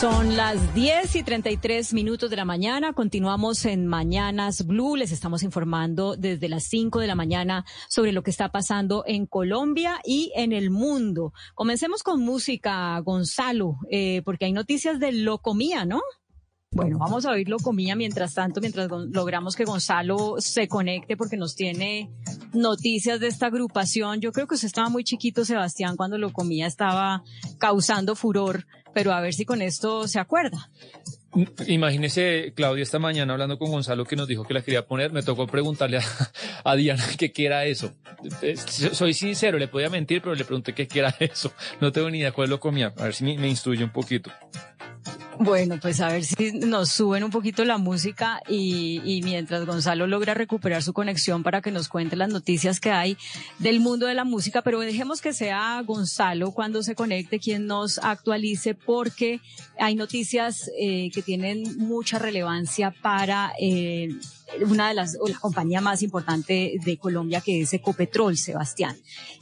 Son las 10 y 33 minutos de la mañana. Continuamos en Mañanas Blue. Les estamos informando desde las 5 de la mañana sobre lo que está pasando en Colombia y en el mundo. Comencemos con música, Gonzalo, eh, porque hay noticias de Locomía, ¿no? Bueno, vamos a oír Locomía mientras tanto, mientras logramos que Gonzalo se conecte porque nos tiene noticias de esta agrupación. Yo creo que usted estaba muy chiquito, Sebastián, cuando Locomía estaba causando furor pero a ver si con esto se acuerda. Imagínese, Claudia, esta mañana hablando con Gonzalo que nos dijo que la quería poner, me tocó preguntarle a, Diana qué era eso. Eh, soy sincero, le podía mentir, pero le pregunté qué era eso. No tengo ni idea cuál lo comía. A ver si me, me instruye un poquito. Bueno, pues a ver si nos suben un poquito la música y, mientras Gonzalo logra recuperar su conexión para que nos cuente las noticias que hay del mundo de la música, pero dejemos que sea Gonzalo cuando se conecte quien nos actualice porque hay noticias eh, que tienen mucha relevancia para eh, una de las, o la compañía más importante de Colombia que es Ecopetrol, Sebastián.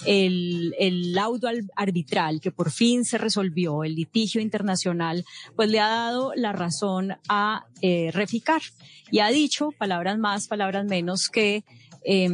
El, el laudo arbitral que por fin se resolvió, el litigio internacional, pues le ha dado la razón a eh, Reficar y ha dicho, palabras más, palabras menos, que eh,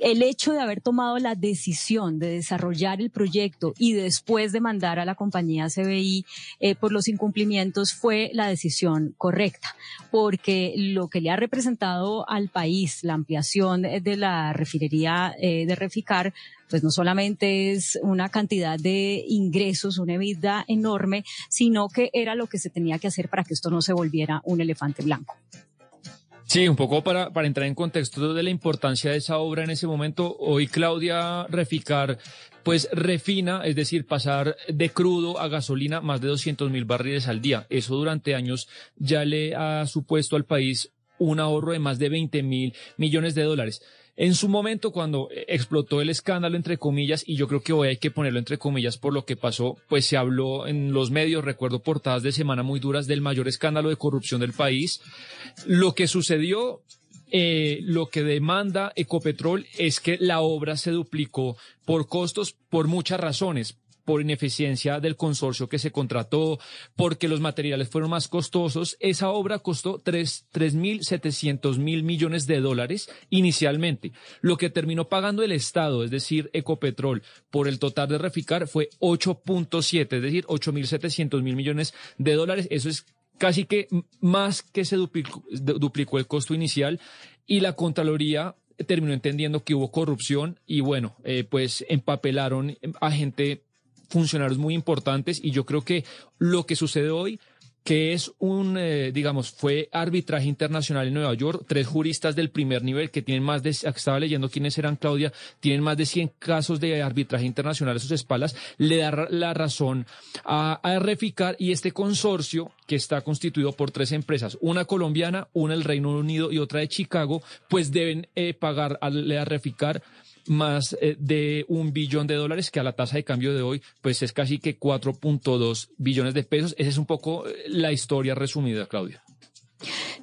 el hecho de haber tomado la decisión de desarrollar el proyecto y después de mandar a la compañía CBI eh, por los incumplimientos fue la decisión correcta, porque lo que le ha representado al país la ampliación de la refinería eh, de Reficar pues no solamente es una cantidad de ingresos, una vida enorme, sino que era lo que se tenía que hacer para que esto no se volviera un elefante blanco. Sí, un poco para, para entrar en contexto de la importancia de esa obra en ese momento. Hoy Claudia Reficar, pues refina, es decir, pasar de crudo a gasolina más de 200 mil barriles al día. Eso durante años ya le ha supuesto al país un ahorro de más de 20 mil millones de dólares. En su momento, cuando explotó el escándalo, entre comillas, y yo creo que hoy hay que ponerlo entre comillas por lo que pasó, pues se habló en los medios, recuerdo portadas de semana muy duras del mayor escándalo de corrupción del país. Lo que sucedió eh, lo que demanda Ecopetrol es que la obra se duplicó por costos por muchas razones por ineficiencia del consorcio que se contrató, porque los materiales fueron más costosos. Esa obra costó tres mil setecientos mil millones de dólares inicialmente. Lo que terminó pagando el Estado, es decir, Ecopetrol, por el total de Reficar fue 8.7, es decir, ocho mil setecientos mil millones de dólares. Eso es casi que más que se duplicó, duplicó el costo inicial y la Contraloría terminó entendiendo que hubo corrupción y bueno, eh, pues empapelaron a gente funcionarios muy importantes y yo creo que lo que sucede hoy que es un, eh, digamos, fue arbitraje internacional en Nueva York, tres juristas del primer nivel que tienen más de, estaba leyendo quiénes eran, Claudia, tienen más de 100 casos de arbitraje internacional a sus espaldas, le da la razón a, a Reficar y este consorcio que está constituido por tres empresas, una colombiana, una del Reino Unido y otra de Chicago, pues deben eh, pagar a, a Reficar más eh, de un billón de dólares, que a la tasa de cambio de hoy, pues es casi que 4.2 billones de pesos. Esa es un poco eh, la historia resumida, Claudia.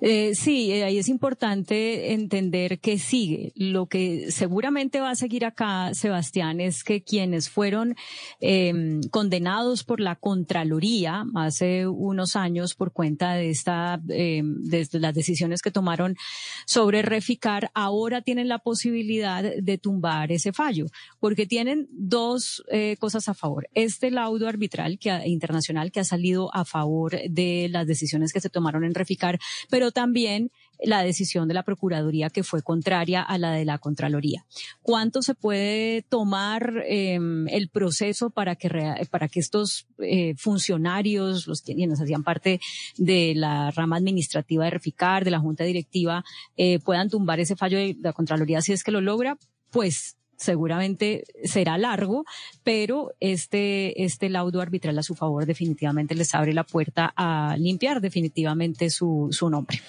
Eh, sí, eh, ahí es importante entender que sigue. Lo que seguramente va a seguir acá, Sebastián, es que quienes fueron em, condenados por la Contraloría hace unos años por cuenta de esta, em, de las decisiones que tomaron sobre Reficar, ahora tienen la posibilidad de tumbar ese fallo, porque tienen dos eh, cosas a favor. Este laudo arbitral que, internacional que ha salido a favor de las decisiones que se tomaron en Reficar pero también la decisión de la Procuraduría que fue contraria a la de la Contraloría. ¿Cuánto se puede tomar em, el proceso para que, para que estos eh, funcionarios, los quienes hacían parte de la rama administrativa de Reficar, de la Junta Directiva, eh, puedan tumbar ese fallo de la Contraloría si es que lo logra? Pues seguramente será largo, pero este, este laudo arbitral a su favor definitivamente les abre la puerta a limpiar definitivamente su, su nombre.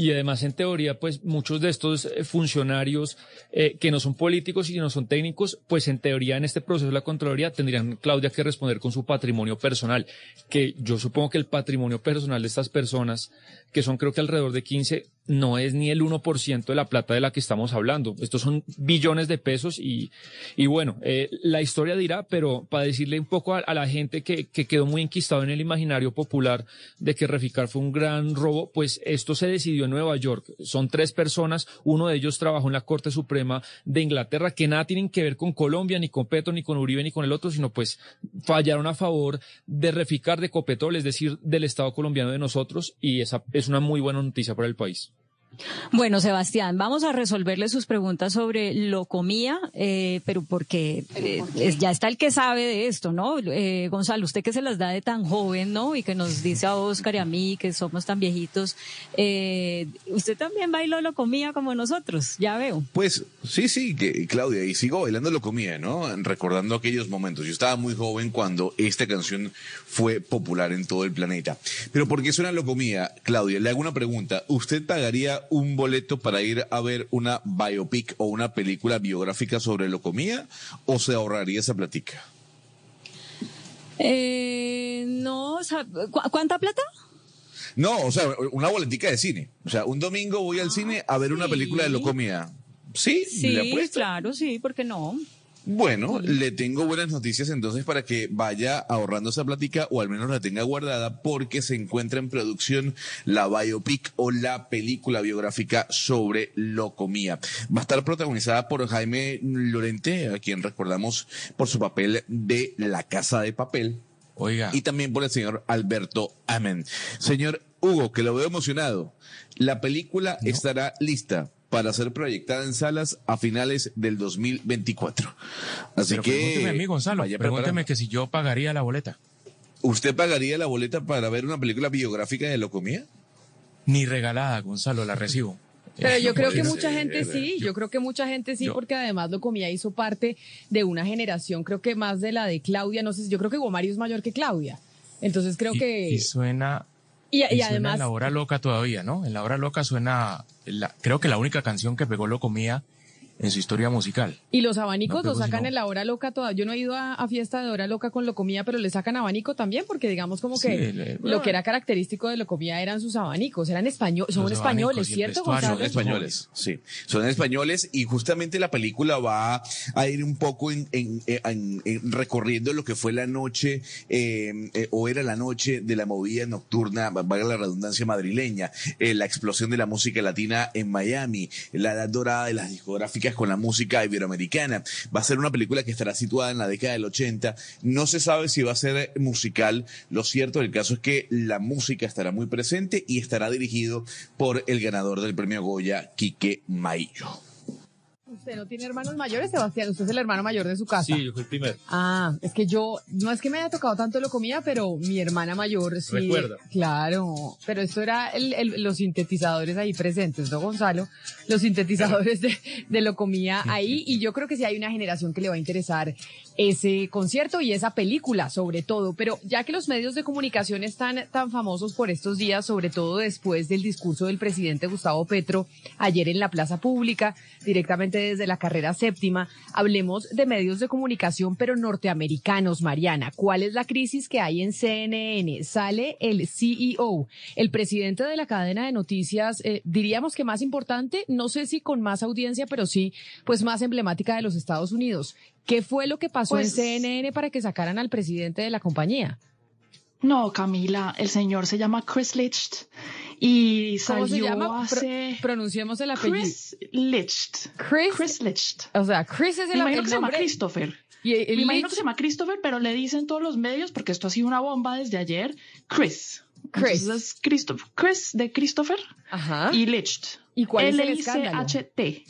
Y además, en teoría, pues muchos de estos eh, funcionarios eh, que no son políticos y no son técnicos, pues en teoría en este proceso de la Contraloría tendrían, Claudia, que responder con su patrimonio personal, que yo supongo que el patrimonio personal de estas personas, que son creo que alrededor de 15, no es ni el 1% de la plata de la que estamos hablando. Estos son billones de pesos y, y bueno, eh, la historia dirá, pero para decirle un poco a, la gente que, que, quedó muy enquistado en el imaginario popular de que Reficar fue un gran robo, pues esto se decidió en Nueva York. Son tres personas, uno de ellos trabajó en la Corte Suprema de Inglaterra, que nada tienen que ver con Colombia, ni con Petro, ni con Uribe, ni con el otro, sino pues fallaron a favor de Reficar de Copetol, es decir, del Estado colombiano de nosotros, y esa es una muy buena noticia para el país. Bueno, Sebastián, vamos a resolverle sus preguntas sobre locomía, eh, pero porque eh, ya está el que sabe de esto, ¿no? Eh, Gonzalo, usted que se las da de tan joven, ¿no? Y que nos dice a Oscar y a mí que somos tan viejitos, eh, usted también bailó locomía como nosotros, ya veo. Pues sí, sí, que, Claudia, y sigo bailando locomía, ¿no? Recordando aquellos momentos. Yo estaba muy joven cuando esta canción fue popular en todo el planeta. Pero ¿por qué suena locomía, Claudia? Le hago una pregunta. ¿Usted pagaría un boleto para ir a ver una biopic o una película biográfica sobre locomía o se ahorraría esa platica? Eh, no, ¿cuánta plata? No, o sea, una boletica de cine. O sea, un domingo voy al ah, cine a ver una película de locomía. ¿Sí? Sí, claro, sí, ¿por qué no? Bueno, le tengo buenas noticias entonces para que vaya ahorrando esa plática o al menos la tenga guardada porque se encuentra en producción la biopic o la película biográfica sobre Locomía. Va a estar protagonizada por Jaime Lorente, a quien recordamos por su papel de La Casa de Papel. Oiga. Y también por el señor Alberto Amen. Señor Hugo, que lo veo emocionado. La película estará lista para ser proyectada en salas a finales del 2024. Así que. Pregúnteme a mí, Gonzalo. Pregúnteme que si yo pagaría la boleta. ¿Usted pagaría la boleta para ver una película biográfica de Locomía? Ni regalada, Gonzalo, la recibo. Pero yo creo que mucha gente sí, yo creo que mucha gente sí, porque además Locomía hizo parte de una generación, creo que más de la de Claudia, no sé, yo creo que Gomario es mayor que Claudia. Entonces creo que... Y suena... Y, además... en la hora loca todavía, ¿no? En la hora loca suena creo que la única canción que pegó lo comía en su historia musical. Y los abanicos lo sacan en la hora loca toda. Yo no he ido a, fiesta de hora loca con locomía, pero le sacan abanico también, porque digamos como que lo que era característico de locomía eran sus abanicos, eran españoles, son españoles, ¿cierto? Son españoles, sí, son españoles y justamente la película va a ir un poco en, recorriendo lo que fue la noche eh, eh, o era la noche de la movida nocturna, valga la redundancia madrileña, eh, la explosión de la música latina en Miami, la edad dorada de las discográficas con la música iberoamericana. Va a ser una película que estará situada en la década del 80. No se sabe si va a ser musical. Lo cierto del caso es que la música estará muy presente y estará dirigido por el ganador del premio Goya, Quique Maillo. ¿Usted no tiene hermanos mayores, Sebastián? Usted es el hermano mayor de su casa. Sí, yo fui el primero. Ah, es que yo, no es que me haya tocado tanto lo comía, pero mi hermana mayor sí. Recuerda. Claro, pero esto era los sintetizadores ahí presentes, ¿no, Gonzalo? Los sintetizadores de, de lo comía ahí, y yo creo que sí hay una generación que le va a interesar ese concierto y esa película, sobre todo. Pero ya que los medios de comunicación están tan famosos por estos días, sobre todo después del discurso del presidente Gustavo Petro ayer en la plaza pública, directamente desde la carrera séptima, hablemos de medios de comunicación, pero norteamericanos, Mariana. ¿Cuál es la crisis que hay en CNN? Sale el CEO, el presidente de la cadena de noticias, eh, diríamos que más importante, no sé si con más audiencia, pero sí, pues más emblemática de los Estados Unidos. ¿Qué fue lo que pasó en pues CNN para que sacaran al presidente de la compañía? No, Camila, el señor se llama Chris Licht y salió ¿Cómo se llama? hace... pronunciemos el apellido. Chris Licht. Chris, Chris Licht. O sea, Chris es el, Me imagino que se llama Christopher. Y el Me imagino que se llama Christopher, pero le dicen todos los medios, porque esto ha sido una bomba desde ayer, Chris. Chris. Entonces es Christopher. Chris de Christopher Ajá. y Licht. ¿Y cuál es el escándalo? L-I-C-H-T.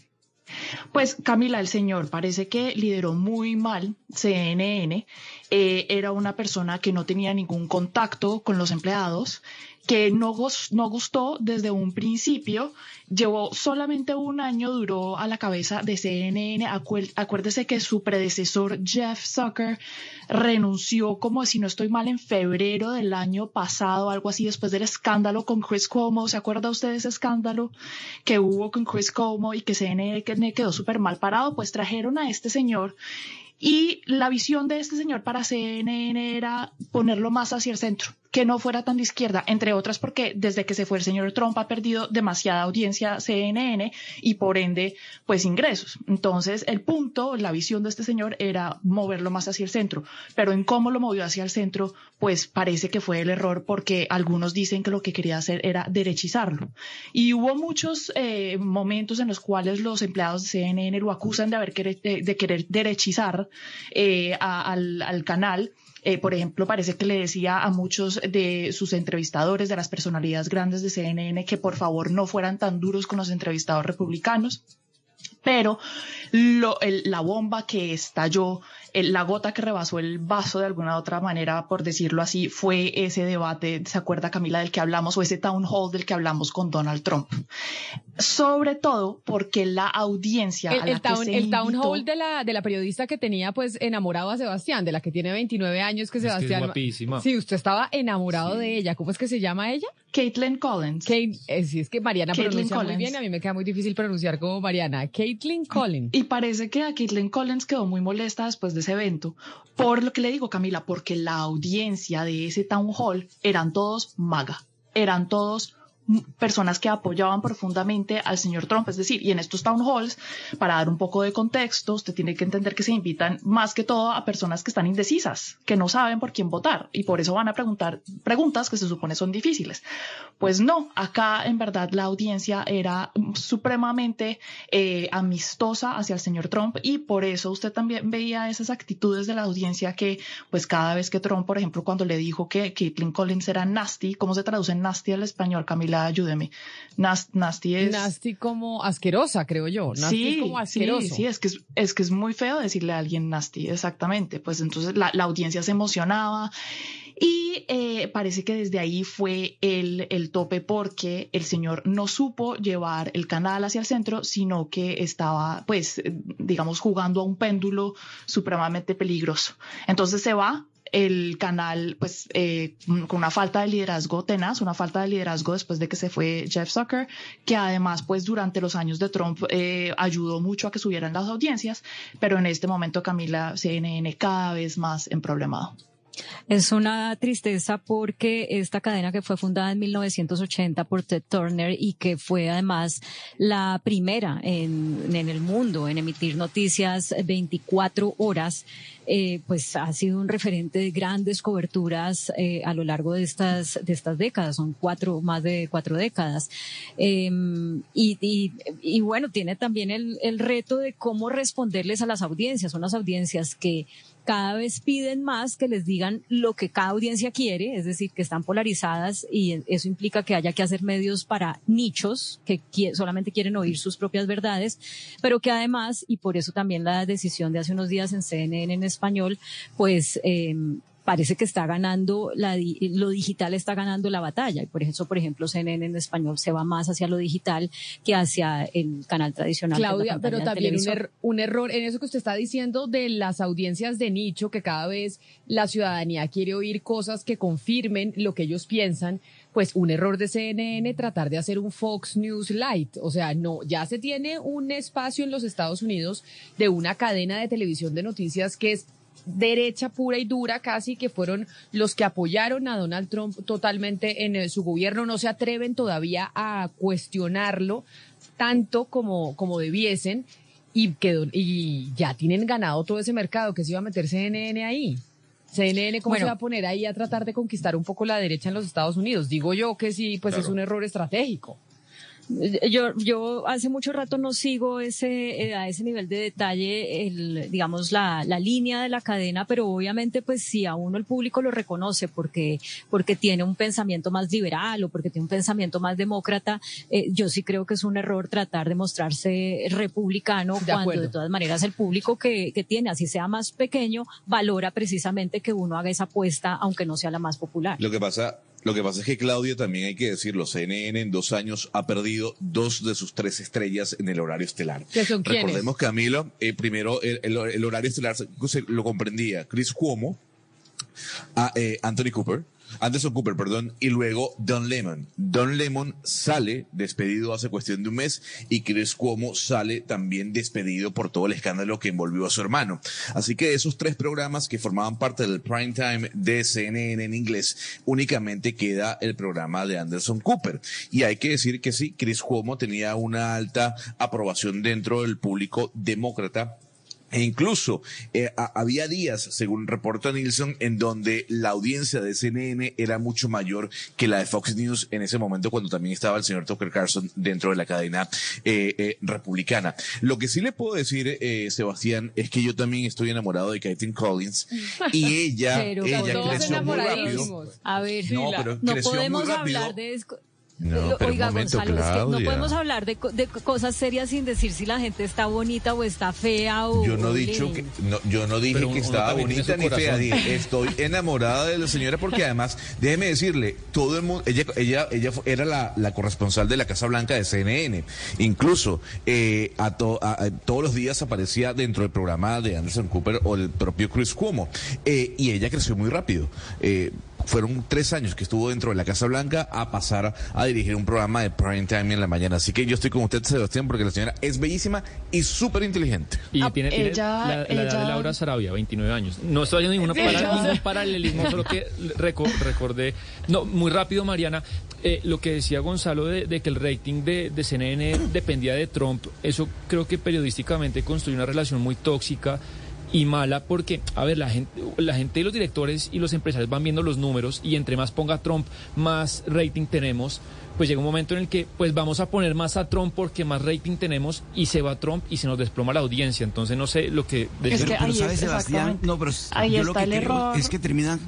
Pues Camila, el señor parece que lideró muy mal CNN eh, era una persona que no tenía ningún contacto con los empleados, que no, no gustó desde un principio, llevó solamente un año, duró a la cabeza de CNN. acuérdese que su predecesor Jeff Zucker renunció como si no estoy mal en febrero del año pasado, algo así, después del escándalo con Chris Cuomo. ¿Se acuerda usted de ese escándalo que hubo con Chris Cuomo y que CNN quedó súper mal parado? Pues trajeron a este señor y la visión de este señor para CNN era ponerlo más hacia el centro que no fuera tan de izquierda, entre otras porque desde que se fue el señor Trump ha perdido demasiada audiencia CNN y por ende, pues ingresos. Entonces, el punto, la visión de este señor era moverlo más hacia el centro, pero en cómo lo movió hacia el centro, pues parece que fue el error porque algunos dicen que lo que quería hacer era derechizarlo. Y hubo muchos eh, momentos en los cuales los empleados de CNN lo acusan de haber querer, de, querer derechizar eh, al, al canal eh, por ejemplo, parece que le decía a muchos de sus entrevistadores, de las personalidades grandes de CNN, que por favor no fueran tan duros con los entrevistados republicanos. Pero la bomba que estalló la gota que rebasó el vaso de alguna otra manera, por decirlo así, fue ese debate, ¿se acuerda Camila del que hablamos o ese town hall del que hablamos con Donald Trump? Sobre todo porque la audiencia... El, el, town, el town, hall de la, de la periodista que tenía pues enamorado a Sebastián, de la que tiene 29 años, que Sebastián... Es guapísima. Sí, usted estaba enamorado de ella. ¿Cómo es que se llama ella? Caitlin Collins. Kate, eh, sí, es que Mariana pronuncia muy bien, a mí me queda muy difícil pronunciar como Mariana. Caitlin Collins. Y parece que a Caitlin Collins quedó muy molesta después de ese evento, por lo que le digo, Camila, porque la audiencia de ese town hall eran todos maga, eran todos personas que apoyaban profundamente al señor Trump. Es decir, y en estos town halls, para dar un poco de contexto, usted tiene que entender que se invitan más que todo a personas que están indecisas, que no saben por quién votar y por eso van a preguntar preguntas que se supone son difíciles. Pues no, acá en verdad la audiencia era supremamente eh, amistosa hacia el señor Trump y por eso usted también veía esas actitudes de la audiencia que, pues cada vez que Trump, por ejemplo, cuando le dijo que Caitlin Collins era nasty, ¿cómo se traduce nasty al español, Camila? Ayúdeme. nasty es... Nasty como asquerosa, creo yo. Nasty sí, como asqueroso. Sí, sí, es que es, es, que es muy feo decirle a alguien nasty, exactamente. Pues entonces la, la audiencia se emocionaba y eh, parece que desde ahí fue el, el, tope porque el señor no supo llevar el canal hacia el centro, sino que estaba, pues, digamos, jugando a un péndulo supremamente peligroso. Entonces se va, el canal, pues, eh, con una falta de liderazgo tenaz, una falta de liderazgo después de que se fue Jeff Zucker, que además, pues, durante los años de Trump eh, ayudó mucho a que subieran las audiencias, pero en este momento, Camila, CNN cada vez más en problemado. Es una tristeza porque esta cadena que fue fundada en 1980 por Ted Turner y que fue además la primera en, en el mundo en emitir noticias 24 horas, eh, pues ha sido un referente de grandes coberturas eh, a lo largo de estas, de estas décadas, son cuatro, más de cuatro décadas. Eh, y, y, y, bueno, tiene también el, el reto de cómo responderles a las audiencias, son las audiencias que cada vez piden más que les digan lo que cada audiencia quiere, es decir, que están polarizadas y eso implica que haya que hacer medios para nichos que solamente quieren oír sus propias verdades, pero que además, y por eso también la decisión de hace unos días en CNN en español, pues eh, parece que está ganando, la, lo digital está ganando la batalla. Y por eso, por ejemplo, CNN en español se va más hacia lo digital que hacia el canal tradicional. Claudia, pero también un, er, un, error en eso que usted está diciendo de las audiencias de nicho, que cada vez la ciudadanía quiere oír cosas que confirmen lo que ellos piensan. Pues un error de CNN tratar de hacer un Fox News Light. O sea, no, ya se tiene un espacio en los Estados Unidos de una cadena de televisión de noticias que es derecha pura y dura casi, que fueron los que apoyaron a Donald Trump totalmente en eh, su gobierno, no se atreven todavía a cuestionarlo tanto como, como debiesen y, quedó, y ya tienen ganado todo ese mercado que se iba a meter CNN ahí. CNN, ¿cómo se va a poner ahí a tratar de conquistar un poco la derecha en los Estados Unidos? Digo yo que sí, pues es un error estratégico. Yo, yo hace mucho rato no sigo ese, eh, a ese nivel de detalle, el, digamos, la, la línea de la cadena, pero obviamente, pues si a uno el público lo reconoce porque, porque tiene un pensamiento más liberal o porque tiene un pensamiento más demócrata, eh, yo sí creo que es un error tratar de mostrarse republicano cuando de todas maneras el público que, que tiene, así sea más pequeño, valora precisamente que uno haga esa apuesta, aunque no sea la más popular. Lo que pasa, lo que pasa es que Claudia también hay que decirlo, CNN en dos años ha perdido dos de sus tres estrellas en el horario estelar. ¿Qué son Recordemos, Camilo, eh, primero el, el, horario estelar lo comprendía Chris Cuomo, a, eh, Anthony Cooper, Anderson Cooper, perdón, y luego Don Lemon. Don Lemon sale despedido hace cuestión de un mes y Chris Cuomo sale también despedido por todo el escándalo que envolvió a su hermano. Así que esos tres programas que formaban parte del prime time de CNN en inglés, únicamente queda el programa de Anderson Cooper. Y hay que decir que sí, Chris Cuomo tenía una alta aprobación dentro del público demócrata e incluso eh, había días, según reporta Nielsen, en donde la audiencia de CNN era mucho mayor que la de Fox News en ese momento, cuando también estaba el señor Tucker Carlson dentro de la cadena eh, eh, republicana. Lo que sí le puedo decir, Sebastián, es que yo también estoy enamorado de Caitlin Collins y ella, ella creció muy rápido. A ver, no, pero no podemos hablar de no, Oiga, Gonzalo, es que no podemos hablar de, de, cosas serias sin decir si la gente está bonita o está fea o. Yo no he dicho que, no, yo no dije que estaba bonita ni fea. estoy enamorada de la señora porque además, déjeme decirle, todo el mundo, ella, ella, ella era la, la corresponsal de la Casa Blanca de CNN. Incluso eh, a, a, todos los días aparecía dentro del programa de Anderson Cooper o el propio Chris Cuomo. Eh, y ella creció muy rápido. Eh, fueron tres años que estuvo dentro de la Casa Blanca a pasar a dirigir un programa de prime time en la mañana. Así que yo estoy con usted, Sebastián, porque la señora es bellísima y súper inteligente. Y ah, tiene, la, edad de Laura Sarabia, 29 años. No estoy haciendo ningún paralelismo, solo que recordé. No, muy rápido, Mariana, eh, lo que decía Gonzalo de, que el rating de, de CNN dependía de Trump, eso creo que periodísticamente construye una relación muy tóxica y mala porque, a ver, la gente, la gente y los directores y los empresarios van viendo los números y entre más ponga Trump, más rating tenemos. Pues llega un momento en el que pues vamos a poner más a Trump porque más rating tenemos y se va Trump y se nos desploma la audiencia. Entonces no sé lo que... Es que pero, ¿sabes, Sebastián? No, pero ahí yo lo que el error. es que terminan,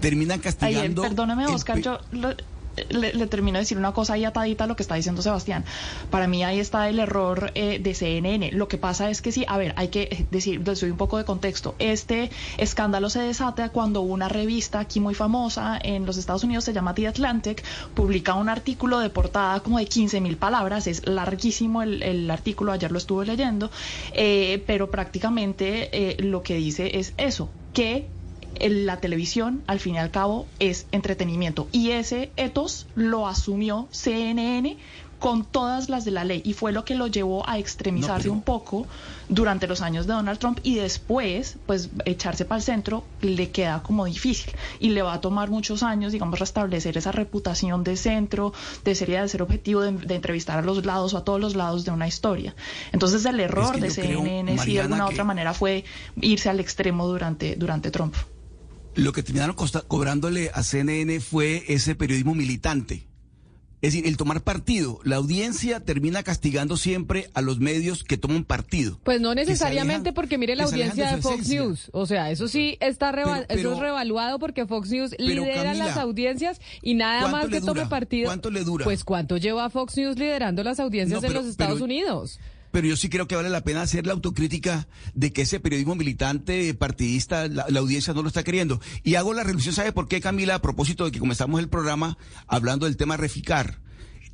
terminan castigando... perdóname, Oscar, yo le, termino de decir una cosa ahí atadita a lo que está diciendo Sebastián. Para mí ahí está el error eh, de CNN. Lo que pasa es que sí, a ver, hay que decir, les doy un poco de contexto. Este escándalo se desata cuando una revista aquí muy famosa en los Estados Unidos se llama The Atlantic, publica un artículo de portada como de 15 mil palabras. Es larguísimo el, artículo, ayer lo estuve leyendo, eh, pero prácticamente eh, lo que dice es eso, que la televisión, al fin y al cabo, es entretenimiento. Y ese ethos lo asumió CNN con todas las de la ley y fue lo que lo llevó a extremizarse un poco durante los años de Donald Trump y después pues echarse para el centro le queda como difícil y le va a tomar muchos años digamos restablecer esa reputación de centro de seriedad de ser objetivo de, entrevistar a los lados o a todos los lados de una historia entonces el error de CNN si de alguna otra manera fue irse al extremo durante durante Trump lo que terminaron cobrándole a CNN fue ese periodismo militante. Es decir, el tomar partido. La audiencia termina castigando siempre a los medios que toman partido. Pues no necesariamente porque mire la audiencia de, Fox News. O sea, eso sí está eso es revaluado porque Fox News lidera las audiencias y nada más que tome partido. ¿Cuánto le dura? Pues cuánto lleva Fox News liderando las audiencias en los Estados Unidos pero yo sí creo que vale la pena hacer la autocrítica de que ese periodismo militante, partidista, la, audiencia no lo está queriendo. Y hago la reflexión, ¿sabe por qué, Camila? A propósito de que comenzamos el programa hablando del tema Reficar.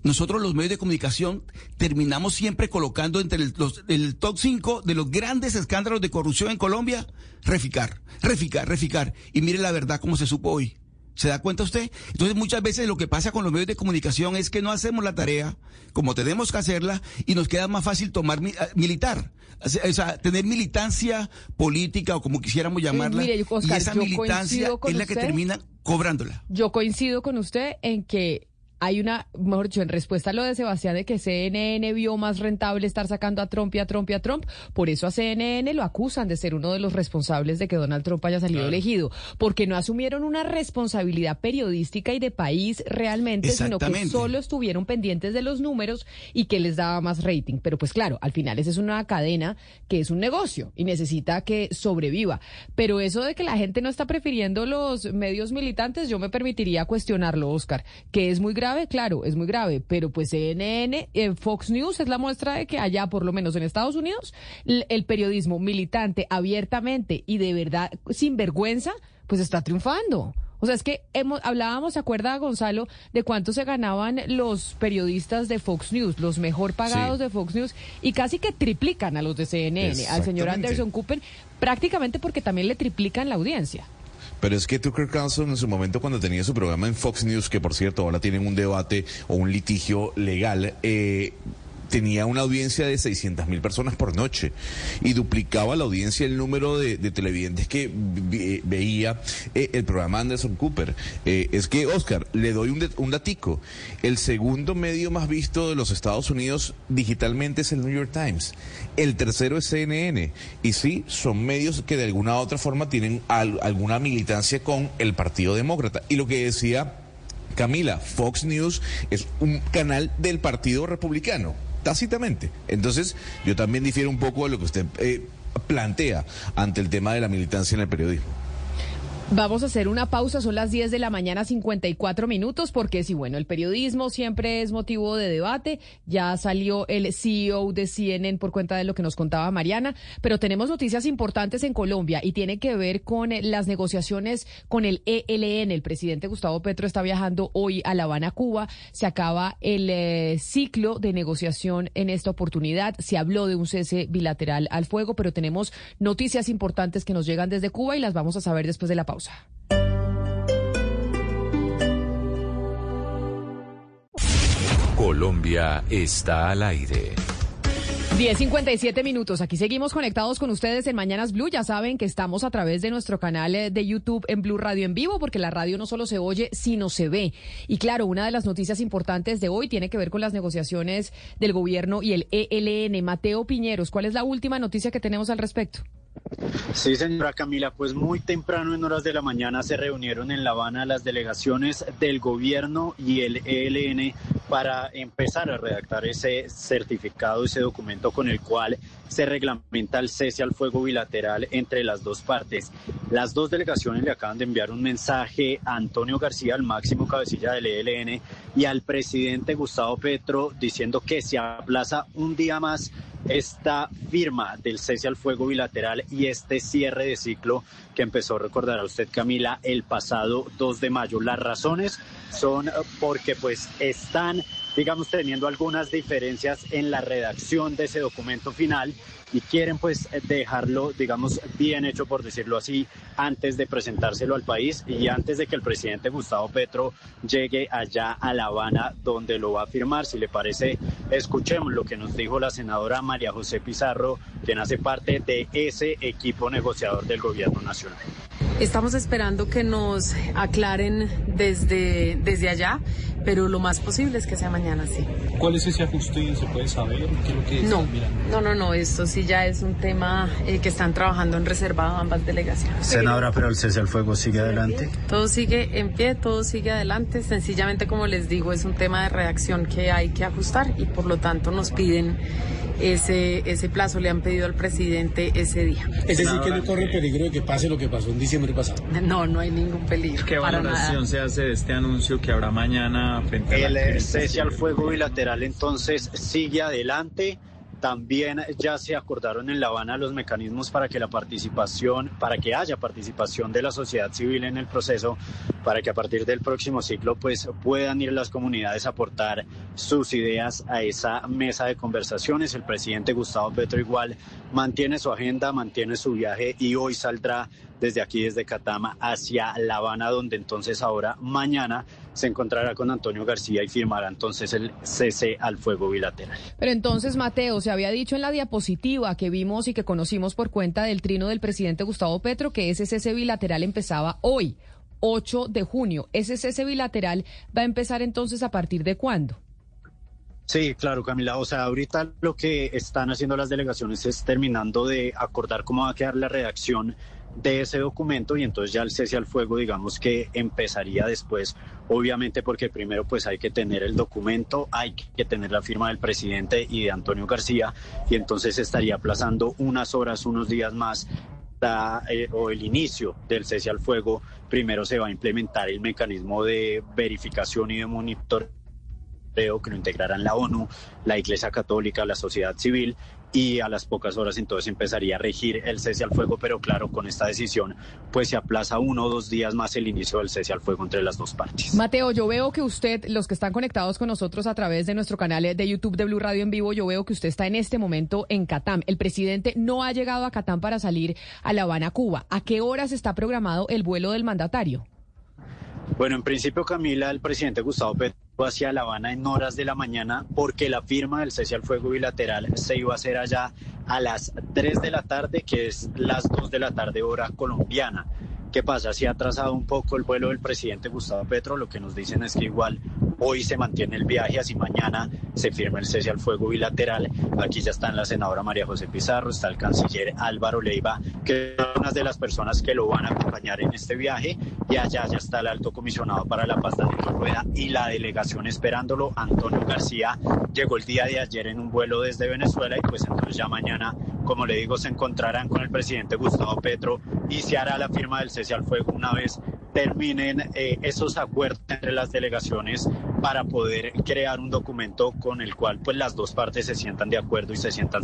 Nosotros los medios de comunicación terminamos siempre colocando entre el, el top 5 de los grandes escándalos de corrupción en Colombia, Reficar, Reficar, Reficar. Y mire la verdad cómo se supo hoy. ¿Se da cuenta usted? Entonces muchas veces lo que pasa con los medios de comunicación es que no hacemos la tarea como tenemos que hacerla y nos queda más fácil tomar ah, militar. O sea, tener militancia política o como quisiéramos llamarla. y esa militancia es la que termina cobrándola. Yo coincido con usted en que hay una, mejor dicho, en respuesta a lo de Sebastián de que CNN vio más rentable estar sacando a Trump y a Trump y a Trump, por eso a CNN lo acusan de ser uno de los responsables de que Donald Trump haya salido elegido, porque no asumieron una responsabilidad periodística y de país realmente, sino que solo estuvieron pendientes de los números y que les daba más rating. Pero pues claro, al final esa es una cadena que es un negocio y necesita que sobreviva. Pero eso de que la gente no está prefiriendo los medios militantes, yo me permitiría cuestionarlo, Oscar, que es muy grave, claro, es muy grave, pero pues CNN, eh, Fox News es la muestra de que allá, por lo menos en Estados Unidos, el periodismo militante abiertamente y de verdad sin vergüenza, pues está triunfando. O sea, es que hemos, hablábamos, ¿se acuerda, Gonzalo, de cuánto se ganaban los periodistas de Fox News, los mejor pagados de Fox News, y casi que triplican a los de CNN, al señor Anderson Cooper, prácticamente porque también le triplican la audiencia. Pero es que Tucker Carlson en su momento cuando tenía su programa en Fox News, que por cierto ahora tienen un debate o un litigio legal, eh, tenía una audiencia de 600 mil personas por noche y duplicaba la audiencia el número de, televidentes que veía eh, el programa Anderson Cooper. Eh, es que, Oscar, le doy un, un datico. El segundo medio más visto de los Estados Unidos digitalmente es el New York Times. El tercero es CNN. Y sí, son medios que de alguna u otra forma tienen alguna militancia con el Partido Demócrata. Y lo que decía Camila, Fox News es un canal del Partido Republicano tácitamente. Entonces, yo también difiero un poco de lo que usted eh, plantea ante el tema de la militancia en el periodismo. Vamos a hacer una pausa, son las 10 de la mañana 54 minutos, porque si bueno, el periodismo siempre es motivo de debate, ya salió el CEO de CNN por cuenta de lo que nos contaba Mariana, pero tenemos noticias importantes en Colombia y tiene que ver con las negociaciones con el ELN. El presidente Gustavo Petro está viajando hoy a La Habana, Cuba, se acaba el eh, ciclo de negociación en esta oportunidad, se habló de un cese bilateral al fuego, pero tenemos noticias importantes que nos llegan desde Cuba y las vamos a saber después de la pausa. Colombia está al aire. 10.57 minutos. Aquí seguimos conectados con ustedes en Mañanas Blue. Ya saben que estamos a través de nuestro canal eh, de YouTube en Blue Radio en vivo, porque la radio no solo se oye, sino se ve. Y claro, una de las noticias importantes de hoy tiene que ver con las negociaciones del gobierno y el ELN. Mateo Piñeros, ¿cuál es la última noticia que tenemos al respecto? Sí, señora Camila, pues muy temprano en horas de la mañana se reunieron en La Habana las delegaciones del gobierno y el ELN para empezar a redactar ese certificado, ese documento con el cual se reglamenta el cese al fuego bilateral entre las dos partes. Las dos delegaciones le acaban de enviar un mensaje a Antonio García, el máximo cabecilla del ELN, y al presidente Gustavo Petro diciendo que se aplaza un día más esta firma del cese al fuego bilateral y este cierre de ciclo que empezó, recordará usted Camila, el pasado 2 de mayo. Las razones son porque pues están digamos, teniendo algunas diferencias en la redacción de ese documento final y quieren pues dejarlo, digamos, bien hecho, por decirlo así, antes de presentárselo al país y antes de que el presidente Gustavo Petro llegue allá a La Habana donde lo va a firmar. Si le parece, escuchemos lo que nos dijo la senadora María José Pizarro, quien hace parte de ese equipo negociador del gobierno nacional. Estamos esperando que nos aclaren desde, desde allá, pero lo más posible es que sea mañana, sí. ¿Cuál es ese ajuste? ¿Se puede saber? ¿Qué es lo que no, no, no, no, esto sí ya es un tema eh, que están trabajando en reservado ambas delegaciones. Senadora, pero el cese al fuego sigue adelante. Todo sigue en pie, todo sigue adelante. Sencillamente, como les digo, es un tema de reacción que hay que ajustar y por lo tanto nos piden ese, ese plazo, le han pedido al presidente ese día. Es decir, que no corre peligro de que pase lo que pasó en diciembre pasado. No, no hay ningún peligro. ¿Qué valoración se hace de este anuncio que habrá mañana frente a El la cese al fuego bilateral entonces sigue adelante. También ya se acordaron en La Habana los mecanismos para que la participación, para que haya participación de la sociedad civil en el proceso, para que a partir del próximo ciclo pues puedan ir las comunidades a aportar sus ideas a esa mesa de conversaciones. El presidente Gustavo Petro igual mantiene su agenda, mantiene su viaje y hoy saldrá desde aquí, desde Catama, hacia La Habana, donde entonces ahora mañana se encontrará con Antonio García y firmará entonces el cese al fuego bilateral. Pero entonces, Mateo, se había dicho en la diapositiva que vimos y que conocimos por cuenta del trino del presidente Gustavo Petro que ese cese bilateral empezaba hoy. 8 de junio. ¿Ese cese bilateral va a empezar entonces a partir de cuándo? Sí, claro, Camila. O sea, ahorita lo que están haciendo las delegaciones es terminando de acordar cómo va a quedar la redacción de ese documento y entonces ya el cese al fuego digamos que empezaría después obviamente porque primero pues hay que tener el documento hay que tener la firma del presidente y de Antonio García y entonces estaría aplazando unas horas unos días más eh, o el inicio del cese al fuego. Primero se va a implementar el mecanismo de verificación y de monitoreo que lo integrarán la ONU, la Iglesia Católica, la sociedad civil y a las pocas horas entonces empezaría a regir el cese al fuego, pero claro, con esta decisión pues se aplaza uno o dos días más el inicio del cese al fuego entre las dos partes. Mateo, yo veo que usted, los que están conectados con nosotros a través de nuestro canal de YouTube de Blue Radio en vivo, yo veo que usted está en este momento en Catam. El presidente no ha llegado a Catam para salir a La Habana, Cuba. ¿A qué horas está programado el vuelo del mandatario? Bueno, en principio, Camila, el presidente Gustavo Petro hacia La Habana en horas de la mañana porque la firma del cese al fuego bilateral se iba a hacer allá a las 3 de la tarde, que es las 2 de la tarde hora colombiana. ¿Qué pasa? Si ha atrasado un poco el vuelo del presidente Gustavo Petro, lo que nos dicen es que igual hoy se mantiene el viaje, así mañana se firma el cese al fuego bilateral. Aquí ya están la senadora María José Pizarro, está el canciller Álvaro Leiva, que son una de las personas que lo van a acompañar en este viaje, y allá ya está el alto comisionado para la paz, Daniel Rueda, y la delegación esperándolo, Antonio García, llegó el día de ayer en un vuelo desde Venezuela y pues entonces ya mañana, como le digo, se encontrarán con el presidente Gustavo Petro y se hará la firma del cese al fuego una vez terminen eh, esos acuerdos entre las delegaciones para poder crear un documento con el cual pues las dos partes se sientan de acuerdo y se sientan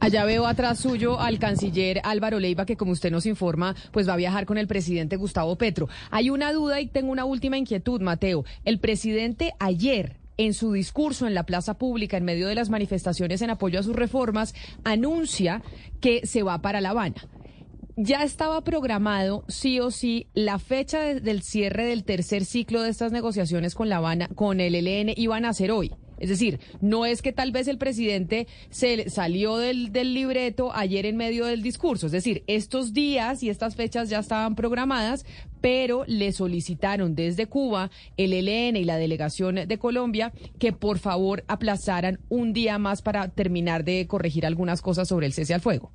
Allá veo atrás suyo al canciller Álvaro Leiva, que como usted nos informa, pues va a viajar con el presidente Gustavo Petro. Hay una duda y tengo una última inquietud, Mateo. El presidente ayer en su discurso en la plaza pública, en medio de las manifestaciones en apoyo a sus reformas, anuncia que se va para La Habana ya estaba programado sí o sí la fecha del cierre del tercer ciclo de estas negociaciones con La Habana, con el ELN, iban a ser hoy. Es decir, no es que tal vez el presidente se salió del, libreto ayer en medio del discurso. Es decir, estos días y estas fechas ya estaban programadas, pero le solicitaron desde Cuba el ELN y la delegación de Colombia que por favor aplazaran un día más para terminar de corregir algunas cosas sobre el cese al fuego.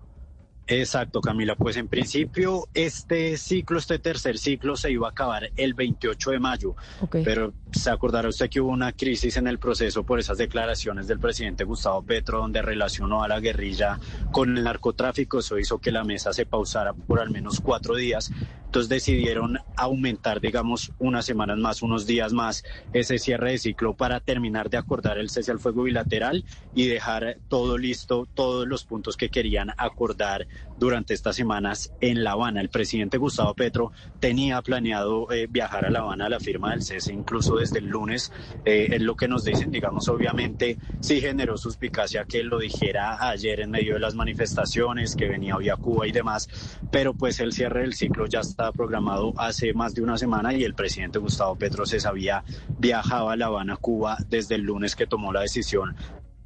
Exacto, Camila. Pues en principio este ciclo, este tercer ciclo se iba a acabar el 28 de mayo, pero se acordará usted que hubo una crisis en el proceso por esas declaraciones del presidente Gustavo Petro donde relacionó a la guerrilla con el narcotráfico. Eso hizo que la mesa se pausara por al menos cuatro días. Entonces decidieron aumentar, digamos, unas semanas más, unos días más ese cierre de ciclo para terminar de acordar el cese al fuego bilateral y dejar todo listo, todos los puntos que querían acordar durante estas semanas en La Habana. El presidente Gustavo Petro tenía planeado eh, viajar a La Habana a la firma del cese incluso desde el lunes. Eh, es lo que nos dicen, digamos, obviamente sí generó suspicacia que lo dijera ayer en medio de las manifestaciones, que venía hoy a Cuba y demás, pero pues el cierre del ciclo ya estaba programado hace más de una semana y el presidente Gustavo Petro se sabía viajaba a La Habana, Cuba, desde el lunes que tomó la decisión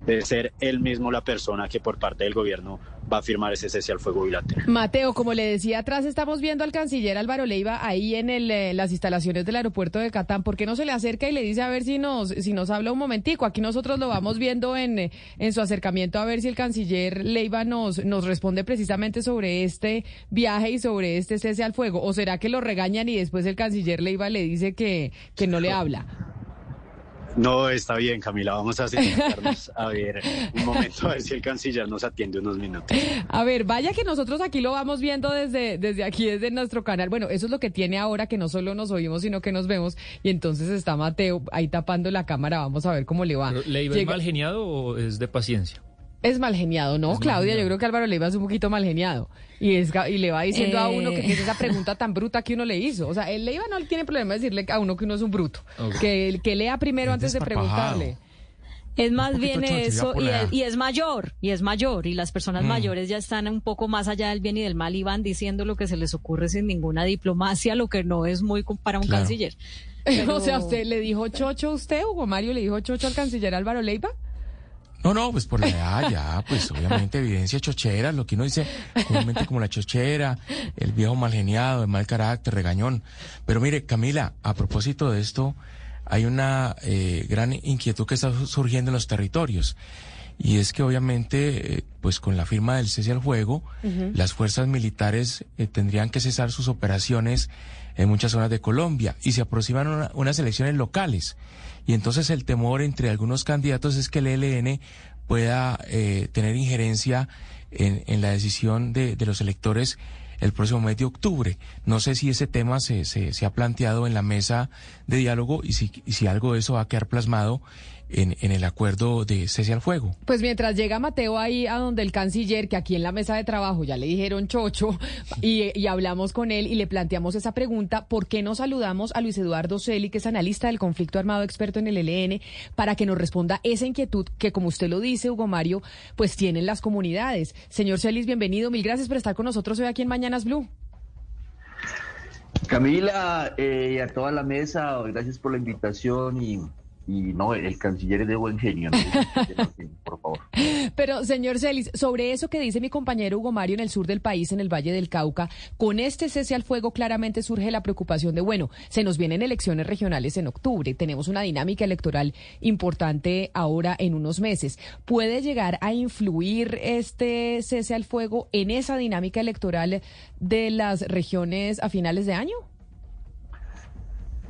de ser él mismo la persona que por parte del gobierno va a firmar ese cese al fuego bilateral. Mateo, como le decía atrás, estamos viendo al canciller Álvaro Leiva ahí en el, eh, las instalaciones del aeropuerto de Catán. ¿Por qué no se le acerca y le dice a ver si nos, si nos habla un momentico? Aquí nosotros lo vamos viendo en, eh, en su acercamiento a ver si el canciller Leiva nos, nos responde precisamente sobre este viaje y sobre este cese al fuego. ¿O será que lo regañan y después el canciller Leiva le dice que, que no le habla? No, está bien, Camila. Vamos a sentarnos a ver un momento, a ver si el canciller nos atiende unos minutos. A ver, vaya que nosotros aquí lo vamos viendo desde, desde aquí, desde nuestro canal. Bueno, eso es lo que tiene ahora, que no solo nos oímos, sino que nos vemos. Y entonces está Mateo ahí tapando la cámara. Vamos a ver cómo le va. ¿Le iba mal geniado o es de paciencia? Es mal geniado, ¿no, Claudia? Yo creo que Álvaro Leiva es un poquito mal geniado. Y, es, y le va diciendo a uno que, es esa pregunta tan bruta que uno le hizo. O sea, el Leiva no tiene problema de decirle a uno que uno es un bruto. Que, que lea primero antes de preguntarle. Es más bien eso, y es, mayor, y es mayor, y las personas mm. mayores ya están un poco más allá del bien y del mal y van diciendo lo que se les ocurre sin ninguna diplomacia, lo que no es muy para un canciller. o sea, ¿usted le dijo chocho a usted, Hugo Mario, le dijo chocho al canciller Álvaro Leiva? No, no, pues por la edad ya, pues obviamente evidencia chochera, lo que uno dice comúnmente como la chochera, el viejo mal geniado, de mal carácter, regañón. Pero mire, Camila, a propósito de esto, hay una eh, gran inquietud que está surgiendo en los territorios. Y es que obviamente, eh, pues con la firma del cese al fuego, las fuerzas militares eh, tendrían que cesar sus operaciones en muchas zonas de Colombia y se aproximan unas elecciones locales. Y entonces el temor entre algunos candidatos es que el ELN pueda eh, tener injerencia en, la decisión de, los electores el próximo mes de octubre. No sé si ese tema se, se, se ha planteado en la mesa de diálogo y si, y si algo de eso va a quedar plasmado en, en, el acuerdo de cese al fuego. Pues mientras llega Mateo ahí a donde el canciller, que aquí en la mesa de trabajo ya le dijeron chocho, y, y, hablamos con él y le planteamos esa pregunta, ¿por qué no saludamos a Luis Eduardo Celi, que es analista del conflicto armado experto en el ELN, para que nos responda esa inquietud que, como usted lo dice, Hugo Mario, pues tienen las comunidades? Señor Celis, bienvenido, mil gracias por estar con nosotros hoy aquí en Mañanas Blue. Camila eh, y a toda la mesa, gracias por la invitación y y no, el canciller es de buen genio, por favor. Pero, señor Celis, sobre eso que dice mi compañero Hugo Mario en el sur del país, en el Valle del Cauca, con este cese al fuego claramente surge la preocupación de, bueno, se nos vienen elecciones regionales en octubre, tenemos una dinámica electoral importante ahora en unos meses. ¿Puede llegar a influir este cese al fuego en esa dinámica electoral de las regiones a finales de año?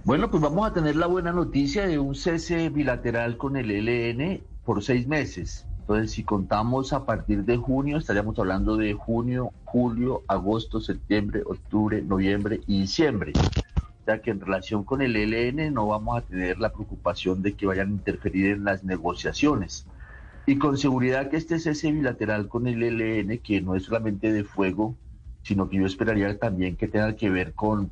Bueno, pues vamos a tener la buena noticia de un cese bilateral con el ELN por seis meses. Entonces, si contamos a partir de junio, estaríamos hablando de junio, julio, agosto, septiembre, octubre, noviembre y diciembre. O sea que en relación con el ELN no vamos a tener la preocupación de que vayan a interferir en las negociaciones. Y con seguridad que este cese bilateral con el ELN, que no es solamente de fuego, sino que yo esperaría también que tenga que ver con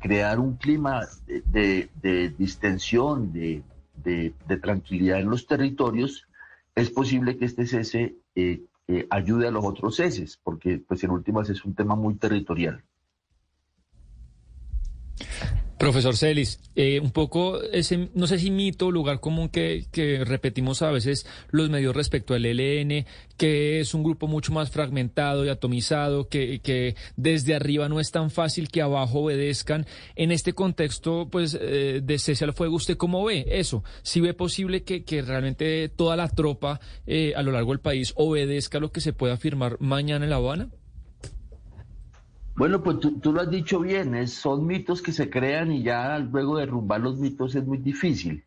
crear un clima de, de distensión, de, de, tranquilidad en los territorios, es posible que este cese eh, ayude a los otros ceses, porque pues en últimas es un tema muy territorial. Profesor Celis, eh, un poco ese, no sé si mito, lugar común que, que, repetimos a veces los medios respecto al ELN, que es un grupo mucho más fragmentado y atomizado, que, que desde arriba no es tan fácil que abajo obedezcan. En este contexto, pues, eh, de cese al fuego, ¿usted cómo ve eso? ¿Si ve posible que, que realmente toda la tropa eh, a lo largo del país obedezca lo que se pueda firmar mañana en La Habana? Bueno, pues tú, lo has dicho bien, son mitos que se crean y ya luego derrumbar los mitos es muy difícil.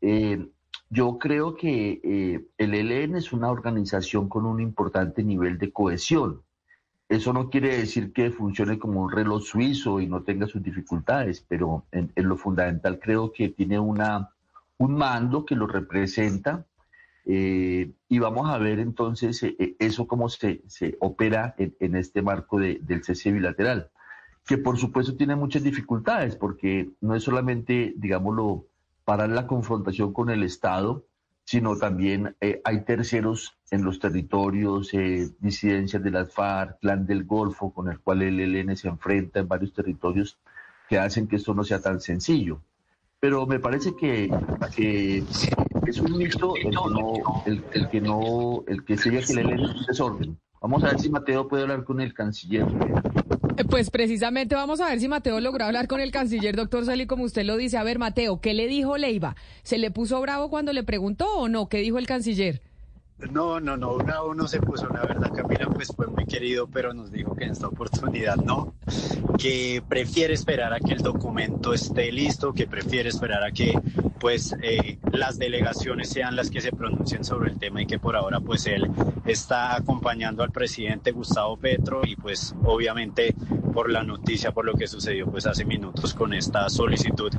Eh, yo creo que eh, el ELN es una organización con un importante nivel de cohesión. Eso no quiere decir que funcione como un reloj suizo y no tenga sus dificultades, pero en, en lo fundamental creo que tiene una, un mando que lo representa, eh, y vamos a ver entonces eh, eh, eso cómo se, se opera en, este marco del cese bilateral, que por supuesto tiene muchas dificultades, porque no es solamente, digámoslo, parar la confrontación con el Estado, sino también hay terceros en los territorios, disidencias de las FARC, Clan del Golfo, con el cual el ELN se enfrenta en varios territorios, que hacen que esto no sea tan sencillo. Pero me parece que, es un mito el que no, el, que no, el que sigue que le leen un desorden. Vamos a ver si Mateo puede hablar con el canciller. Eh, pues precisamente vamos a ver si Mateo logró hablar con el canciller, doctor Sali, como usted lo dice. A ver, Mateo, ¿qué le dijo Leiva? ¿Se le puso bravo cuando le preguntó o no? ¿Qué dijo el canciller? No, no, no, bravo no se puso, la verdad Camila pues fue muy querido, pero nos dijo que en esta oportunidad no, que prefiere esperar a que el documento esté listo, que prefiere esperar a que pues eh, las delegaciones sean las que se pronuncien sobre el tema y que por ahora pues él está acompañando al presidente Gustavo Petro y pues obviamente por la noticia, por lo que sucedió pues hace minutos con esta solicitud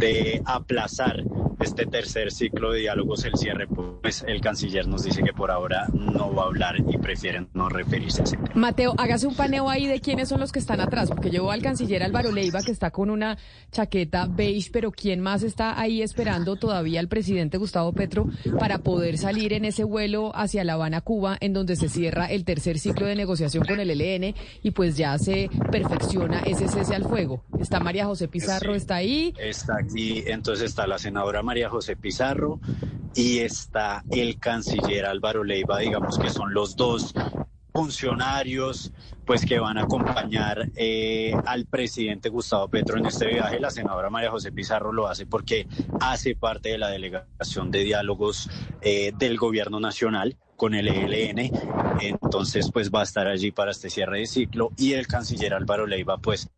de aplazar este tercer ciclo de diálogos, el cierre, pues el canciller nos dice que por ahora no va a hablar y prefieren no referirse a ese tema. Mateo, hágase un paneo ahí de quiénes son los que están atrás, porque llevó al canciller Álvaro Leiva, que está con una chaqueta beige, pero ¿quién más está ahí esperando todavía al presidente Gustavo Petro para poder salir en ese vuelo hacia La Habana, Cuba, en donde se cierra el tercer ciclo de negociación con el ELN y pues ya se perfecciona ese cese al fuego? Está María José Pizarro, está ahí. Está aquí, entonces está la senadora María José Pizarro, y está el canciller Álvaro Leiva, digamos que son los dos funcionarios pues que van a acompañar eh, al presidente Gustavo Petro en este viaje. La senadora María José Pizarro lo hace porque hace parte de la delegación de diálogos eh, del gobierno nacional con el ELN. Entonces, pues va a estar allí para este cierre de ciclo y el canciller Álvaro Leiva, pues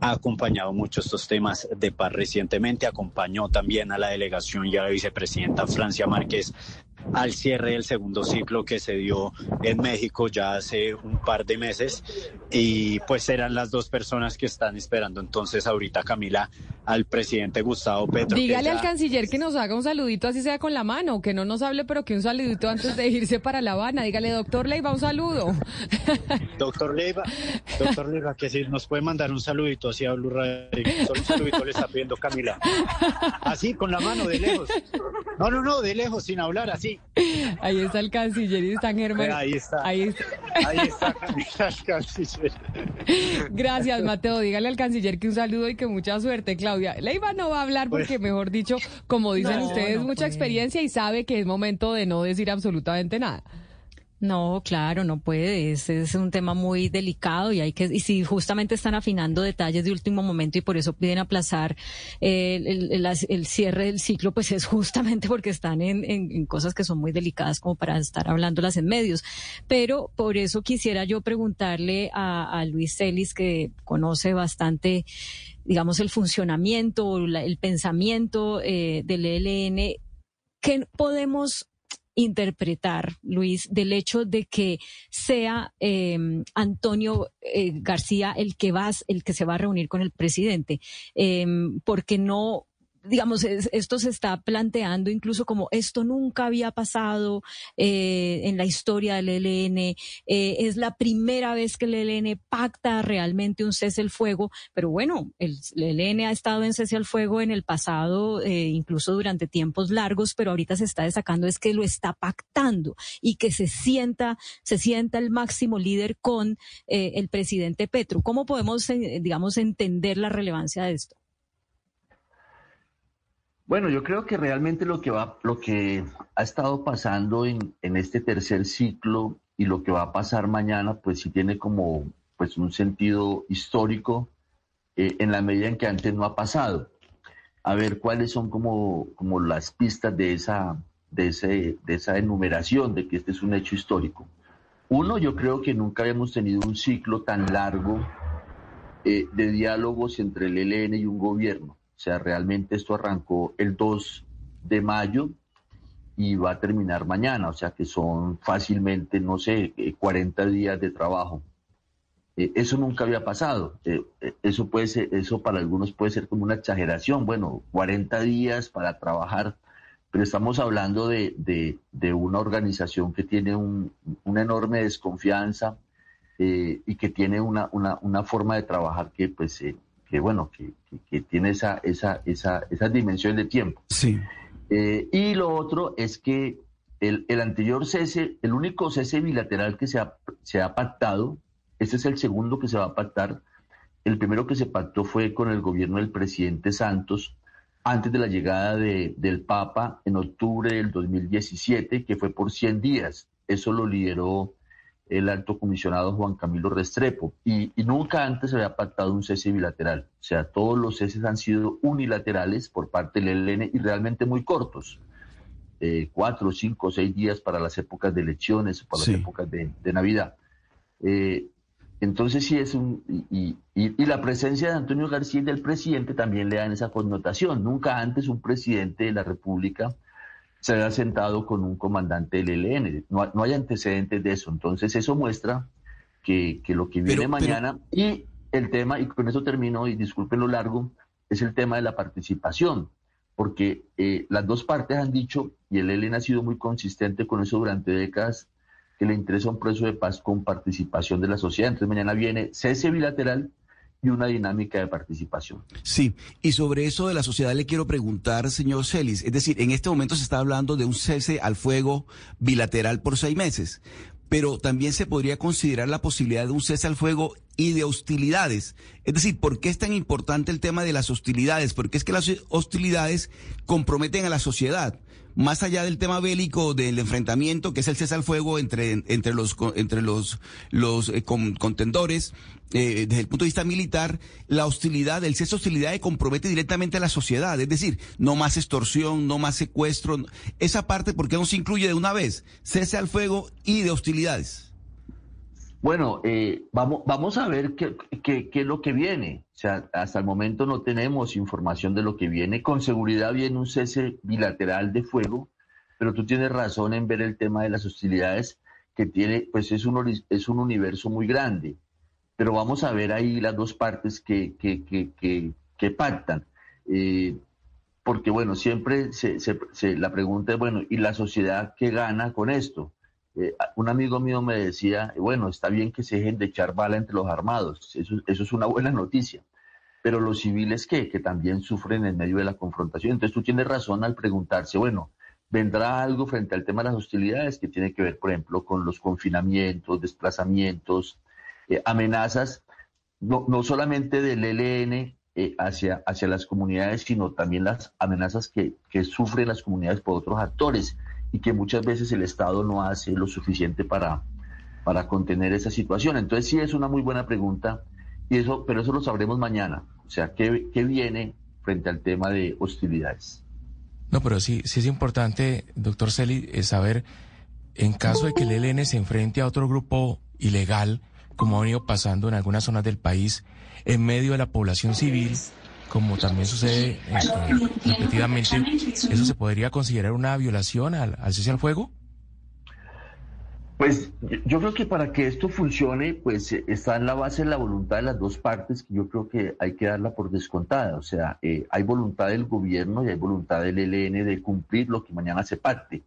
ha acompañado mucho estos temas de paz recientemente, acompañó también a la delegación y a la vicepresidenta Francia Márquez al cierre del segundo ciclo que se dio en México ya hace un par de meses y pues eran las dos personas que están esperando entonces ahorita Camila al presidente Gustavo Petro. Dígale al canciller que nos haga un saludito así sea con la mano, que no nos hable pero que un saludito antes de irse para La Habana. Dígale, doctor Leiva, un saludo. Doctor Leiva, doctor Leiva, que si nos puede mandar un saludito así a Blue Radio. Solo un saludito le está pidiendo Camila. Así, con la mano, de lejos. No, no, no, de lejos, sin hablar, así. Ahí está el canciller y está Germán. Ahí está. Ahí está. Ahí está Camila, el canciller. Gracias, Mateo. Dígale al canciller que un saludo y que mucha suerte, Claudia. Leiva no va a hablar porque, mejor dicho, como dicen No, ustedes, no mucha experiencia y sabe que es momento de no decir absolutamente nada. No, claro, no puede. Ese es un tema muy delicado y hay que, y si justamente están afinando detalles de último momento y por eso piden aplazar el, cierre del ciclo, pues es justamente porque están en, cosas que son muy delicadas como para estar hablándolas en medios. Pero por eso quisiera yo preguntarle a, Luis Celis, que conoce bastante digamos, el funcionamiento, o la- el pensamiento eh, del ELN, ¿qué podemos interpretar, Luis, del hecho de que sea eh, Antonio eh, García el que va, el que se va a reunir con el presidente? Eh, porque no digamos, es- esto se está planteando incluso como esto nunca había pasado eh, en la historia del ELN, eh, es la primera vez que el ELN pacta realmente un cese al fuego, pero bueno, el, el ELN ha estado en cese al fuego en el pasado, eh, incluso durante tiempos largos, pero ahorita se está destacando es que lo está pactando y que se sienta, se sienta el máximo líder con eh, el presidente Petro. ¿Cómo podemos, eh, digamos, entender la relevancia de esto? Bueno, yo creo que realmente lo que va, lo que ha estado pasando en, en este tercer ciclo y lo que va a pasar mañana, pues sí tiene como pues un sentido histórico eh, en la medida en que antes no ha pasado. A ver cuáles son como, como las pistas de esa, de, ese, de esa enumeración de que este es un hecho histórico. Uno, yo creo que nunca habíamos tenido un ciclo tan largo eh, de diálogos entre el ELN y un gobierno. O sea, realmente esto arrancó el 2 de mayo y va a terminar mañana. O sea, que son fácilmente, no sé, eh, 40 días de trabajo. Eh, eso nunca había pasado. Eh, eh, eso puede ser, eso para algunos puede ser como una exageración. Bueno, 40 días para trabajar, pero estamos hablando de, de- una organización que tiene un- una enorme desconfianza eh, y que tiene una, una, una forma de trabajar que, pues, eh, que bueno, que, que- que tiene esa, esa, esa, esa dimensión de tiempo. Sí. Eh, y lo otro es que el, el anterior cese, el único cese bilateral que se ha, se ha pactado, este es el segundo que se va a pactar. El primero que se pactó fue con el gobierno del presidente Santos antes de la llegada de- del Papa en octubre del 2017, que fue por 100 días. Eso lo lideró el alto comisionado Juan Camilo Restrepo. Y, y nunca antes se había pactado un cese bilateral. O sea, todos los ceses han sido unilaterales por parte del ELN y realmente muy cortos. Eh, cuatro, cinco, seis días para las épocas de elecciones, para Sí. las épocas de, de Navidad. Eh, entonces sí es un... Y, y- y la presencia de Antonio García y del presidente también le dan esa connotación. Nunca antes un presidente de la República se había sentado con un comandante del ELN. No, hay- no hay antecedentes de eso. Entonces eso muestra que, que lo que viene Pero- pero- mañana y el tema, y con eso termino, y disculpen lo largo, es el tema de la participación. Porque eh, las dos partes han dicho, y el ELN ha sido muy consistente con eso durante décadas, que le interesa un proceso de paz con participación de la sociedad. Entonces mañana viene cese bilateral y una dinámica de participación. Sí, y sobre eso de la sociedad le quiero preguntar, señor Celis. Es decir, en este momento se está hablando de un cese al fuego bilateral por seis meses, pero también se podría considerar la posibilidad de un cese al fuego y de hostilidades. Es decir, ¿por qué es tan importante el tema de las hostilidades? Porque es que las hostilidades comprometen a la sociedad. Más allá del tema bélico del enfrentamiento, que es el cese al fuego entre, entre los, entre los, los eh, contendores, eh, desde el punto de vista militar, la hostilidad, el cese de hostilidad compromete directamente a la sociedad. Es decir, no más extorsión, no más secuestro. Esa parte, ¿por qué no se incluye de una vez? Cese al fuego y de hostilidades. Bueno, eh, vamos, vamos a ver qué, qué, qué, es lo que viene. O sea, hasta el momento no tenemos información de lo que viene. Con seguridad viene un cese bilateral de fuego, pero tú tienes razón en ver el tema de las hostilidades que tiene, pues es un, es un universo muy grande. Pero vamos a ver ahí las dos partes que, que, que, que pactan. Eh, porque, bueno, siempre se, se, se, la pregunta es, bueno, ¿y la sociedad qué gana con esto? Eh, un amigo mío me decía, bueno, está bien que se dejen de echar bala entre los armados, eso, es una buena noticia, pero los civiles qué, que también sufren en medio de la confrontación. Entonces tú tienes razón al preguntarse, bueno, ¿vendrá algo frente al tema de las hostilidades que tiene que ver, por ejemplo, con los confinamientos, desplazamientos, eh, amenazas, no, no, solamente del ELN eh, hacia, hacia las comunidades, sino también las amenazas que, que sufren las comunidades por otros actores? Y que muchas veces el Estado no hace lo suficiente para, para contener esa situación. Entonces sí es una muy buena pregunta, y eso, pero eso lo sabremos mañana. O sea, ¿qué, qué viene frente al tema de hostilidades? No, pero sí, sí es importante, doctor Celi, eh, saber, en caso de que el ELN se enfrente a otro grupo ilegal, como ha venido pasando en algunas zonas del país, en medio de la población civil, como también sucede este, repetidamente, ¿eso se podría considerar una violación al, al cese al fuego? Pues yo creo que para que esto funcione, pues está en la base de la voluntad de las dos partes, que yo creo que hay que darla por descontada. O sea, eh, hay voluntad del gobierno y hay voluntad del ELN de cumplir lo que mañana se parte.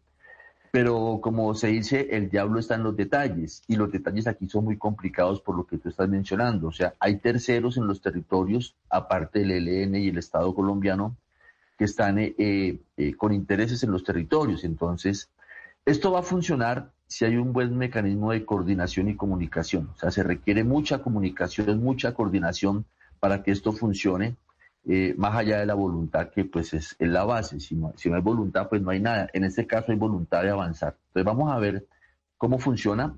Pero como se dice, el diablo está en los detalles y los detalles aquí son muy complicados por lo que tú estás mencionando. O sea, hay terceros en los territorios, aparte del ELN y el Estado colombiano, que están eh, eh, con intereses en los territorios. Entonces, esto va a funcionar si hay un buen mecanismo de coordinación y comunicación. O sea, se requiere mucha comunicación, mucha coordinación para que esto funcione eh, más allá de la voluntad que pues es, la base. Si no, si no hay voluntad, pues no hay nada. En este caso hay voluntad de avanzar. Entonces vamos a ver cómo funciona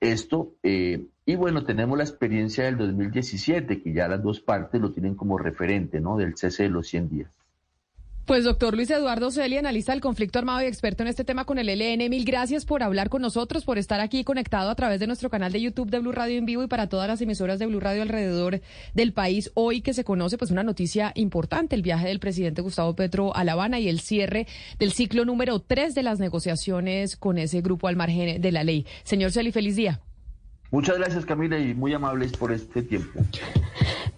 esto. Eh, y bueno, tenemos la experiencia del 2017, que ya las dos partes lo tienen como referente, ¿no? Del cese de los 100 días. Pues doctor Luis Eduardo Celi, analista del conflicto armado y experto en este tema con el LN, mil gracias por hablar con nosotros, por estar aquí conectado a través de nuestro canal de YouTube de Blue Radio en vivo y para todas las emisoras de Blue Radio alrededor del país. Hoy que se conoce pues una noticia importante, el viaje del presidente Gustavo Petro a La Habana y el cierre del ciclo número tres de las negociaciones con ese grupo al margen de la ley. Señor Celi, feliz día. Muchas gracias Camila y muy amables por este tiempo.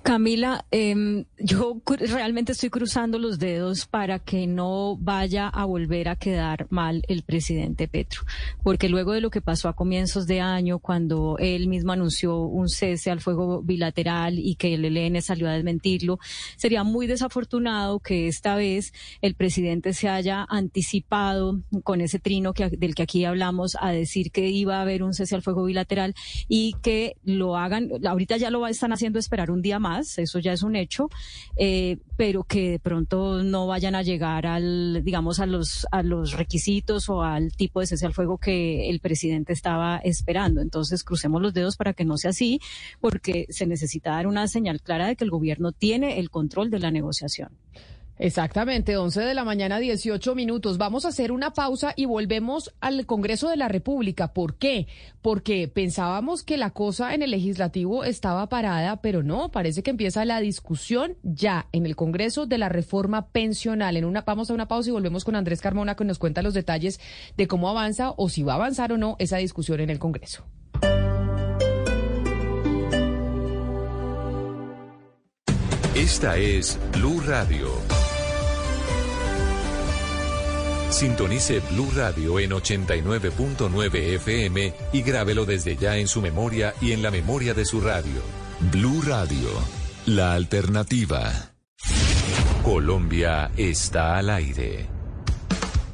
Camila, eh, yo realmente estoy cruzando los dedos para que no vaya a volver a quedar mal el presidente Petro, porque luego de lo que pasó a comienzos de año, cuando él mismo anunció un cese al fuego bilateral y que el ELN salió a desmentirlo, sería muy desafortunado que esta vez el presidente se haya anticipado con ese trino que, del que aquí hablamos a decir que iba a haber un cese al fuego bilateral y que lo hagan, ahorita ya lo están haciendo esperar un día más eso ya es un hecho, eh, pero que de pronto no vayan a llegar al, digamos, a los, a los requisitos o al tipo de cese al fuego que el presidente estaba esperando. Entonces, crucemos los dedos para que no sea así, porque se necesita dar una señal clara de que el gobierno tiene el control de la negociación. Exactamente, 11 de la mañana, 18 minutos. Vamos a hacer una pausa y volvemos al Congreso de la República. ¿Por qué? Porque pensábamos que la cosa en el legislativo estaba parada, pero no, parece que empieza la discusión ya en el Congreso de la reforma pensional. En una vamos a una pausa y volvemos con Andrés Carmona que nos cuenta los detalles de cómo avanza o si va a avanzar o no esa discusión en el Congreso. Esta es Blue Radio. Sintonice Blue Radio en 89.9 FM y grábelo desde ya en su memoria y en la memoria de su radio. Blue Radio, la alternativa. Colombia está al aire.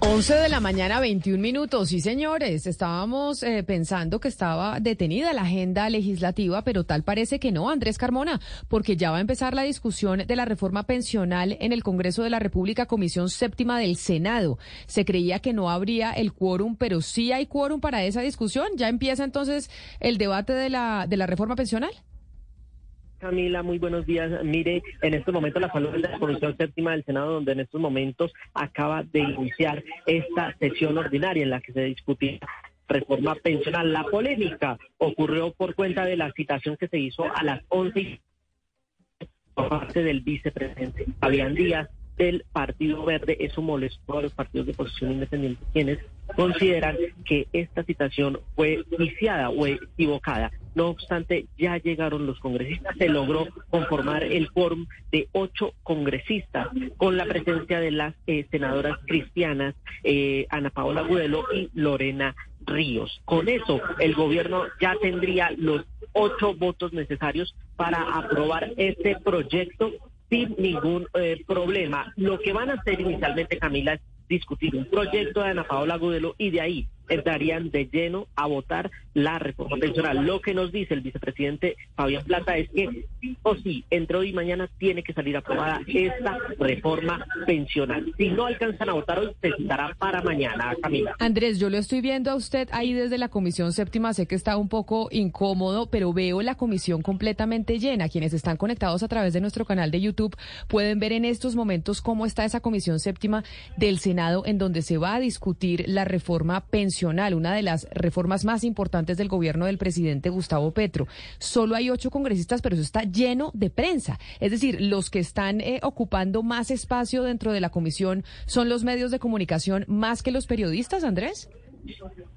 11 de la mañana, 21 minutos. Sí, señores, estábamos eh, pensando que estaba detenida la agenda legislativa, pero tal parece que no, Andrés Carmona, porque ya va a empezar la discusión de la reforma pensional en el Congreso de la República, Comisión Séptima del Senado. Se creía que no habría el quórum, pero sí hay quórum para esa discusión. ¿Ya empieza entonces el debate de la, de la reforma pensional? Camila, muy buenos días. Mire, en estos momentos la salud de la Comisión Séptima del Senado, donde en estos momentos acaba de iniciar esta sesión ordinaria en la que se discutía reforma pensional. La polémica ocurrió por cuenta de la citación que se hizo a las 11 por parte del vicepresidente Fabián Díaz del Partido Verde. Eso molestó a los partidos de oposición independiente, quienes consideran que esta citación fue viciada o equivocada. No obstante, ya llegaron los congresistas, se logró conformar el quórum de ocho congresistas con la presencia de las eh, senadoras cristianas eh, Ana Paola Gudelo y Lorena Ríos. Con eso, el gobierno ya tendría los ocho votos necesarios para aprobar este proyecto sin ningún eh, problema. Lo que van a hacer inicialmente, Camila, es discutir un proyecto de Ana Paola Gudelo y de ahí entrarían de lleno a votar la reforma pensional. Lo que nos dice el vicepresidente Fabián Plata es que sí o sí, entre hoy y mañana tiene que salir aprobada esta reforma pensional. Si no alcanzan a votar hoy, se citará para mañana, Camila. Andrés, yo lo estoy viendo a usted ahí desde la comisión séptima, sé que está un poco incómodo, pero veo la comisión completamente llena. Quienes están conectados a través de nuestro canal de YouTube pueden ver en estos momentos cómo está esa comisión séptima del Senado en donde se va a discutir la reforma pensional, una de las reformas más importantes del gobierno del presidente Gustavo Petro. Solo hay ocho congresistas, pero eso está lleno de prensa. Es decir, los que están eh, ocupando más espacio dentro de la comisión son los medios de comunicación más que los periodistas, Andrés.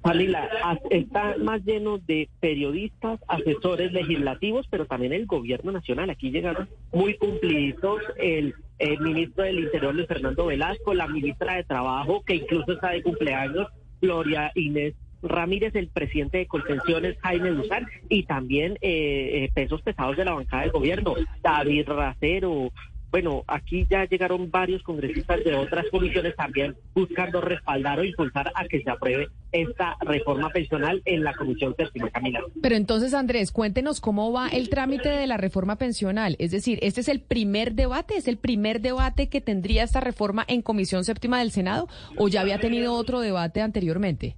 Palila, está más lleno de periodistas, asesores legislativos, pero también el gobierno nacional. Aquí llegaron muy cumplidos el ministro del Interior, Luis Fernando Velasco, la ministra de Trabajo, que incluso está de cumpleaños, Gloria Inés Ramírez, el presidente de Contenciones, Jaime Luzán, y también eh, eh, pesos pesados de la bancada del gobierno, David Racero. Bueno, aquí ya llegaron varios congresistas de otras comisiones también buscando respaldar o impulsar a que se apruebe esta reforma pensional en la Comisión Séptima, Camila. Pero entonces, Andrés, cuéntenos cómo va el trámite de la reforma pensional. Es decir, ¿este es el primer debate? ¿Es el primer debate que tendría esta reforma en Comisión Séptima del Senado? ¿O ya había tenido otro debate anteriormente?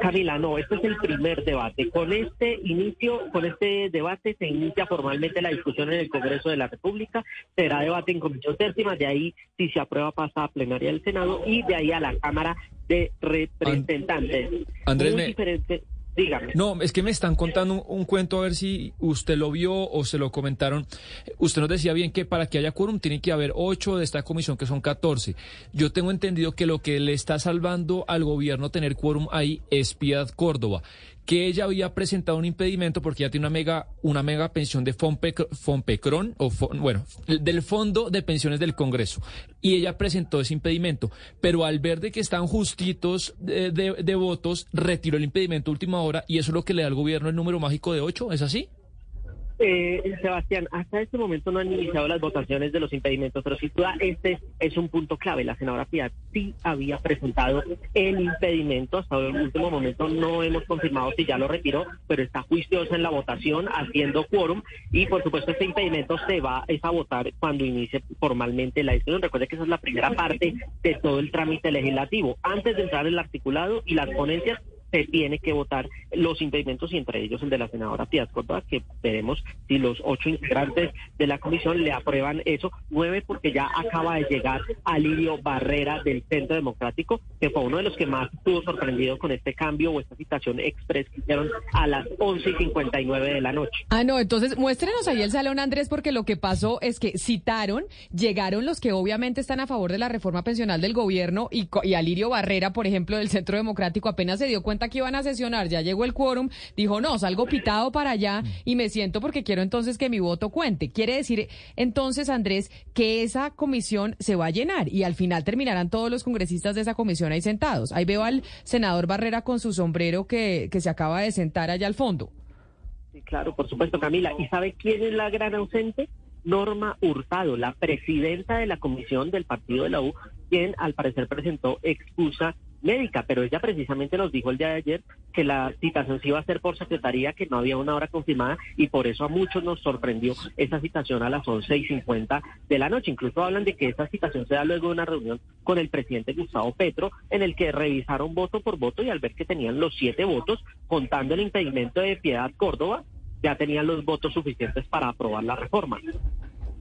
Camila, no, este es el primer debate. Con este inicio, con este debate se inicia formalmente la discusión en el Congreso de la República, será debate en comisión séptima, de ahí si se aprueba pasa a plenaria del Senado y de ahí a la Cámara de Representantes. Andrés, No, es que me están contando un, cuento a ver si usted lo vio o se lo comentaron. Usted nos decía bien que para que haya quórum tiene que haber ocho de esta comisión que son catorce. Yo tengo entendido que lo que le está salvando al gobierno tener quórum ahí es Piedad Córdoba que ella había presentado un impedimento porque ya tiene una mega, una mega pensión de Fompecron, o bueno, del Fondo de Pensiones del Congreso. Y ella presentó ese impedimento. Pero al ver de que están justitos de, de votos, retiró el impedimento última hora y eso es lo que le da al gobierno el número mágico de ocho, ¿es así? Eh, Sebastián, hasta este momento no han iniciado las votaciones de los impedimentos, pero sin duda este es un punto clave. La senadora Piedad sí había presentado el impedimento, hasta el último momento no hemos confirmado si ya lo retiró, pero está juiciosa en la votación, haciendo quórum, y por supuesto este impedimento se va a votar cuando inicie formalmente la discusión. Recuerde que esa es la primera parte de todo el trámite legislativo. Antes de entrar el articulado y las ponencias, se tiene que votar los impedimentos y entre ellos el de la senadora Córdoba, que veremos si los ocho integrantes de la comisión le aprueban eso. Nueve porque ya acaba de llegar Alirio Barrera del Centro Democrático, que fue uno de los que más estuvo sorprendido con este cambio o esta citación express que hicieron a las once y cincuenta y nueve de la noche. Ah, no, entonces muéstrenos ahí el salón, Andrés, porque lo que pasó es que citaron, llegaron los que obviamente están a favor de la reforma pensional del gobierno y, y Alirio Barrera, por ejemplo, del Centro Democrático, apenas se dio cuenta que iban a sesionar, ya llegó el quórum, dijo, no, salgo pitado para allá y me siento porque quiero entonces que mi voto cuente. Quiere decir entonces, Andrés, que esa comisión se va a llenar y al final terminarán todos los congresistas de esa comisión ahí sentados. Ahí veo al senador Barrera con su sombrero que, que se acaba de sentar allá al fondo. Claro, por supuesto, Camila. ¿Y sabe quién es la gran ausente? Norma Hurtado, la presidenta de la comisión del partido de la U, quien al parecer presentó excusa médica, pero ella precisamente nos dijo el día de ayer que la citación se iba a hacer por secretaría, que no había una hora confirmada y por eso a muchos nos sorprendió esa citación a las once y cincuenta de la noche. Incluso hablan de que esa citación se da luego de una reunión con el presidente Gustavo Petro, en el que revisaron voto por voto y al ver que tenían los siete votos, contando el impedimento de Piedad Córdoba, ya tenían los votos suficientes para aprobar la reforma.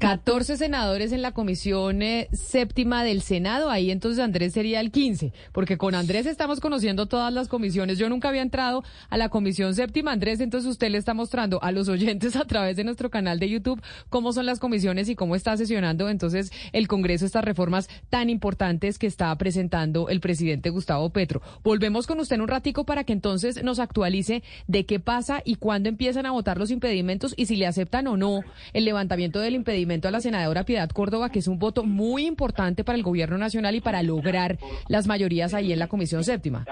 14 senadores en la comisión eh, séptima del Senado, ahí entonces Andrés sería el 15, porque con Andrés estamos conociendo todas las comisiones. Yo nunca había entrado a la comisión séptima, Andrés, entonces usted le está mostrando a los oyentes a través de nuestro canal de YouTube cómo son las comisiones y cómo está sesionando entonces el Congreso estas reformas tan importantes que está presentando el presidente Gustavo Petro. Volvemos con usted en un ratico para que entonces nos actualice de qué pasa y cuándo empiezan a votar los impedimentos y si le aceptan o no el levantamiento del impedimento a la senadora Piedad Córdoba, que es un voto muy importante para el gobierno nacional y para lograr las mayorías ahí en la Comisión Séptima.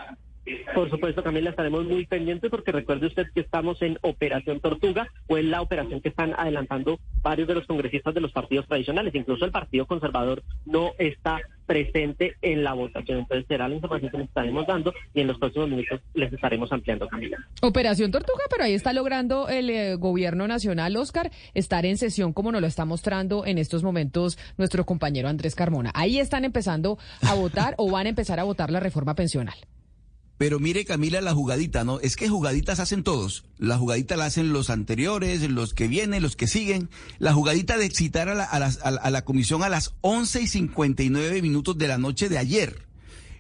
Por supuesto, Camila, estaremos muy pendientes porque recuerde usted que estamos en Operación Tortuga o en la operación que están adelantando varios de los congresistas de los partidos tradicionales. Incluso el Partido Conservador no está presente en la votación. Entonces será la información que les estaremos dando y en los próximos minutos les estaremos ampliando, Camila. Operación Tortuga, pero ahí está logrando el eh, gobierno nacional, Oscar, estar en sesión como nos lo está mostrando en estos momentos nuestro compañero Andrés Carmona. Ahí están empezando a votar o van a empezar a votar la reforma pensional. Pero mire, Camila, la jugadita, ¿no? Es que jugaditas hacen todos. La jugadita la hacen los anteriores, los que vienen, los que siguen. La jugadita de citar a la, a, a la comisión a las 11 y 59 minutos de la noche de ayer.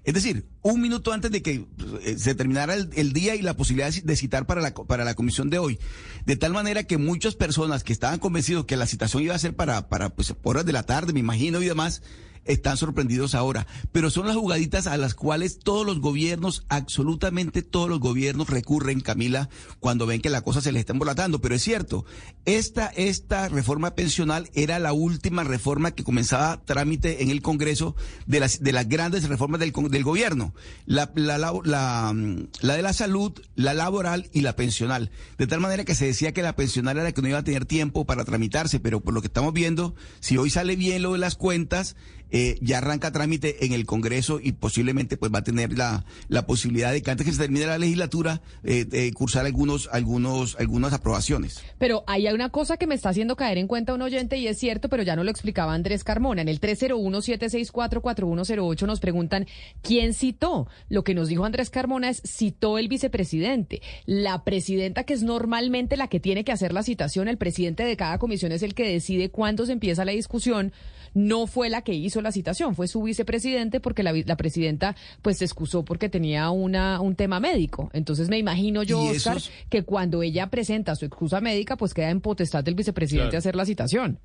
Es decir, un minuto antes de que eh, se terminara el, día y la posibilidad de citar para la, para la comisión de hoy. De tal manera que muchas personas que estaban convencidos que la citación iba a ser para, para pues, horas de la tarde, me imagino, y demás, están sorprendidos ahora. Pero son las jugaditas a las cuales todos los gobiernos, absolutamente todos los gobiernos recurren, Camila, cuando ven que la cosa se les está embolatando. Pero es cierto, esta, esta reforma pensional era la última reforma que comenzaba trámite en el Congreso de las, de las grandes reformas del, del gobierno. La, la, la, la, la de la salud, la laboral y la pensional. De tal manera que se decía que la pensional era que no iba a tener tiempo para tramitarse, pero por lo que estamos viendo, si hoy sale bien lo de las cuentas, eh, ya arranca trámite en el Congreso y posiblemente pues va a tener la, la posibilidad de que antes que se termine la legislatura eh, cursar algunos, algunos, algunas aprobaciones. Pero hay una cosa que me está haciendo caer en cuenta un oyente y es cierto, pero ya no lo explicaba Andrés Carmona. En el 301-764-4108 nos preguntan quién citó. Lo que nos dijo Andrés Carmona es citó el vicepresidente. La presidenta, que es normalmente la que tiene que hacer la citación, el presidente de cada comisión es el que decide cuándo se empieza la discusión no fue la que hizo la citación, fue su vicepresidente porque la, la presidenta pues se excusó porque tenía una, un tema médico. Entonces me imagino yo, Oscar, que cuando ella presenta su excusa médica, pues queda en potestad del vicepresidente hacer la citación.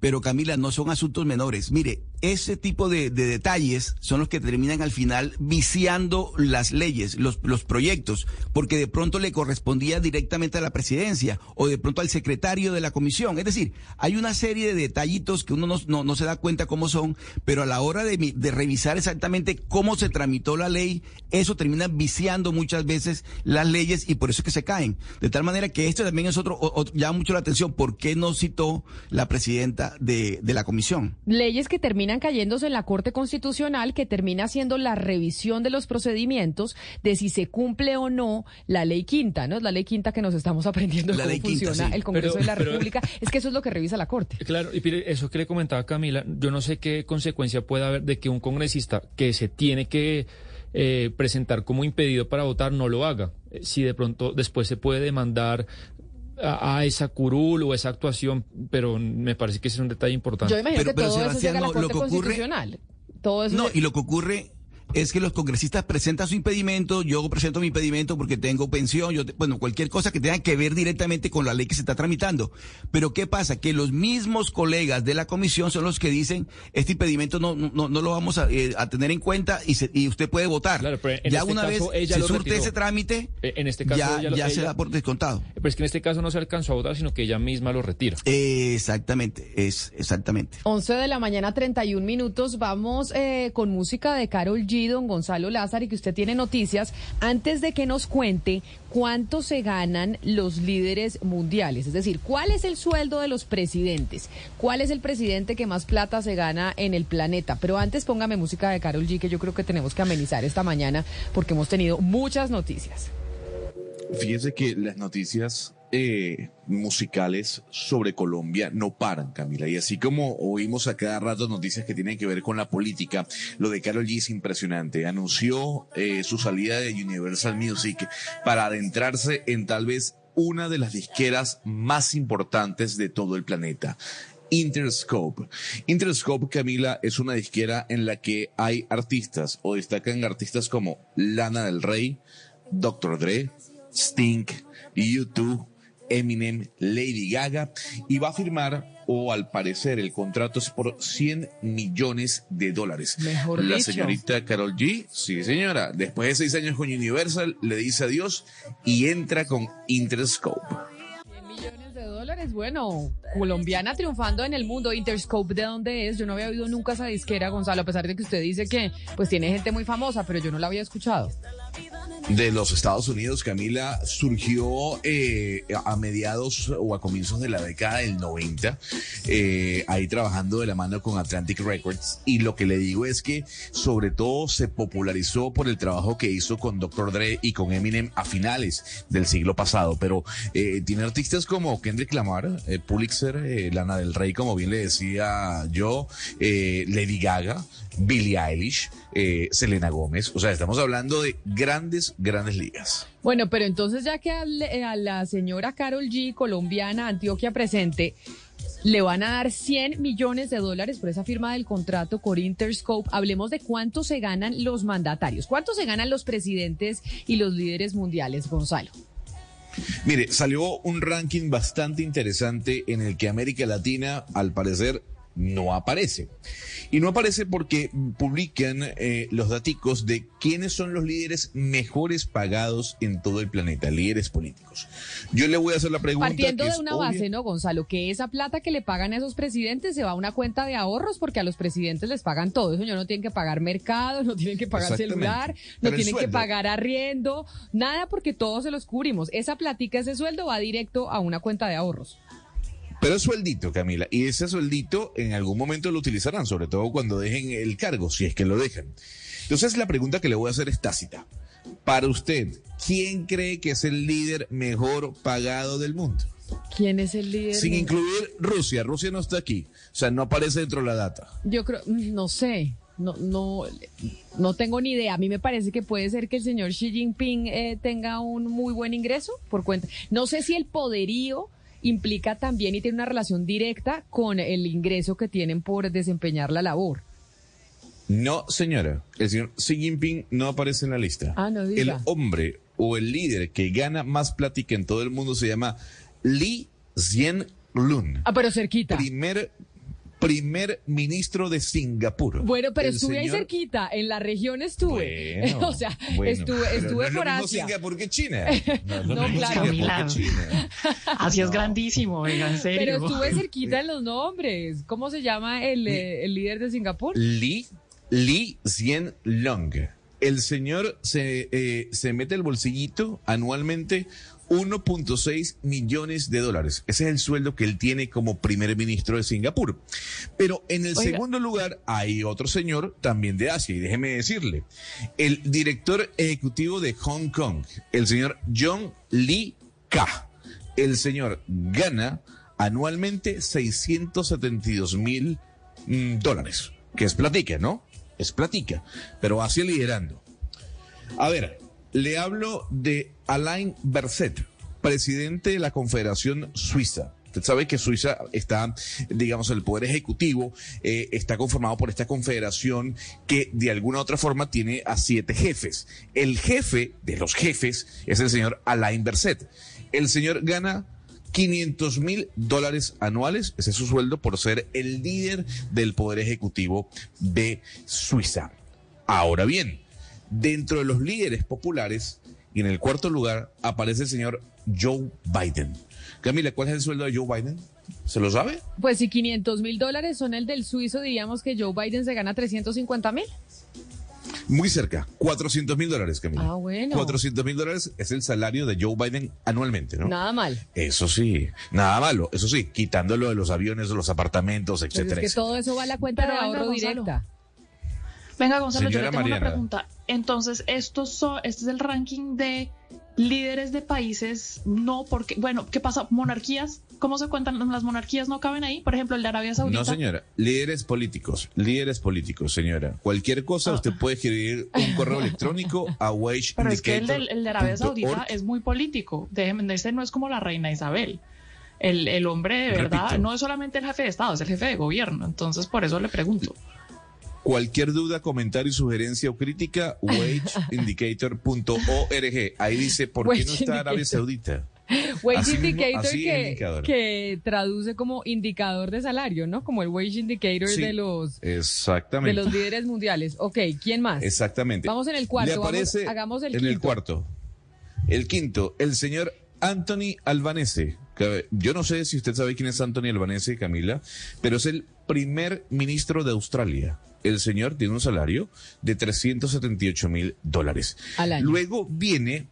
Pero Camila, no son asuntos menores. Mire, ese tipo de, detalles son los que terminan al final viciando las leyes, los, los proyectos, porque de pronto le correspondía directamente a la presidencia o de pronto al secretario de la comisión. Es decir, hay una serie de detallitos que uno no, se da cuenta cómo son, pero a la hora de, de, revisar exactamente cómo se tramitó la ley, eso termina viciando muchas veces las leyes y por eso es que se caen. De tal manera que esto también es otro, llama mucho la atención, ¿por qué no citó la presidenta de, la comisión. Leyes que terminan cayéndose en la Corte Constitucional, que termina haciendo la revisión de los procedimientos de si se cumple o no la ley quinta, ¿no? Es la ley quinta que nos estamos aprendiendo la cómo funciona el Congreso de la República. Es que eso es lo que revisa la Corte. Claro, y eso que le comentaba Camila, yo no sé qué consecuencia puede haber de que un congresista que se tiene que eh, presentar como impedido para votar no lo haga. Eh, si de pronto después se puede demandar a, esa curul o esa actuación, pero me parece que ese es un detalle importante. Yo imagino que todo eso llega a la Corte Constitucional. Todo eso no, y lo que ocurre es que los congresistas presentan su impedimento, yo presento mi impedimento porque tengo pensión, yo bueno, cualquier cosa que tenga que ver directamente con la ley que se está tramitando. Pero ¿qué pasa? Que los mismos colegas de la comisión son los que dicen, este impedimento no, no, no lo vamos a, eh, tener en cuenta y, y usted puede votar. ya este una vez se surte ese trámite, eh, en este caso ya, se da por descontado. Pero es que en este caso no se alcanzó a votar, sino que ella misma lo retira. exactamente, es exactamente. 11 de la mañana, 31 minutos, vamos eh, con música de Carol G Don Gonzalo Lázaro, y que usted tiene noticias, antes de que nos cuente cuánto se ganan los líderes mundiales. Es decir, cuál es el sueldo de los presidentes, cuál es el presidente que más plata se gana en el planeta. Pero antes póngame música de Carol G, que yo creo que tenemos que amenizar esta mañana porque hemos tenido muchas noticias. Fíjese que las noticias eh, musicales sobre Colombia no paran, Camila. Y así como oímos a cada rato noticias que tienen que ver con la política, lo de Carol G es impresionante. Anunció eh, su salida de Universal Music para adentrarse en tal vez una de las disqueras más importantes de todo el planeta. Interscope. Interscope, Camila, es una disquera en la que hay artistas o destacan artistas como Lana del Rey, Dr. Dre, Sting, YouTube, Eminem, Lady Gaga y va a firmar o al parecer el contrato es por 100 millones de dólares. Mejor La dicho. señorita Carol G, sí señora, después de seis años con Universal le dice adiós y entra con Interscope. 100 millones de dólares, bueno, colombiana triunfando en el mundo. Interscope, ¿de dónde es? Yo no había oído nunca esa disquera, Gonzalo, a pesar de que usted dice que pues tiene gente muy famosa, pero yo no la había escuchado. De los Estados Unidos, Camila, surgió eh, a mediados o a comienzos de la década del 90, eh, ahí trabajando de la mano con Atlantic Records. Y lo que le digo es que sobre todo se popularizó por el trabajo que hizo con Dr. Dre y con Eminem a finales del siglo pasado. Pero eh, tiene artistas como Kendrick Lamar, Pulitzer, Lana del Rey, como bien le decía yo, Lady Gaga, Billie Eilish, eh, Selena Gómez. O sea, estamos hablando de grandes, grandes ligas. Bueno, pero entonces ya que al- eh, a la señora Carol G, colombiana, Antioquia presente, le van a dar 100 millones de dólares por esa firma del contrato con Interscope. Hablemos de cuánto se ganan los mandatarios, cuánto se ganan los presidentes y los líderes mundiales, Gonzalo. Mire, salió un ranking bastante interesante en el que América Latina, al parecer, no aparece. Y no aparece porque publican eh, los daticos de quiénes son los líderes mejores pagados en todo el planeta, líderes políticos. Yo le voy a hacer la pregunta. Partiendo de una obvia. base, ¿no, Gonzalo? Que esa plata que le pagan a esos presidentes se va a una cuenta de ahorros porque a los presidentes les pagan todo. Eso no tienen que pagar mercado, no tienen que pagar celular, no tienen que pagar arriendo, nada porque todos se los cubrimos. Esa platica, ese sueldo va directo a una cuenta de ahorros. Pero es sueldito, Camila, y ese sueldito en algún momento lo utilizarán, sobre todo cuando dejen el cargo, si es que lo dejan. Entonces la pregunta que le voy a hacer es tácita. Para usted, ¿quién cree que es el líder mejor pagado del mundo? ¿Quién es el líder? Sin incluir Rusia. Rusia no está aquí. O sea, no aparece dentro de la data. Yo creo, mm, no sé, no, no, no tengo ni idea. A mí me parece que puede ser que el señor Xi Jinping eh, tenga un muy buen ingreso por cuenta. No sé si el poderío implica también y tiene una relación directa con el ingreso que tienen por desempeñar la labor. No, señora. El señor Xi Jinping no aparece en la lista. Ah, no el diga. hombre o el líder que gana más plática en todo el mundo se llama Lee Hsien Loong. Ah, pero cerquita. Primer, primer ministro de Singapur. Bueno, pero El estuve ahí cerquita, en la región estuve. Bueno, o sea, bueno, estuve, no es lo por mismo Asia. Singapur que China. No, es lo claro. Singapur que China. Así es grandísimo, venga, en serio. Pero estuve cerquita en los nombres. ¿Cómo se llama el, eh, el líder de Singapur? Lee, Lee Hsien Long. El señor se, eh, se mete el bolsillito anualmente 1.6 millones de dólares. Ese es el sueldo que él tiene como primer ministro de Singapur. Pero en el Oiga. segundo lugar hay otro señor también de Asia. Y déjeme decirle, el director ejecutivo de Hong Kong, el señor John Lee Ka. El señor gana anualmente 672 mil mm, dólares. Que es platica, ¿no? Es platica. Pero Asia liderando. A ver, le hablo de Alain Berset, presidente de la Confederación Suiza. Usted sabe que Suiza está, digamos, el poder ejecutivo eh, está conformado por esta confederación que de alguna u otra forma tiene a siete jefes. El jefe de los jefes es el señor Alain Berset. El señor gana 500 mil dólares anuales, ese es su sueldo por ser el líder del poder ejecutivo de Suiza. Ahora bien, dentro de los líderes populares y en el cuarto lugar aparece el señor Joe Biden. Camila, ¿cuál es el sueldo de Joe Biden? ¿Se lo sabe? Pues si 500 mil dólares son el del suizo, diríamos que Joe Biden se gana 350 mil. Muy cerca, 400 mil dólares, Camila. Ah, bueno. 400 mil dólares es el salario de Joe Biden anualmente, ¿no? Nada mal. Eso sí, nada malo. Eso sí, quitándolo de los aviones, de los apartamentos, Pues etcétera. es que todo eso va a la cuenta Pero de ahorro directa. Venga, Gonzalo, yo Señora le tengo Mariana. una pregunta. Entonces, estos son, este es el ranking de líderes de países, no porque, bueno, ¿qué pasa? ¿Monarquías? ¿Cómo se cuentan? ¿Las monarquías no caben ahí? Por ejemplo, el de Arabia Saudita. No, señora. Líderes políticos. Líderes políticos, señora. Cualquier cosa, usted puede escribir un correo electrónico a wage Pero es que el, el de Arabia Saudita es muy político. Déjeme, este no es como la reina Isabel. El, el hombre de verdad Repito. no es solamente el jefe de Estado, es el jefe de gobierno. Entonces, por eso le pregunto. Cualquier duda, comentario, sugerencia o crítica, wageindicator.org. Ahí dice, ¿por qué no está Arabia. Saudita? Wage Así Indicator que, traduce como indicador de salario, ¿no? Como el Wage Indicator Sí, de los de Exactamente. los líderes mundiales. Ok, ¿quién más? Exactamente. Vamos en el cuarto, Le vamos- aparece hagamos el en el cuarto. El quinto, el señor Anthony Albanese. Yo no sé si usted sabe quién es Anthony Albanese, Camila, pero es el primer ministro de Australia. El señor tiene un salario de 378 mil dólares. Al año. Luego viene,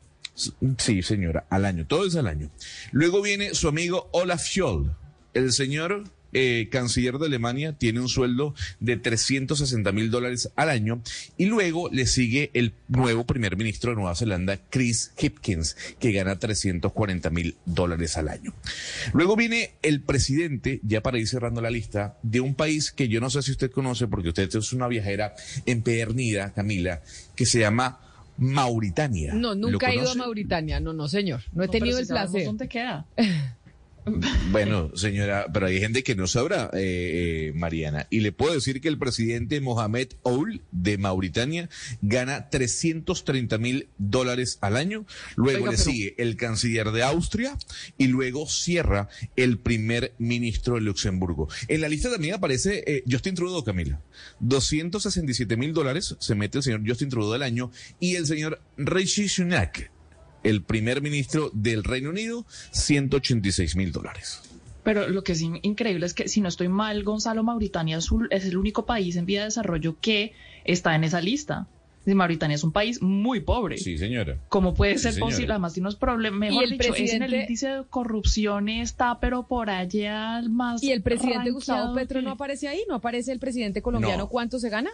sí señora, al año, todo es al año. Luego viene su amigo Olaf Scholz. El señor eh, canciller de Alemania tiene un sueldo de 360 mil dólares al año. Y luego le sigue el nuevo primer ministro de Nueva Zelanda, Chris Hipkins, que gana 340 mil dólares al año. Luego viene el presidente, ya para ir cerrando la lista, de un país que yo no sé si usted conoce, porque usted es una viajera empedernida, Camila, que se llama Mauritania. No, ¿Lo nunca he ido a? Mauritania. No, no, señor. No he No, pero tenido si el sabemos placer. ¿Dónde queda? Bueno, señora, pero hay gente que no sabrá, eh, eh, Mariana. Y le puedo decir que el presidente Mohamed Ould de Mauritania gana 330 mil dólares al año. Luego Oiga, le pero- sigue el canciller de Austria y luego cierra el primer ministro de Luxemburgo. En la lista también aparece eh, Justin Trudeau, Camila. 267 mil dólares se mete el señor Justin Trudeau del año y el señor Rishi Sunak. El primer ministro del Reino Unido, 186 mil dólares. Pero lo que es in- increíble es que, si no estoy mal, Gonzalo, Mauritania es, el único país en vía de desarrollo que está en esa lista. Y Mauritania es un país muy pobre. Sí, señora. ¿Cómo puede Sí, ser señora. posible? Además, tiene unos problemas. Mejor el dicho, es en el índice de corrupción está, pero por allá más. Y el presidente Gustavo Petro que- no aparece ahí, no aparece el presidente colombiano. No. ¿Cuánto se gana?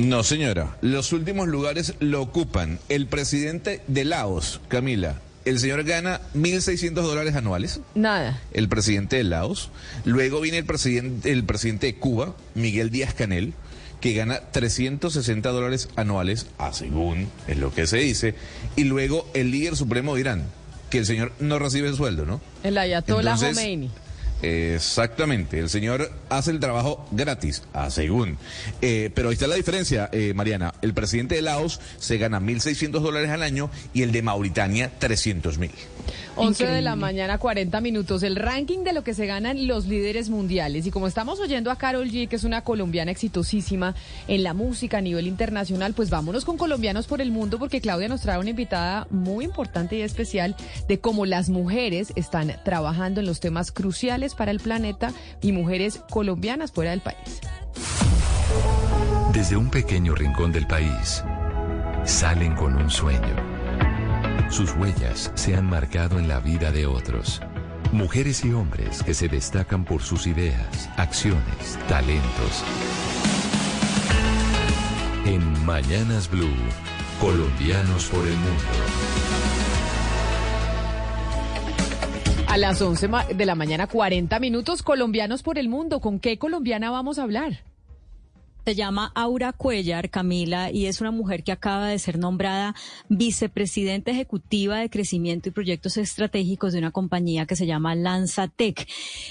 No, señora. Los últimos lugares lo ocupan el presidente de Laos, Camila. El señor gana 1.600 dólares anuales. Nada. El presidente de Laos. Luego viene el presidente, el presidente de Cuba, Miguel Díaz Canel, que gana 360 dólares anuales, a según es lo que se dice. Y luego el líder supremo de Irán, que el señor no recibe sueldo, ¿no? El Ayatollah Entonces, Khomeini. Exactamente, el señor hace el trabajo gratis, a según. Eh, pero ahí está la diferencia, eh, Mariana. El presidente de Laos se gana 1.600 dólares al año y el de Mauritania 300.000. 11 de la mañana, 40 minutos. El ranking de lo que se ganan los líderes mundiales. Y como estamos oyendo a Carol G, que es una colombiana exitosísima en la música a nivel internacional, pues vámonos con colombianos por el mundo, porque Claudia nos trae una invitada muy importante y especial de cómo las mujeres están trabajando en los temas cruciales para el planeta y mujeres colombianas fuera del país. Desde un pequeño rincón del país, salen con un sueño sus huellas se han marcado en la vida de otros. Mujeres y hombres que se destacan por sus ideas, acciones, talentos. En Mañanas Blue, colombianos por el mundo. A las 11 ma- de la mañana, 40 minutos, colombianos por el mundo. ¿Con qué colombiana vamos a hablar? Se llama Aura Cuellar, Camila, y es una mujer que acaba de ser nombrada vicepresidenta ejecutiva de crecimiento y proyectos estratégicos de una compañía que se llama Lanzatec.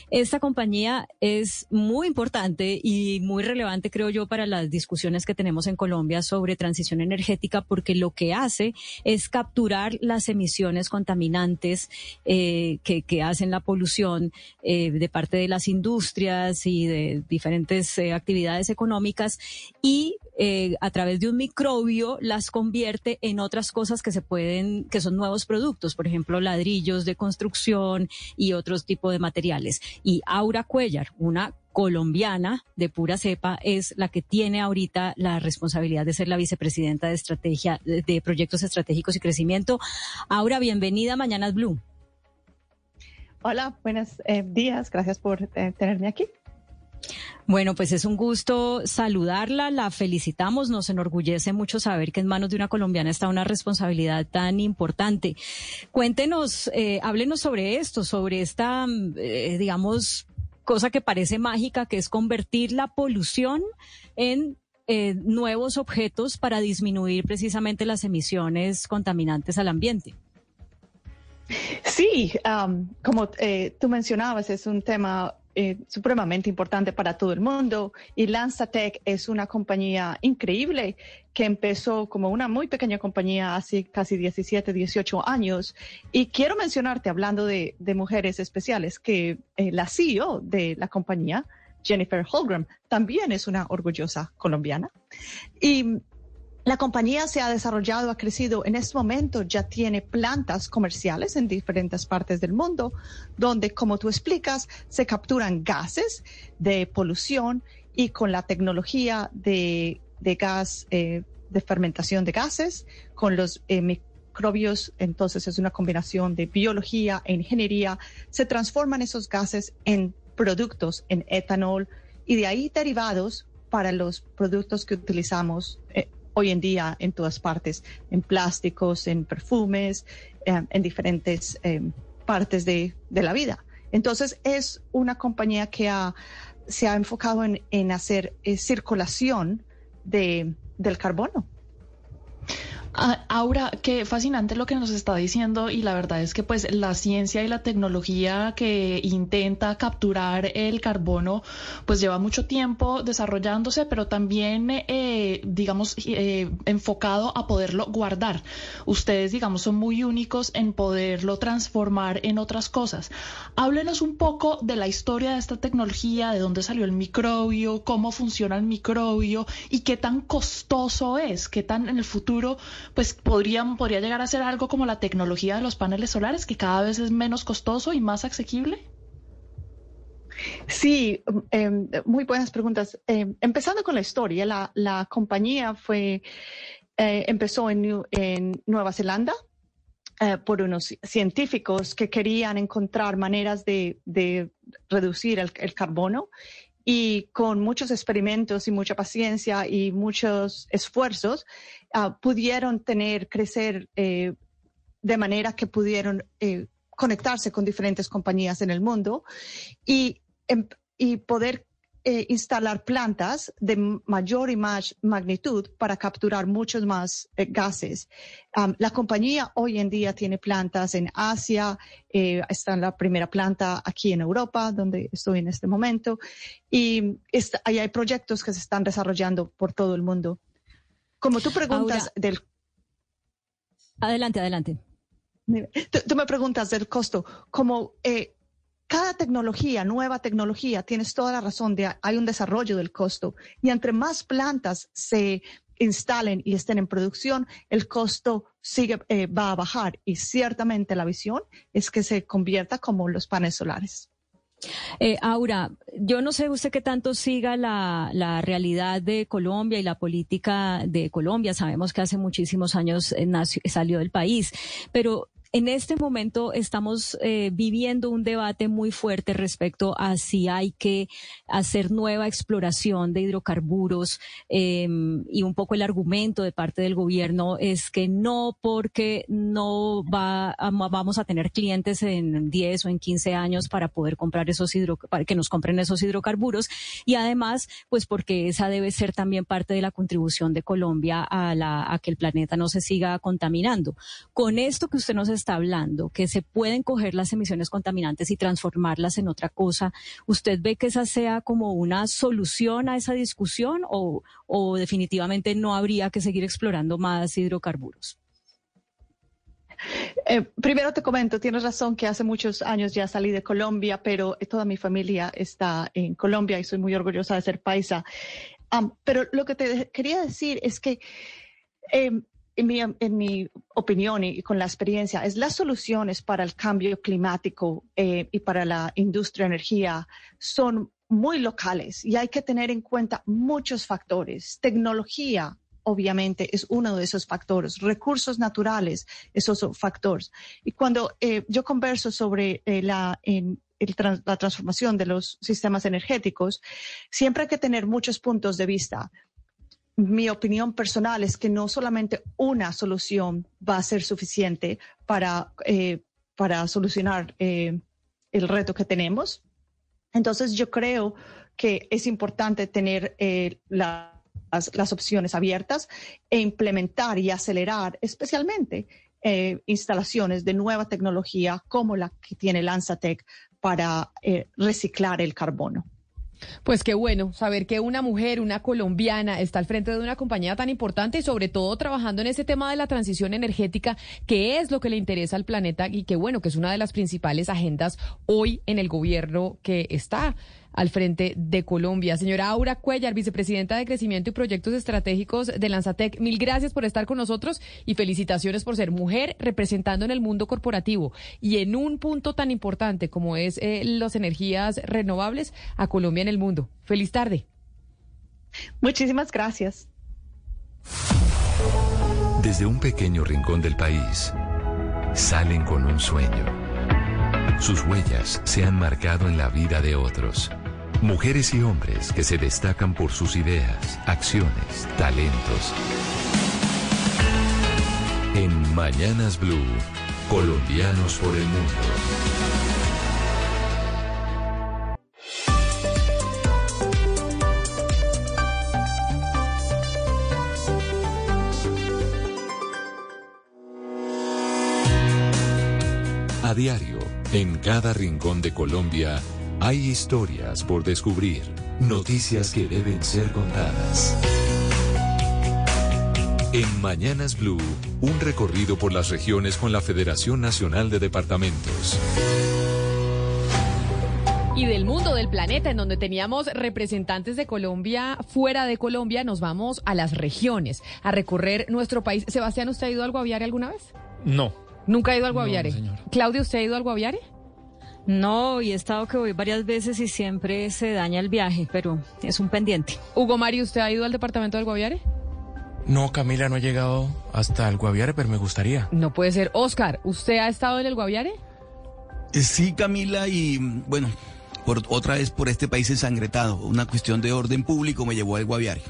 Esta compañía es muy importante y muy relevante, creo yo, para las discusiones que tenemos en Colombia sobre transición energética, porque lo que hace es capturar las emisiones contaminantes eh, que, hacen la polución eh, de parte de las industrias y de diferentes eh, actividades económicas y eh, a través de un microbio las convierte en otras cosas que se pueden, que son nuevos productos, por ejemplo, ladrillos de construcción y otros tipos de materiales. Y Aura Cuellar, una colombiana de pura cepa es la que tiene ahorita la responsabilidad de ser la vicepresidenta de estrategia de proyectos estratégicos y crecimiento. Aura, bienvenida a Mañanas Blue. Hola, buenos eh, días. Gracias por eh, tenerme aquí. Bueno, pues es un gusto saludarla, la felicitamos, nos enorgullece mucho saber que en manos de una colombiana está una responsabilidad tan importante. Cuéntenos, eh, háblenos sobre esto, sobre esta, digamos, cosa que parece mágica, que es convertir la polución en eh, nuevos objetos para disminuir precisamente las emisiones contaminantes al ambiente. Sí, como eh, tú mencionabas, es un tema eh, supremamente importante para todo el mundo y LanzaTech es una compañía increíble que empezó como una muy pequeña compañía hace casi 17, 18 años. Y quiero mencionarte, hablando de, mujeres especiales, que eh, la CEO de la compañía, Jennifer Holgram, también es una orgullosa colombiana. Y la compañía se ha desarrollado, ha crecido. En este momento ya tiene plantas comerciales en diferentes partes del mundo, donde, como tú explicas, se capturan gases de polución y con la tecnología de, gas, eh, de fermentación de gases, con los eh, microbios, entonces es una combinación de biología e ingeniería, se transforman esos gases en productos, en etanol y de ahí derivados para los productos que utilizamos eh, hoy en día en todas partes, en plásticos, en perfumes, eh, en diferentes eh, partes de, la vida. Entonces es una compañía que se ha enfocado en, hacer eh, circulación de, del carbono. Ah, Aura, qué fascinante lo que nos está diciendo y la verdad es que pues la ciencia y la tecnología que intenta capturar el carbono pues lleva mucho tiempo desarrollándose, pero también eh, digamos eh, enfocado a poderlo guardar. Ustedes digamos son muy únicos en poderlo transformar en otras cosas. Háblenos un poco de la historia de esta tecnología, de dónde salió el microbio, cómo funciona el microbio y qué tan costoso es, qué tan en el futuro pues podría, podría llegar a ser algo como la tecnología de los paneles solares, que cada vez es menos costoso y más asequible? Sí, em, muy buenas preguntas. Em, empezando con la historia, la, compañía fue, eh, empezó en, en, Nueva Zelanda eh, por unos científicos que querían encontrar maneras de, reducir el, carbono y con muchos experimentos y mucha paciencia y muchos esfuerzos ah, pudieron tener, crecer eh, de manera que pudieron eh, conectarse con diferentes compañías en el mundo y, em, y poder eh, instalar plantas de mayor y más magnitud para capturar muchos más eh, gases. la compañía hoy en día tiene plantas en Asia, eh, está en la primera planta aquí en Europa, donde estoy en este momento, y hay proyectos que se están desarrollando por todo el mundo. Como tú preguntas del... Adelante, adelante. Tú, me preguntas del costo, como cada tecnología, nueva tecnología, tienes toda la razón, de, hay un desarrollo del costo y entre más plantas se instalen y estén en producción, el costo sigue, eh, va a bajar y ciertamente la visión es que se convierta como los paneles solares. Eh, Aura, yo no sé usted qué tanto siga la, la, realidad de Colombia y la política de Colombia. Sabemos que hace muchísimos años eh, salió del país, pero en este momento estamos eh, viviendo un debate muy fuerte respecto a si hay que hacer nueva exploración de hidrocarburos em, y un poco el argumento de parte del gobierno es que no porque no va vamos a tener clientes en 10 o en 15 años para poder comprar esos hidro, para que nos compren esos hidrocarburos y además pues porque esa debe ser también parte de la contribución de Colombia a, la, a que el planeta no se siga contaminando. Con esto que usted nos hablando, que se pueden coger las emisiones contaminantes y transformarlas en otra cosa, ¿usted ve que esa sea como una solución a esa discusión o, o definitivamente no habría que seguir explorando más hidrocarburos? Eh, primero te comento, tienes razón que hace muchos años ya salí de Colombia, pero toda mi familia está en Colombia y soy muy orgullosa de ser paisa. pero lo que te quería decir es que em, en, mi, en, mi, opinión y con la experiencia, es las soluciones para el cambio climático eh, y para la industria de energía son muy locales y hay que tener en cuenta muchos factores. Tecnología, obviamente, es uno de esos factores. Recursos naturales, esos son factores. Y cuando eh, yo converso sobre eh, la, la transformación de los sistemas energéticos, siempre hay que tener muchos puntos de vista. Mi opinión personal es que no solamente una solución va a ser suficiente para, eh, para solucionar el reto que tenemos. Entonces, yo creo que es importante tener la las, opciones abiertas e implementar y acelerar especialmente eh, instalaciones de nueva tecnología como la que tiene Lanzatec para eh, reciclar el carbono. Pues qué bueno saber que una mujer, una colombiana, está al frente de una compañía tan importante y sobre todo trabajando en ese tema de la transición energética, que es lo que le interesa al planeta y que bueno, que es una de las principales agendas hoy en el gobierno que está al frente de Colombia. Señora Aura Cuellar, vicepresidenta de Crecimiento y Proyectos Estratégicos de Lanzatec, mil gracias por estar con nosotros y felicitaciones por ser mujer representando en el mundo corporativo y en un punto tan importante como es eh, las energías renovables a Colombia en el mundo. Feliz tarde. Muchísimas gracias. Desde un pequeño rincón del país, salen con un sueño. Sus huellas se han marcado en la vida de otros. Mujeres y hombres que se destacan por sus ideas, acciones, talentos. En Mañanas Blue, colombianos por el mundo. A diario, en cada rincón de Colombia, hay historias por descubrir, noticias que deben ser contadas. En Mañanas Blue, un recorrido por las regiones con la Federación Nacional de Departamentos. Y del mundo, del planeta, en donde teníamos representantes de Colombia fuera de Colombia, nos vamos a las regiones, a recorrer nuestro país. Sebastián, ¿usted ha ido al Guaviare alguna vez? No. ¿Nunca ha ido al Guaviare? Claudio, ¿usted ha ido al Guaviare? No, y he estado que voy varias veces y siempre se daña el viaje, pero es un pendiente. Hugo Mario, ¿usted ha ido al departamento del Guaviare? No, Camila, no he llegado hasta el Guaviare, pero me gustaría. No puede ser. Oscar, ¿usted ha estado en el Guaviare? Eh, sí, Camila, y bueno, por otra vez por este país ensangretado. Una cuestión de orden público me llevó al Guaviare.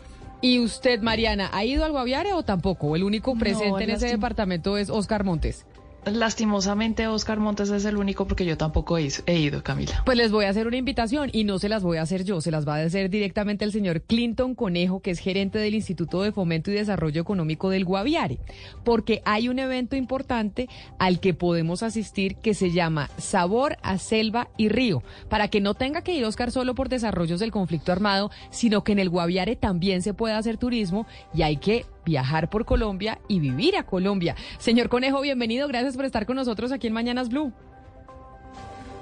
¿Y usted, Mariana, ha ido al Guaviare o tampoco? El único presente en ese departamento es Oscar Montes. Lastimosamente, Oscar Montes es el único porque yo tampoco he, ido, Camila. Pues les voy a hacer una invitación y no se las voy a hacer yo, se las va a hacer directamente el señor Clinton Conejo, que es gerente del Instituto de Fomento y Desarrollo Económico del Guaviare, porque hay un evento importante al que podemos asistir que se llama Sabor a Selva y Río, para que no tenga que ir Oscar solo por desarrollos del conflicto armado, sino que en el Guaviare también se pueda hacer turismo y hay que viajar por Colombia y vivir a Colombia. Señor Conejo, bienvenido, gracias por estar con nosotros aquí en Mañanas Blue.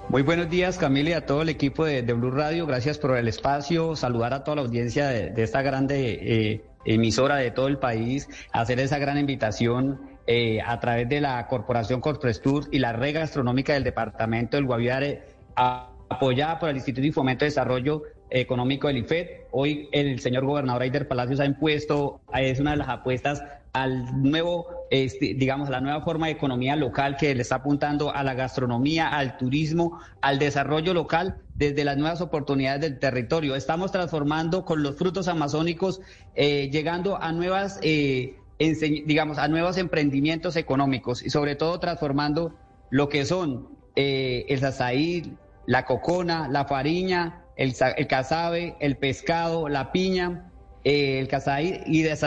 Muy buenos días, Camila, y a todo el equipo de, Blue Radio. Gracias por el espacio. Saludar a toda la audiencia de, esta grande eh, emisora de todo el país, hacer esa gran invitación eh, a través de la Corporación Corprestur y la red gastronómica del departamento del Guaviare, apoyada por el Instituto de Fomento de Desarrollo económico del IFED. Hoy el señor gobernador Aider Palacios ha impuesto, es una de las apuestas al nuevo, este, digamos, a la nueva forma de economía local que le está apuntando a la gastronomía, al turismo, al desarrollo local desde las nuevas oportunidades del territorio. Estamos transformando con los frutos amazónicos, eh, llegando a nuevas, eh, digamos, a nuevos emprendimientos económicos y sobre todo transformando lo que son eh, el zazaí, la cocona, la fariña, el, el cazabe, el pescado, la piña, eh, el cazaí y de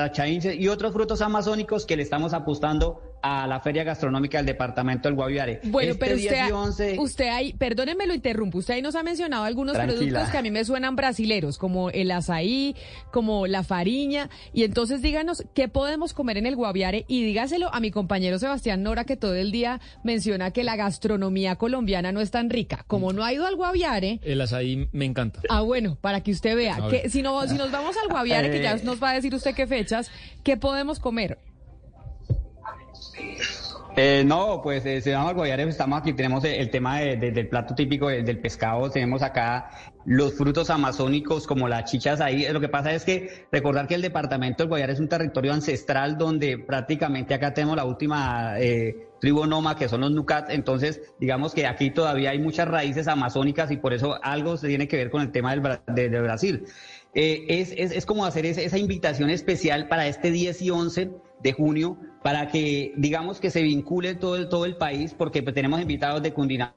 y otros frutos amazónicos que le estamos apostando a la Feria Gastronómica del Departamento del Guaviare. Bueno, Este pero 10 usted, y 11 usted ahí, perdónenme lo interrumpo, usted ahí nos ha mencionado algunos Tranquila. productos que a mí me suenan brasileros, como el azaí, como la fariña, y entonces díganos qué podemos comer en el Guaviare y dígaselo a mi compañero Sebastián Nora que todo el día menciona que la gastronomía colombiana no es tan rica. Como no ha ido al Guaviare, El azaí me encanta. Ah, bueno, para que usted vea. Que, si, no, si nos vamos al Guaviare, que ya Eh. nos va a decir usted qué fechas, ¿qué podemos comer? Eh, no, pues eh, se llama Guayare, estamos aquí, tenemos el, el tema de- de- del plato típico de- del pescado, tenemos acá los frutos amazónicos como las chichas ahí. Lo que pasa es que recordar que el departamento del Guayare es un territorio ancestral donde prácticamente acá tenemos la última eh, tribu noma que son los Nucat, entonces digamos que aquí todavía hay muchas raíces amazónicas y por eso algo se tiene que ver con el tema del, de Brasil. Eh, es, es, es como hacer esa, esa invitación especial para este 10 y 11 de junio, para que digamos que se vincule todo el, todo el país, porque pues, tenemos invitados de Cundinamarca,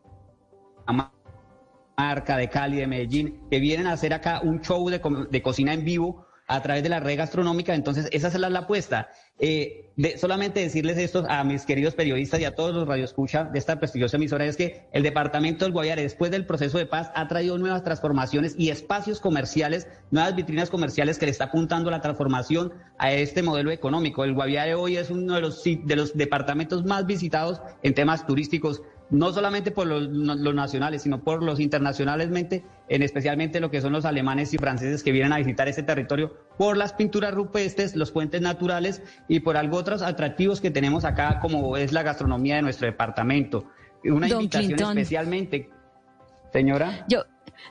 de Cali, de Medellín, que vienen a hacer acá un show de, de cocina en vivo a través de la red gastronómica, entonces esa es la, la apuesta. Eh, solamente decirles esto a mis queridos periodistas y a todos los radioescucha de esta prestigiosa emisora es que el departamento del Guayare, después del proceso de paz, ha traído nuevas transformaciones y espacios comerciales, nuevas vitrinas comerciales que le está apuntando la transformación a este modelo económico. El Guaviare hoy es uno de los, de los departamentos más visitados en temas turísticos no solamente por los, los nacionales, sino por los internacionalmente, en especialmente lo que son los alemanes y franceses que vienen a visitar este territorio por las pinturas rupestres, los puentes naturales y por algo otros atractivos que tenemos acá, como es la gastronomía de nuestro departamento. Una Don invitación Clinton. especialmente, señora. Yo,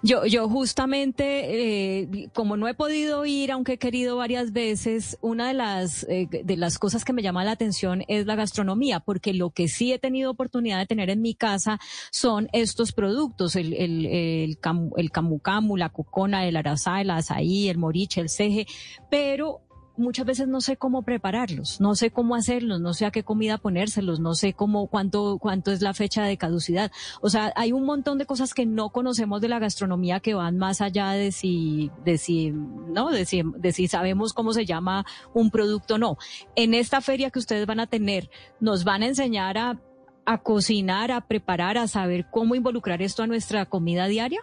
yo, yo justamente, eh, como no he podido ir, aunque he querido varias veces, una de las, eh, de las cosas que me llama la atención es la gastronomía, porque lo que sí he tenido oportunidad de tener en mi casa son estos productos, el, el, el, camu, el camu camu, la cocona, el arazá, el azaí, el moriche, el ceje, pero muchas veces no sé cómo prepararlos, no sé cómo hacerlos, no sé a qué comida ponérselos, no sé cómo, cuánto, cuánto es la fecha de caducidad. O sea, hay un montón de cosas que no conocemos de la gastronomía que van más allá de si, de si, no, de si, de si sabemos cómo se llama un producto o no. En esta feria que ustedes van a tener, nos van a enseñar a, a cocinar, a preparar, a saber cómo involucrar esto a nuestra comida diaria.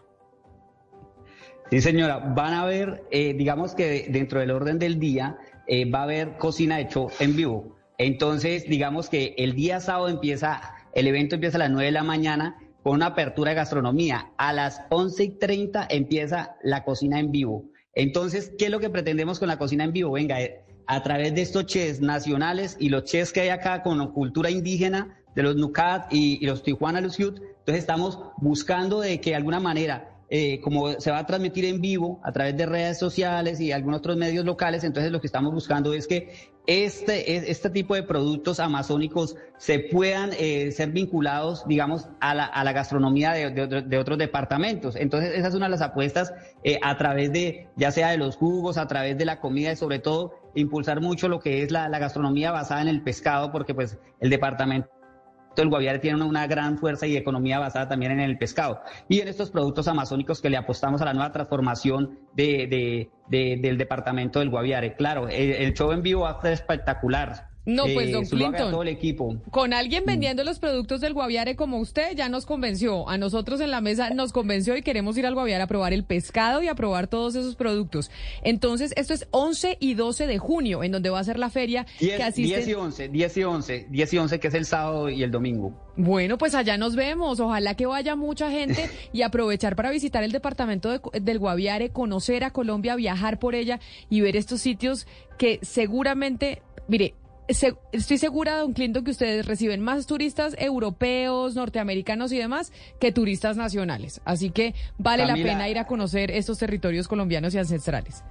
Sí, señora, van a ver, eh, digamos que dentro del orden del día eh, va a haber cocina de show en vivo. Entonces, digamos que el día sábado empieza, el evento empieza a las 9 de la mañana con una apertura de gastronomía. A las 11 y 30 empieza la cocina en vivo. Entonces, ¿qué es lo que pretendemos con la cocina en vivo? Venga, eh, a través de estos chefs nacionales y los chefs que hay acá con cultura indígena, de los Nucat y, y los Tijuana Luciut, entonces estamos buscando de que de alguna manera eh, como se va a transmitir en vivo a través de redes sociales y algunos otros medios locales, entonces lo que estamos buscando es que este, es- este tipo de productos amazónicos se puedan eh, ser vinculados, digamos, a la, a la gastronomía de, de otro- de otros departamentos. Entonces, esa es una de las apuestas eh, a través de, ya sea de los jugos, a través de la comida y sobre todo impulsar mucho lo que es la gastronomía basada en el pescado, porque pues el departamento el Guaviare tiene una, gran fuerza y economía basada también en el pescado y en estos productos amazónicos que le apostamos a la nueva transformación de, de- de- del departamento del Guaviare. Claro, el, el show en vivo va a ser espectacular. No, pues, don y a Clinton. todo el equipo. Con alguien vendiendo los productos del Guaviare como usted ya nos convenció. A nosotros en la mesa nos convenció y queremos ir al Guaviare a probar el pescado y a probar todos esos productos. Entonces, esto es 11 y 12 de junio, en donde va a ser la feria que 10, asisten. 10 y 11, 10 y 11, 10 y 11 que es el sábado y el domingo. Bueno, pues allá nos vemos. Ojalá que vaya mucha gente y aprovechar para visitar el departamento de- del Guaviare, conocer a Colombia, viajar por ella y ver estos sitios que seguramente, mire, se- estoy segura, don Clinton, que ustedes reciben más turistas europeos, norteamericanos y demás que turistas nacionales. Así que vale Camila. la pena ir a conocer estos territorios colombianos y ancestrales.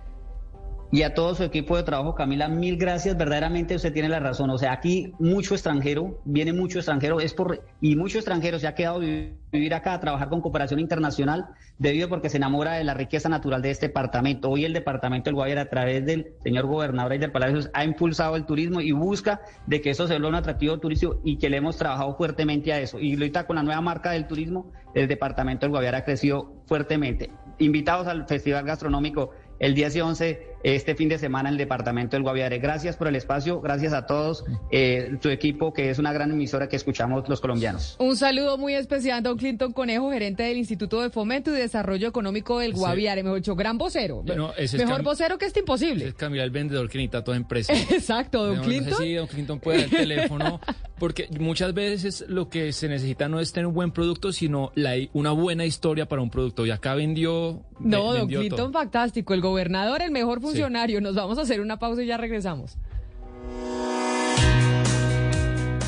Y a todo su equipo de trabajo, Camila, mil gracias. Verdaderamente usted tiene la razón. O sea, aquí mucho extranjero, viene mucho extranjero, es por y mucho extranjero se ha quedado vivir acá, trabajar con cooperación internacional, debido porque se enamora de la riqueza natural de este departamento. Hoy el departamento del Guayara, a través del señor gobernador y del Palacio, ha impulsado el turismo y busca de que eso se vuelva un atractivo turístico y que le hemos trabajado fuertemente a eso. Y ahorita con la nueva marca del turismo, el departamento del Guayara ha crecido fuertemente. Invitados al Festival Gastronómico el 10 y 11 este fin de semana en el departamento del Guaviare. Gracias por el espacio, gracias a todos, eh, tu equipo, que es una gran emisora que escuchamos los colombianos. Un saludo muy especial, don Clinton Conejo, gerente del Instituto de Fomento y Desarrollo Económico del Guaviare. Mejor dicho, gran vocero. Mejor vocero que este imposible. es Camila, el vendedor que necesita toda empresa. Exacto, don Clinton. sí, don Clinton puede dar el teléfono, porque muchas veces lo que se necesita no es tener un buen producto, sino la, una buena historia para un producto. Y acá vendió. No, don Clinton, fantástico. El gobernador, el mejor funcionario. Nos vamos a hacer una pausa y ya regresamos.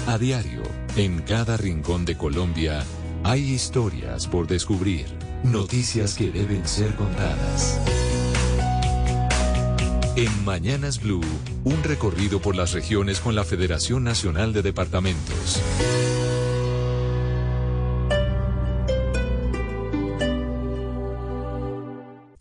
A diario, en cada rincón de Colombia, hay historias por descubrir, noticias que deben ser contadas. En Mañanas Blue, un recorrido por las regiones con la Federación Nacional de Departamentos.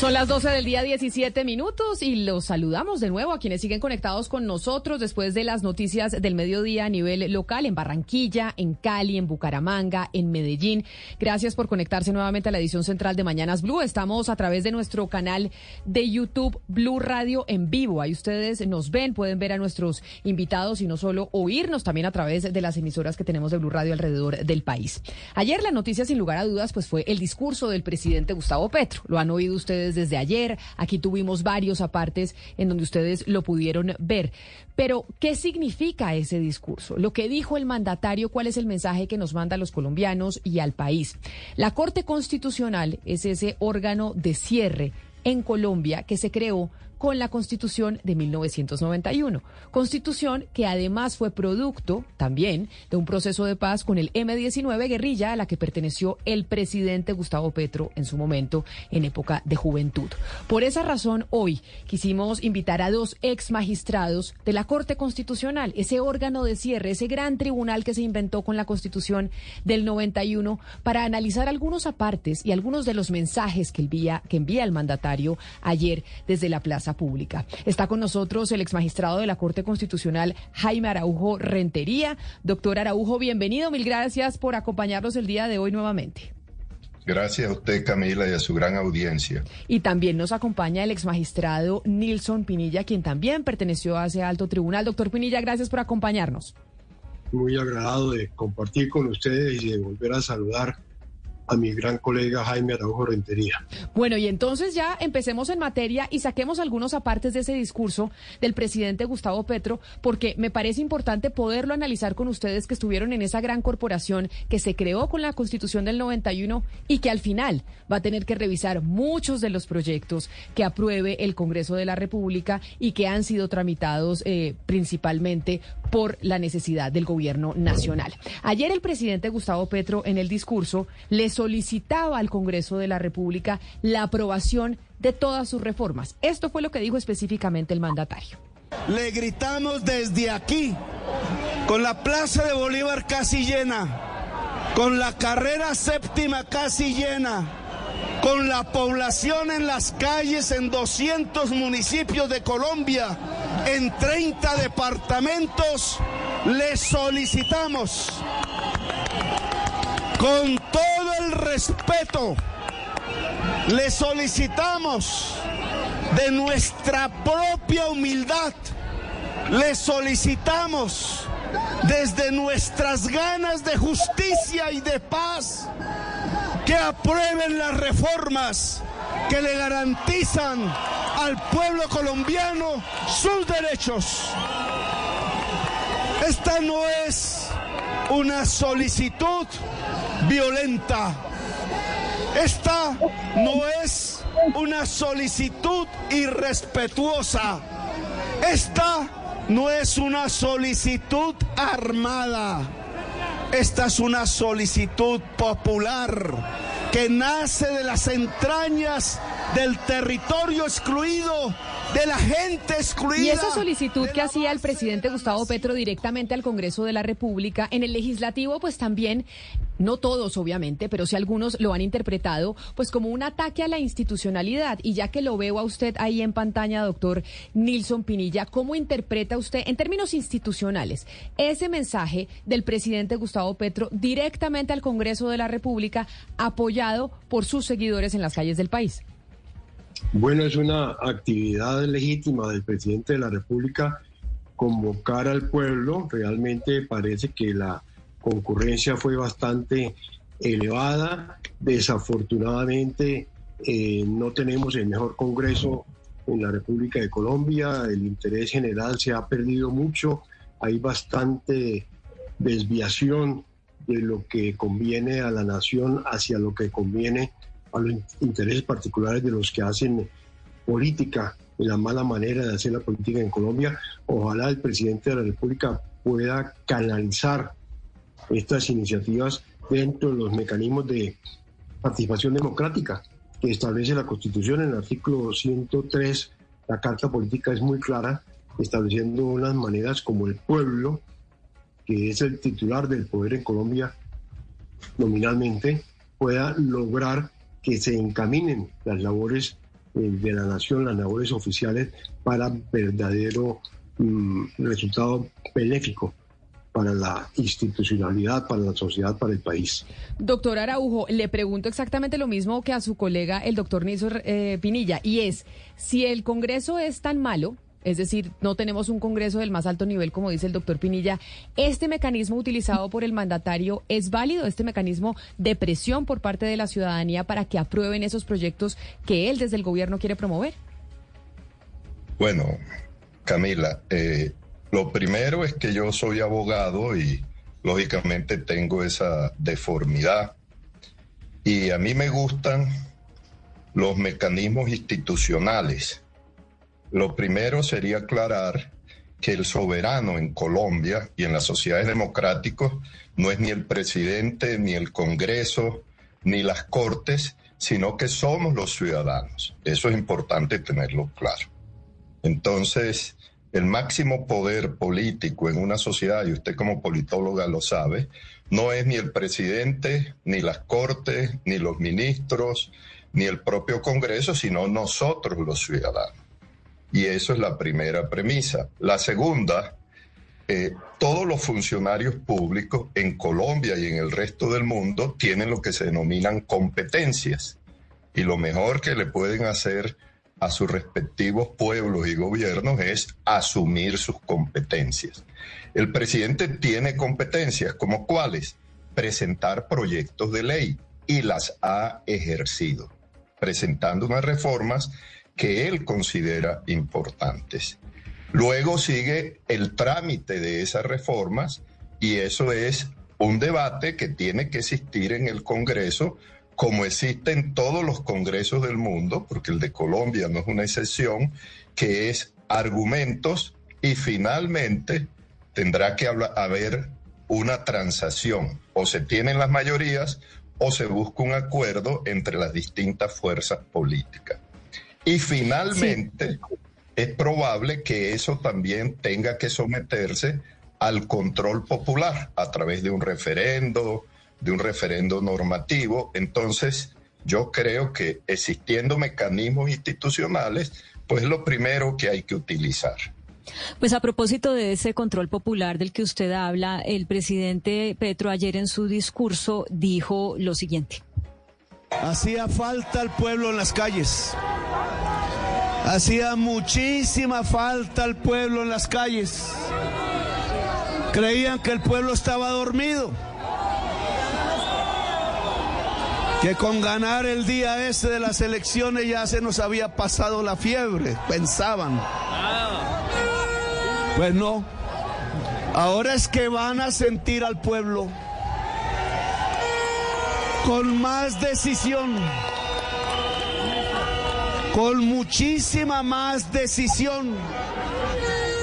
Son las 12 del día 17 minutos y los saludamos de nuevo a quienes siguen conectados con nosotros después de las noticias del mediodía a nivel local en Barranquilla, en Cali, en Bucaramanga, en Medellín. Gracias por conectarse nuevamente a la edición central de Mañanas Blue. Estamos a través de nuestro canal de YouTube Blue Radio en vivo. Ahí ustedes nos ven, pueden ver a nuestros invitados y no solo oírnos también a través de las emisoras que tenemos de Blue Radio alrededor del país. Ayer la noticia sin lugar a dudas pues fue el discurso del presidente Gustavo Petro. Lo han oído ustedes desde ayer. Aquí tuvimos varios apartes en donde ustedes lo pudieron ver. Pero, ¿qué significa ese discurso? Lo que dijo el mandatario, ¿cuál es el mensaje que nos manda a los colombianos y al país? La Corte Constitucional es ese órgano de cierre en Colombia que se creó con la Constitución de 1991. Constitución que además fue producto también de un proceso de paz con el M-19 guerrilla a la que perteneció el presidente Gustavo Petro en su momento en época de juventud. Por esa razón, hoy quisimos invitar a dos ex magistrados de la Corte Constitucional, ese órgano de cierre, ese gran tribunal que se inventó con la Constitución del 91, para analizar algunos apartes y algunos de los mensajes que envía, que envía el mandatario ayer desde la Plaza Pública. Está con nosotros el ex magistrado de la Corte Constitucional, Jaime Araujo Rentería. Doctor Araujo, bienvenido. Mil gracias por acompañarnos el día de hoy nuevamente. Gracias a usted, Camila, y a su gran audiencia. Y también nos acompaña el ex magistrado Nilson Pinilla, quien también perteneció a ese alto tribunal. Doctor Pinilla, gracias por acompañarnos. Muy agradado de compartir con ustedes y de volver a saludar a mi gran colega Jaime Araujo Rentería. Bueno, y entonces ya empecemos en materia y saquemos algunos apartes de ese discurso del presidente Gustavo Petro, porque me parece importante poderlo analizar con ustedes que estuvieron en esa gran corporación que se creó con la Constitución del 91 y que al final va a tener que revisar muchos de los proyectos que apruebe el Congreso de la República y que han sido tramitados eh, principalmente por la necesidad del gobierno nacional. Ayer el presidente Gustavo Petro en el discurso les solicitaba al Congreso de la República la aprobación de todas sus reformas. Esto fue lo que dijo específicamente el mandatario. Le gritamos desde aquí, con la Plaza de Bolívar casi llena, con la carrera séptima casi llena, con la población en las calles en 200 municipios de Colombia, en 30 departamentos, le solicitamos con todo el respeto, le solicitamos de nuestra propia humildad, le solicitamos desde nuestras ganas de justicia y de paz que aprueben las reformas que le garantizan al pueblo colombiano sus derechos. Esta no es una solicitud violenta. Esta no es una solicitud irrespetuosa. Esta no es una solicitud armada. Esta es una solicitud popular que nace de las entrañas del territorio excluido, de la gente excluida. Y esa solicitud que hacía el presidente Gustavo Petro directamente al Congreso de la República, en el legislativo, pues también, no todos obviamente, pero sí algunos lo han interpretado, pues como un ataque a la institucionalidad. Y ya que lo veo a usted ahí en pantalla, doctor Nilson Pinilla, ¿cómo interpreta usted, en términos institucionales, ese mensaje del presidente Gustavo Petro directamente al Congreso de la República, apoyado por sus seguidores en las calles del país? Bueno, es una actividad legítima del presidente de la República convocar al pueblo. Realmente parece que la concurrencia fue bastante elevada. Desafortunadamente eh, no tenemos el mejor Congreso en la República de Colombia. El interés general se ha perdido mucho. Hay bastante desviación de lo que conviene a la nación hacia lo que conviene a los intereses particulares de los que hacen política y la mala manera de hacer la política en Colombia. Ojalá el presidente de la República pueda canalizar estas iniciativas dentro de los mecanismos de participación democrática que establece la Constitución en el artículo 103. La Carta Política es muy clara, estableciendo unas maneras como el pueblo, que es el titular del poder en Colombia nominalmente, pueda lograr que se encaminen las labores eh, de la nación, las labores oficiales, para verdadero mm, resultado benéfico para la institucionalidad, para la sociedad, para el país. Doctor Araujo, le pregunto exactamente lo mismo que a su colega, el doctor Nilson eh, Pinilla, y es, si el Congreso es tan malo, es decir, no tenemos un Congreso del más alto nivel, como dice el doctor Pinilla. ¿Este mecanismo utilizado por el mandatario es válido, este mecanismo de presión por parte de la ciudadanía para que aprueben esos proyectos que él desde el gobierno quiere promover? Bueno, Camila, eh, lo primero es que yo soy abogado y lógicamente tengo esa deformidad. Y a mí me gustan los mecanismos institucionales lo primero sería aclarar que el soberano en Colombia y en las sociedades democráticas no es ni el presidente, ni el Congreso, ni las Cortes, sino que somos los ciudadanos. Eso es importante tenerlo claro. Entonces, el máximo poder político en una sociedad, y usted como politóloga lo sabe, no es ni el presidente, ni las Cortes, ni los ministros, ni el propio Congreso, sino nosotros los ciudadanos. Y eso es la primera premisa. La segunda, eh, todos los funcionarios públicos en Colombia y en el resto del mundo tienen lo que se denominan competencias. Y lo mejor que le pueden hacer a sus respectivos pueblos y gobiernos es asumir sus competencias. El presidente tiene competencias, como cuáles? Presentar proyectos de ley y las ha ejercido, presentando unas reformas que él considera importantes. Luego sigue el trámite de esas reformas y eso es un debate que tiene que existir en el Congreso como existe en todos los congresos del mundo, porque el de Colombia no es una excepción, que es argumentos y finalmente tendrá que haber una transacción. O se tienen las mayorías o se busca un acuerdo entre las distintas fuerzas políticas. Y finalmente, es probable que eso también tenga que someterse al control popular a través de un referendo, de un referendo normativo. Entonces, yo creo que existiendo mecanismos institucionales, pues lo primero que hay que utilizar. Pues a propósito de ese control popular del que usted habla, el presidente Petro ayer en su discurso dijo lo siguiente. Hacía falta el pueblo en las calles. Hacía muchísima falta el pueblo en las calles. Creían que el pueblo estaba dormido. Que con ganar el día ese de las elecciones ya se nos había pasado la fiebre, pensaban. Pues no. Ahora es que van a sentir al pueblo con más decisión, con muchísima más decisión,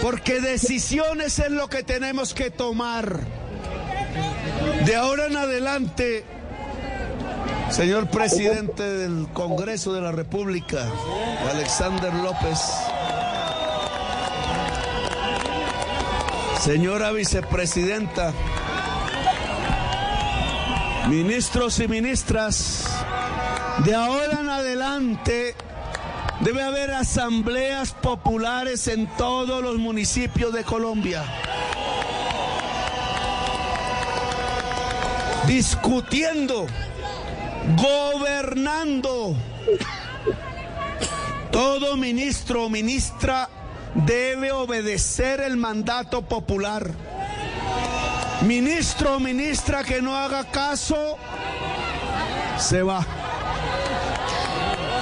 porque decisiones es lo que tenemos que tomar. De ahora en adelante Señor presidente del Congreso de la República, Alexander López. Señora vicepresidenta, ministros y ministras, de ahora en adelante debe haber asambleas populares en todos los municipios de Colombia. Discutiendo, gobernando. Todo ministro o ministra debe obedecer el mandato popular. Ministro o ministra que no haga caso, se va.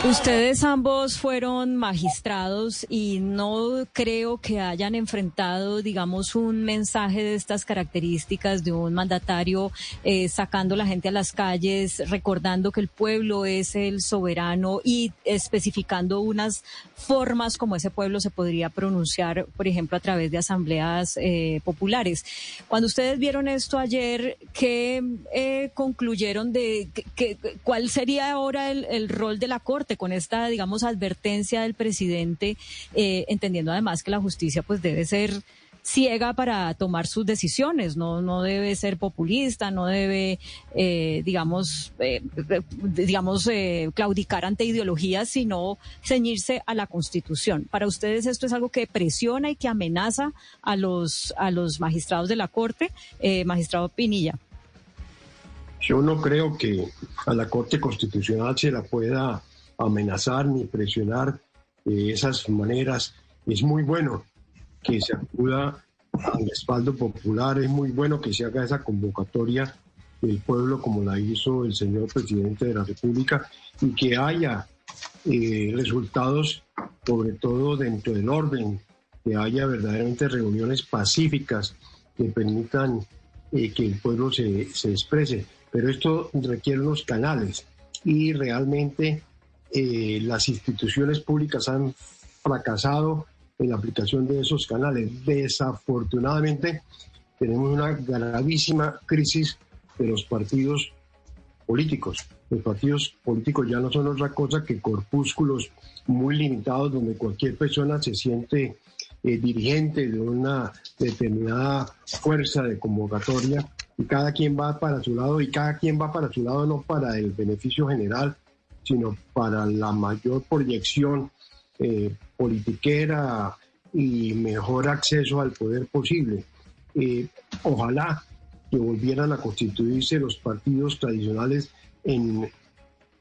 Ustedes ambos fueron magistrados y no creo que hayan enfrentado, digamos, un mensaje de estas características de un mandatario eh, sacando la gente a las calles, recordando que el pueblo es el soberano y especificando unas formas como ese pueblo se podría pronunciar, por ejemplo, a través de asambleas eh, populares. Cuando ustedes vieron esto ayer, ¿qué eh, concluyeron de que, cuál sería ahora el, el rol de la Corte? con esta, digamos, advertencia del presidente, eh, entendiendo además que la justicia pues debe ser ciega para tomar sus decisiones, no, no debe ser populista, no debe, eh, digamos, eh, digamos, claudicar ante ideologías, sino ceñirse a la Constitución. Para ustedes esto es algo que presiona y que amenaza a los, a los magistrados de la Corte, magistrado Pinilla. Yo no creo que a la Corte Constitucional se la pueda amenazar ni presionar de esas maneras. Es muy bueno que se acuda al respaldo popular, es muy bueno que se haga esa convocatoria del pueblo como la hizo el señor presidente de la República y que haya eh, resultados, sobre todo dentro del orden, que haya verdaderamente reuniones pacíficas que permitan eh, que el pueblo se, se exprese. Pero esto requiere unos canales y realmente eh, las instituciones públicas han fracasado en la aplicación de esos canales. Desafortunadamente, tenemos una gravísima crisis de los partidos políticos. Los partidos políticos ya no son otra cosa que corpúsculos muy limitados donde cualquier persona se siente eh, dirigente de una determinada fuerza de convocatoria y cada quien va para su lado y cada quien va para su lado no para el beneficio general, sino para la mayor proyección eh, politiquera y mejor acceso al poder posible. Eh, ojalá que volvieran a constituirse los partidos tradicionales en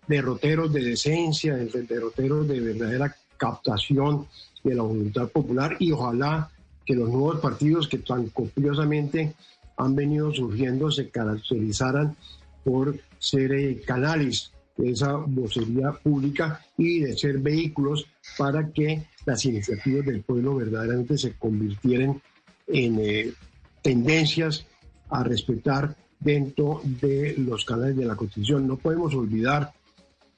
derroteros de decencia, en derroteros de verdadera captación de la voluntad popular y ojalá que los nuevos partidos que tan copiosamente han venido surgiendo se caracterizaran por ser eh, canales esa vocería pública y de ser vehículos para que las iniciativas del pueblo verdaderamente se convirtieran en eh, tendencias a respetar dentro de los canales de la Constitución. No podemos olvidar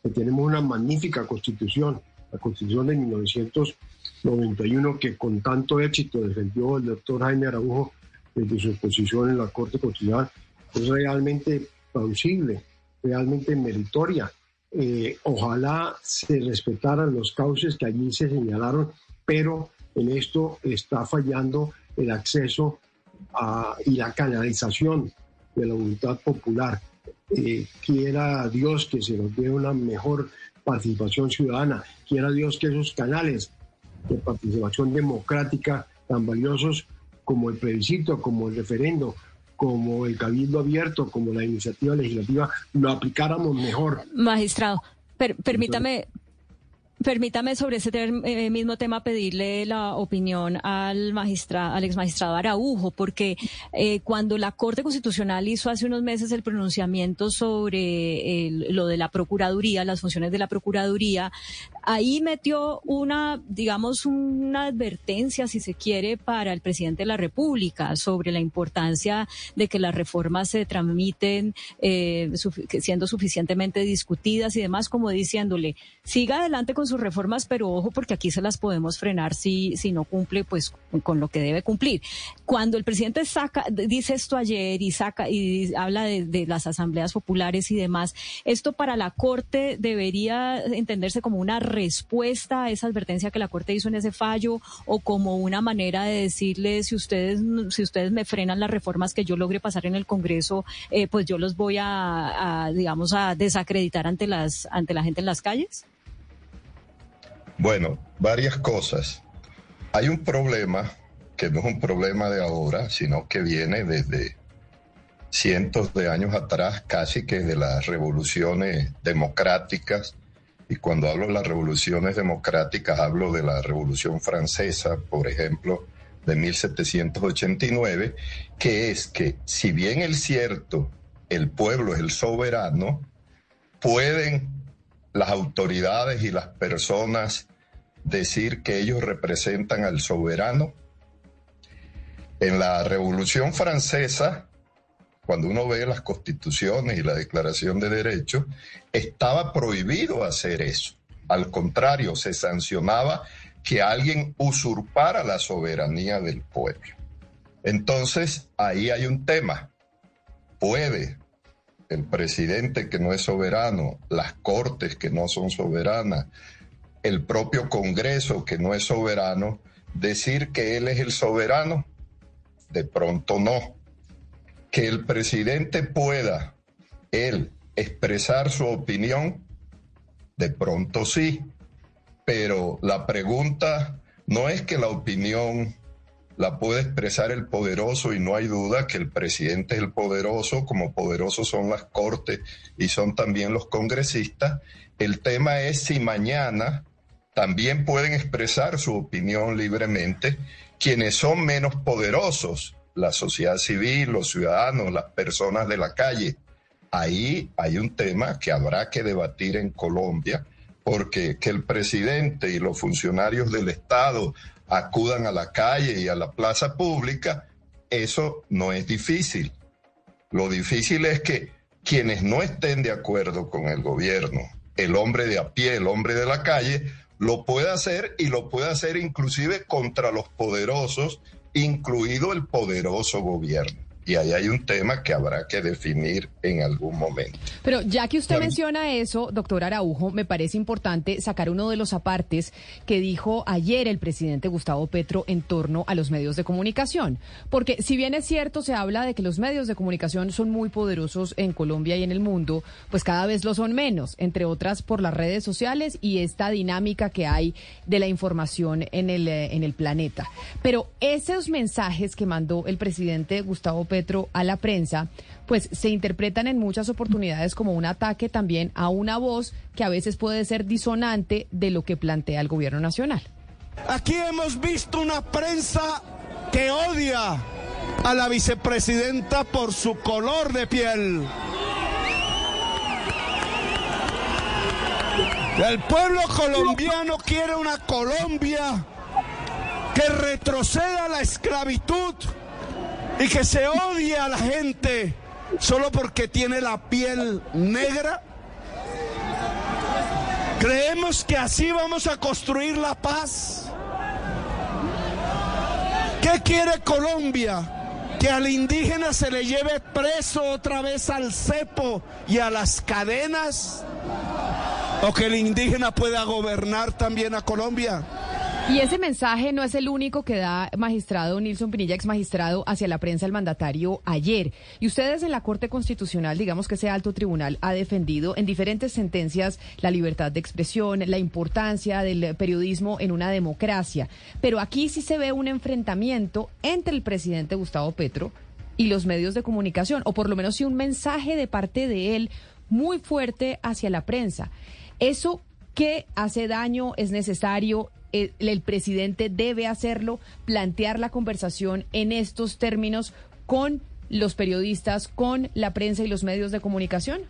que tenemos una magnífica Constitución, la Constitución de 1991 que con tanto éxito defendió el doctor Jaime Araujo desde su posición en la Corte Constitucional. Es realmente plausible realmente meritoria. Eh, ojalá se respetaran los cauces que allí se señalaron, pero en esto está fallando el acceso y la canalización de la voluntad popular. Eh, quiera Dios que se nos dé una mejor participación ciudadana, quiera Dios que esos canales de participación democrática tan valiosos como el plebiscito, como el referendo, como el cabildo abierto, como la iniciativa legislativa, lo aplicáramos mejor. Magistrado, permítame, Permítame sobre ese eh, mismo tema pedirle la opinión al magistrado, al ex magistrado Araujo, porque eh, cuando la Corte Constitucional hizo hace unos meses el pronunciamiento sobre lo de la Procuraduría, las funciones de la Procuraduría, ahí metió una, digamos, una advertencia, si se quiere, para el presidente de la República sobre la importancia de que las reformas se tramiten eh, siendo suficientemente discutidas y demás, como diciéndole, siga adelante con sus reformas, pero ojo porque aquí se las podemos frenar si, si no cumple pues con lo que debe cumplir. Cuando el presidente saca, dice esto ayer y saca y habla de, las asambleas populares y demás, esto para la Corte debería entenderse como una respuesta a esa advertencia que la Corte hizo en ese fallo o como una manera de decirle si ustedes, si ustedes me frenan las reformas que yo logre pasar en el Congreso, eh, pues yo los voy a, a, digamos, a desacreditar ante las, ante la gente en las calles? Bueno, varias cosas. Hay un problema que no es un problema de ahora, sino que viene desde cientos de años atrás, casi que de las revoluciones democráticas. Y cuando hablo de las revoluciones democráticas, hablo de la Revolución Francesa, por ejemplo, de 1789, que es que si bien es cierto, el pueblo es el soberano, pueden las autoridades y las personas decir que ellos representan al soberano. En la Revolución Francesa, cuando uno ve las constituciones y la Declaración de Derechos, estaba prohibido hacer eso. Al contrario, se sancionaba que alguien usurpara la soberanía del pueblo. Entonces, ahí hay un tema. Puede el presidente que no es soberano, las cortes que no son soberanas, el propio Congreso que no es soberano, decir que él es el soberano, de pronto no. Que el presidente pueda, él, expresar su opinión, de pronto sí. Pero la pregunta no es que la opinión la puede expresar el poderoso y no hay duda que el presidente es el poderoso, como poderosos son las cortes y son también los congresistas. El tema es si mañana también pueden expresar su opinión libremente quienes son menos poderosos, la sociedad civil, los ciudadanos, las personas de la calle. Ahí hay un tema que habrá que debatir en Colombia, porque que el presidente y los funcionarios del Estado acudan a la calle y a la plaza pública, eso no es difícil. Lo difícil es que quienes no estén de acuerdo con el gobierno, el hombre de a pie, el hombre de la calle, lo puede hacer y lo puede hacer inclusive contra los poderosos, incluido el poderoso gobierno. Y ahí hay un tema que habrá que definir en algún momento. Pero ya que usted menciona eso, doctor Araujo, me parece importante sacar uno de los apartes que dijo ayer el presidente Gustavo Petro en torno a los medios de comunicación. Porque si bien es cierto, se habla de que los medios de comunicación son muy poderosos en Colombia y en el mundo, pues cada vez lo son menos, entre otras por las redes sociales y esta dinámica que hay de la información en el, eh, en el planeta. Pero esos mensajes que mandó el presidente Gustavo Petro a la prensa, pues se interpretan en muchas oportunidades como un ataque también a una voz que a veces puede ser disonante de lo que plantea el gobierno nacional. Aquí hemos visto una prensa que odia a la vicepresidenta por su color de piel. El pueblo colombiano quiere una Colombia que retroceda la esclavitud y que se odie a la gente solo porque tiene la piel negra? ¿Creemos que así vamos a construir la paz? ¿Qué quiere Colombia? ¿Que al indígena se le lleve preso otra vez al cepo y a las cadenas? ¿O que el indígena pueda gobernar también a Colombia? Y ese mensaje no es el único que da magistrado Nilson Pinilla, ex magistrado, hacia la prensa el mandatario ayer. Y ustedes en la Corte Constitucional, digamos que ese alto tribunal, ha defendido en diferentes sentencias la libertad de expresión, la importancia del periodismo en una democracia. Pero aquí sí se ve un enfrentamiento entre el presidente Gustavo Petro y los medios de comunicación, o por lo menos sí un mensaje de parte de él muy fuerte hacia la prensa. Eso ¿Qué hace daño? ¿Es necesario? El, el, presidente debe hacerlo, plantear la conversación en estos términos con los periodistas, con la prensa y los medios de comunicación?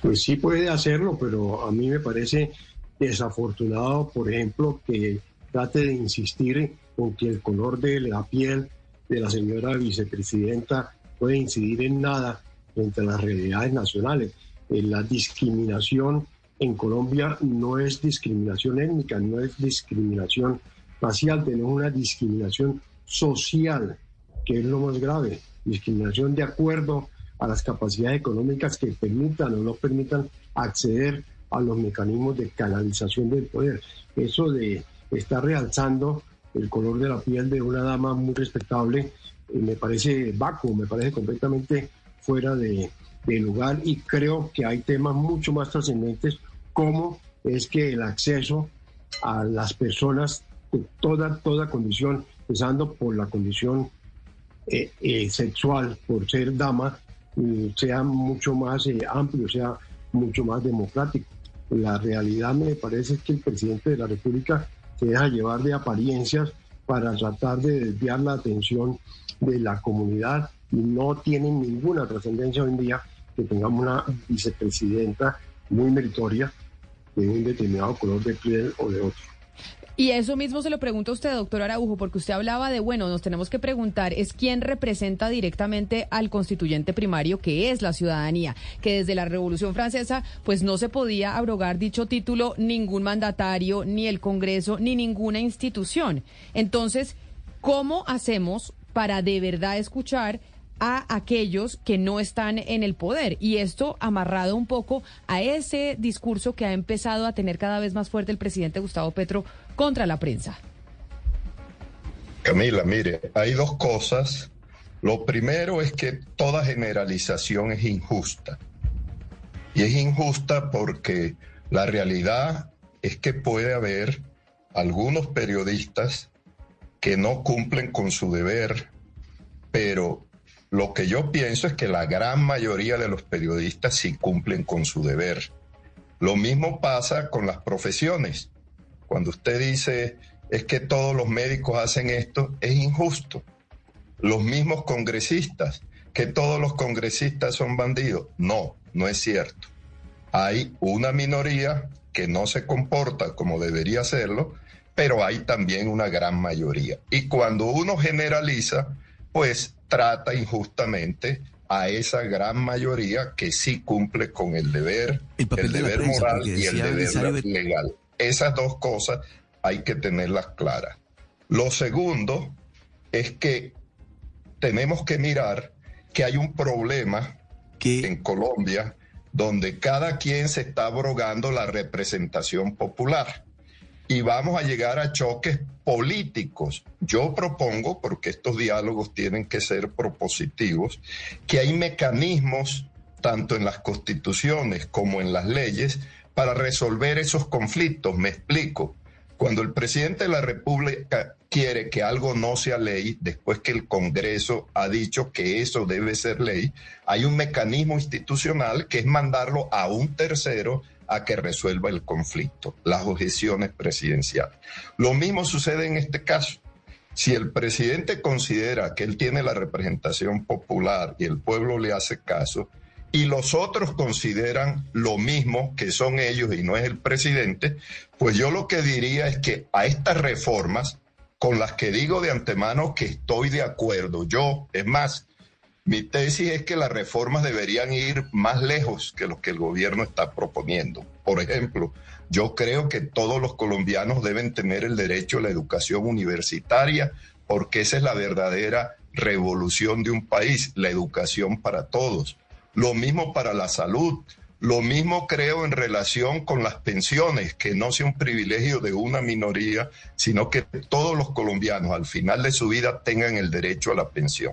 Pues sí puede hacerlo, pero a mí me parece desafortunado, por ejemplo, que trate de insistir con que el color de la piel de la señora vicepresidenta puede incidir en nada frente a las realidades nacionales. En la discriminación en Colombia no es discriminación étnica, no es discriminación racial, tenemos una discriminación social, que es lo más grave, discriminación de acuerdo a las capacidades económicas que permitan o no permitan acceder a los mecanismos de canalización del poder. Eso de estar realzando el color de la piel de una dama muy respetable eh, me parece vacuo, me parece completamente fuera de, de lugar y creo que hay temas mucho más trascendentes como es que el acceso a las personas de toda, toda condición, empezando por la condición eh, eh, sexual, por ser dama, mm, sea mucho más eh, amplio, sea mucho más democrático. La realidad me parece que el presidente de la República se deja llevar de apariencias para tratar de desviar la atención de la comunidad y no tiene ninguna trascendencia hoy en día que tengamos una vicepresidenta muy meritoria de un determinado color de piel o de otro. Y eso mismo se lo pregunto a usted, doctor Araujo, porque usted hablaba de, bueno, nos tenemos que preguntar, es quién representa directamente al constituyente primario, que es la ciudadanía, que desde la Revolución Francesa, pues no se podía abrogar dicho título ningún mandatario, ni el Congreso, ni ninguna institución. Entonces, ¿cómo hacemos para de verdad escuchar a aquellos que no están en el poder. Y esto amarrado un poco a ese discurso que ha empezado a tener cada vez más fuerte el presidente Gustavo Petro contra la prensa. Camila, mire, hay dos cosas. Lo primero es que toda generalización es injusta. Y es injusta porque la realidad es que puede haber algunos periodistas que no cumplen con su deber, pero lo que yo pienso es que la gran mayoría de los periodistas sí cumplen con su deber. Lo mismo pasa con las profesiones. Cuando usted dice es que todos los médicos hacen esto, es injusto. Los mismos congresistas, que todos los congresistas son bandidos. No, no es cierto. Hay una minoría que no se comporta como debería hacerlo, pero hay también una gran mayoría. Y cuando uno generaliza, pues trata injustamente a esa gran mayoría que sí cumple con el deber, el, deber moral y el deber legal. Esas dos cosas hay que tenerlas claras. Lo segundo es que tenemos que mirar que hay un problema en Colombia donde cada quien se está abrogando la representación popular y vamos a llegar a choques políticos. Yo propongo, porque estos diálogos tienen que ser propositivos, que hay mecanismos, tanto en las constituciones como en las leyes, para resolver esos conflictos. Me explico. Cuando el presidente de la República quiere que algo no sea ley, después que el Congreso ha dicho que eso debe ser ley, hay un mecanismo institucional que es mandarlo a un tercero a que resuelva el conflicto, las objeciones presidenciales. Lo mismo sucede en este caso. Si el presidente considera que él tiene la representación popular y el pueblo le hace caso, y los otros consideran lo mismo que son ellos y no es el presidente, pues yo lo que diría es que a estas reformas, con las que digo de antemano que estoy de acuerdo, yo, es más, mi tesis es que las reformas deberían ir más lejos que lo que el gobierno está proponiendo. Por ejemplo, yo creo que todos los colombianos deben tener el derecho a la educación universitaria porque esa es la verdadera revolución de un país, la educación para todos. Lo mismo para la salud. Lo mismo creo en relación con las pensiones, que no sea un privilegio de una minoría, sino que todos los colombianos al final de su vida tengan el derecho a la pensión.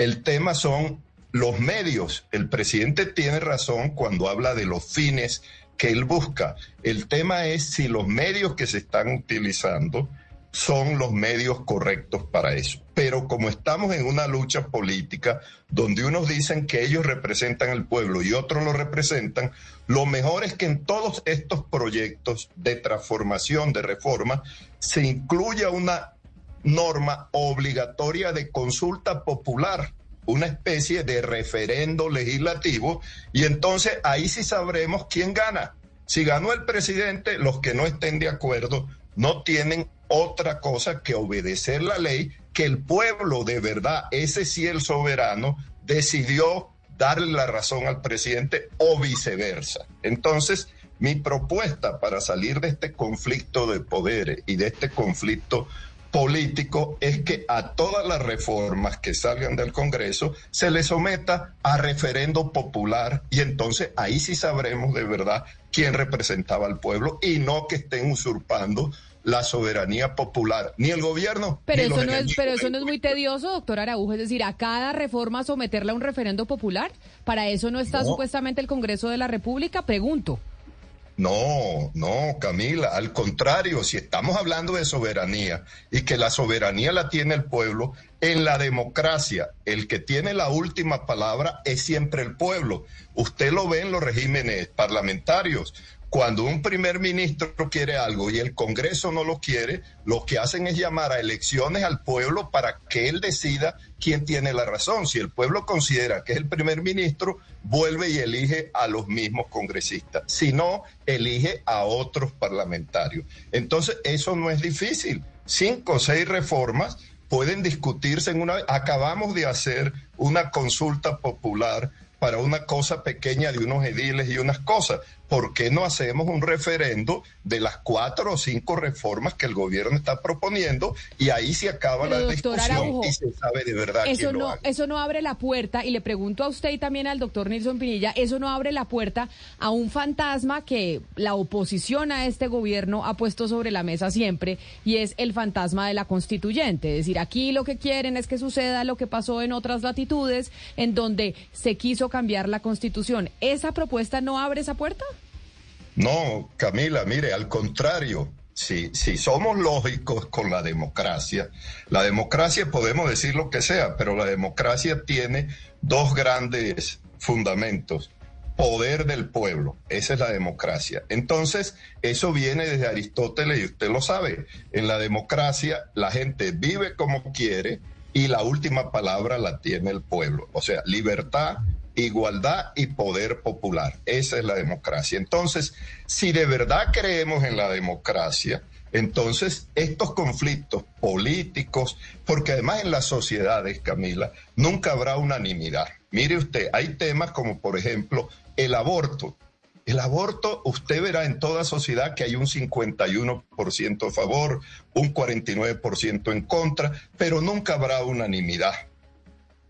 El tema son los medios. El presidente tiene razón cuando habla de los fines que él busca. El tema es si los medios que se están utilizando son los medios correctos para eso. Pero como estamos en una lucha política donde unos dicen que ellos representan al pueblo y otros lo representan, lo mejor es que en todos estos proyectos de transformación, de reforma, se incluya una norma obligatoria de consulta popular, una especie de referendo legislativo, y entonces ahí sí sabremos quién gana. Si ganó el presidente, los que no estén de acuerdo no tienen otra cosa que obedecer la ley que el pueblo de verdad, ese sí el soberano, decidió darle la razón al presidente o viceversa. Entonces, Mi propuesta para salir de este conflicto de poderes y de este conflicto político es que a todas las reformas que salgan del Congreso se les someta a referendo popular y entonces ahí sí sabremos de verdad quién representaba al pueblo y no que estén usurpando la soberanía popular, ni el gobierno. Pero, ni los eso, no es, pero eso no es muy tedioso, doctor Araujo, es decir, a cada reforma someterla a un referendo popular. Para eso no está No. supuestamente el Congreso de la República, pregunto. No, no, Camila, al contrario, si estamos hablando de soberanía y que la soberanía la tiene el pueblo, en la democracia el que tiene la última palabra es siempre el pueblo. Usted lo ve en los regímenes parlamentarios. Cuando un primer ministro quiere algo y el Congreso no lo quiere, lo que hacen es llamar a elecciones al pueblo para que él decida quién tiene la razón. Si el pueblo considera que es el primer ministro, vuelve y elige a los mismos congresistas. Si no, elige a otros parlamentarios. Entonces, eso no es difícil. Cinco o seis reformas pueden discutirse en una. Acabamos de hacer una consulta popular para una cosa pequeña de unos ediles y unas cosas. ¿Por qué no hacemos un referendo de las cuatro o cinco reformas que el gobierno está proponiendo y ahí se acaba Pero, la discusión Araujo, y se sabe de verdad Eso quién lo no, haga? eso no abre la puerta, y le pregunto a usted y también al doctor Nilson Pinilla, eso no abre la puerta a un fantasma que la oposición a este gobierno ha puesto sobre la mesa siempre, y es el fantasma de la constituyente. Es decir, aquí lo que quieren es que suceda lo que pasó en otras latitudes, en donde se quiso cambiar la constitución. ¿Esa propuesta no abre esa puerta? No, Camila, mire, al contrario, si, si somos lógicos con la democracia, la democracia podemos decir lo que sea, pero la democracia tiene dos grandes fundamentos. Poder del pueblo, esa es la democracia. Entonces, eso viene desde Aristóteles y usted lo sabe. En la democracia, la gente vive como quiere y la última palabra la tiene el pueblo. O sea, libertad, igualdad y poder popular. Esa es la democracia. Entonces, si de verdad creemos en la democracia, entonces estos conflictos políticos, porque además en las sociedades, Camila, nunca habrá unanimidad. Mire usted, hay temas como por ejemplo el aborto. El aborto, usted verá en toda sociedad que hay un 51% a favor, un 49% en contra, pero nunca habrá unanimidad.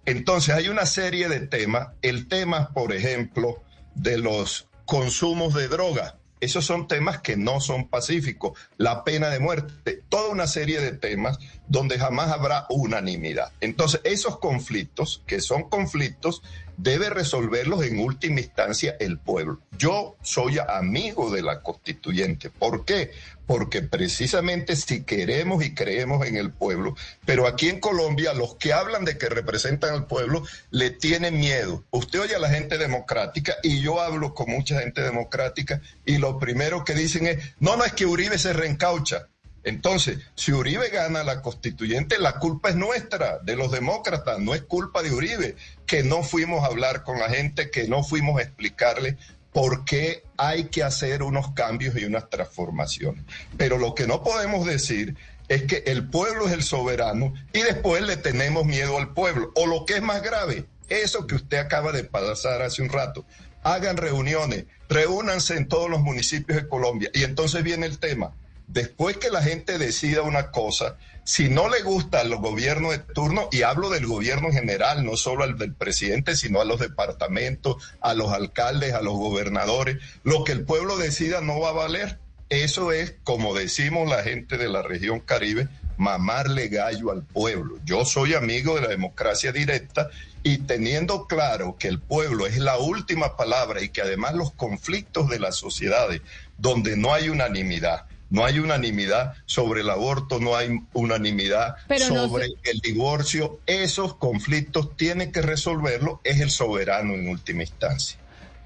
Entonces hay una serie de temas, el tema, por ejemplo, de los consumos de droga. Esos son temas que no son pacíficos. La pena de muerte, toda una serie de temas donde jamás habrá unanimidad. Entonces, esos conflictos, que son conflictos, debe resolverlos en última instancia el pueblo. Yo soy amigo de la constituyente. ¿Por qué? Porque precisamente si queremos y creemos en el pueblo, pero aquí en Colombia los que hablan de que representan al pueblo le tienen miedo. Usted oye a la gente democrática y yo hablo con mucha gente democrática y lo primero que dicen es, no, no es que Uribe se reencaucha. Entonces, si Uribe gana la constituyente, la culpa es nuestra, de los demócratas, no es culpa de Uribe, que no fuimos a hablar con la gente, que no fuimos a explicarle por qué hay que hacer unos cambios y unas transformaciones. Pero lo que no podemos decir es que el pueblo es el soberano y después le tenemos miedo al pueblo. O lo que es más grave, eso que usted acaba de pasar hace un rato. Hagan reuniones, reúnanse en todos los municipios de Colombia y entonces viene el tema después que la gente decida una cosa, si no le gusta al gobierno de turno, y hablo del gobierno en general, no solo al del presidente, sino a los departamentos, a los alcaldes, a los gobernadores, lo que el pueblo decida no va a valer. Eso es, como decimos la gente de la región Caribe, mamarle gallo al pueblo. Yo soy amigo de la democracia directa y teniendo claro que el pueblo es la última palabra y que además los conflictos de las sociedades donde no hay unanimidad, no hay unanimidad sobre el aborto, no hay unanimidad Pero no sobre el divorcio. Esos conflictos tiene que resolverlo, es el soberano en última instancia.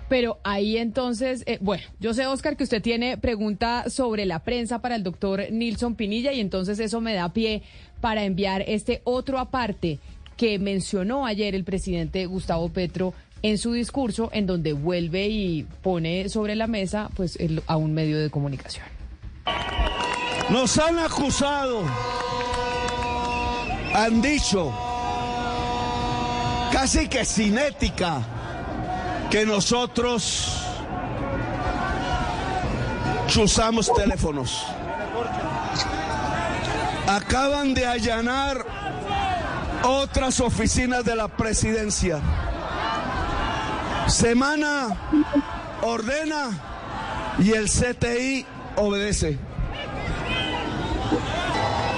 Pero ahí entonces, eh, bueno, yo sé, Oscar, que usted tiene pregunta sobre la prensa para el doctor Nilson Pinilla y entonces eso me da pie para enviar este otro aparte que mencionó ayer el presidente Gustavo Petro en su discurso, en donde vuelve y pone sobre la mesa pues el- a un medio de comunicación. Nos han acusado, han dicho, casi que sin ética, que nosotros chuzamos teléfonos. Acaban de allanar otras oficinas de la presidencia. Semana ordena y el CTI obedece.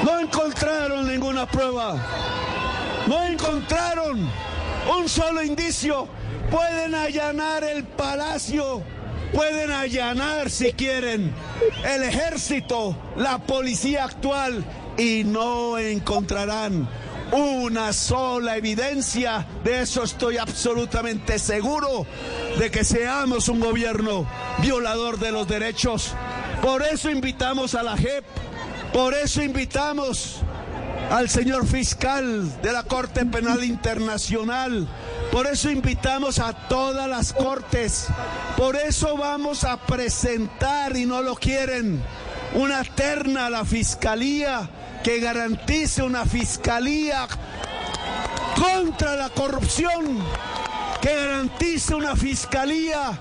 No encontraron ninguna prueba. No encontraron un solo indicio. Pueden allanar el palacio. Pueden allanar si quieren el ejército, la policía actual y no encontrarán una sola evidencia. De eso estoy absolutamente seguro, de que seamos un gobierno violador de los derechos. Por eso invitamos a la JEP, por eso invitamos al señor fiscal de la Corte Penal Internacional. Por eso invitamos a todas las cortes. Por eso vamos a presentar, y no lo quieren, una terna a la fiscalía que garantice una fiscalía contra la corrupción, que garantice una fiscalía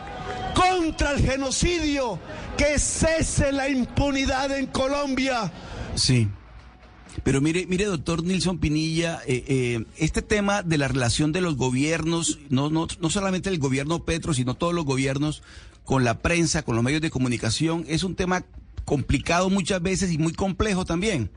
contra el genocidio, que cese la impunidad en Colombia. Sí. Pero mire, mire, doctor Nilson Pinilla, eh, eh, este tema de la relación de los gobiernos, no, no, no solamente el gobierno Petro, sino todos los gobiernos con la prensa, con los medios de comunicación, es un tema complicado muchas veces y muy complejo también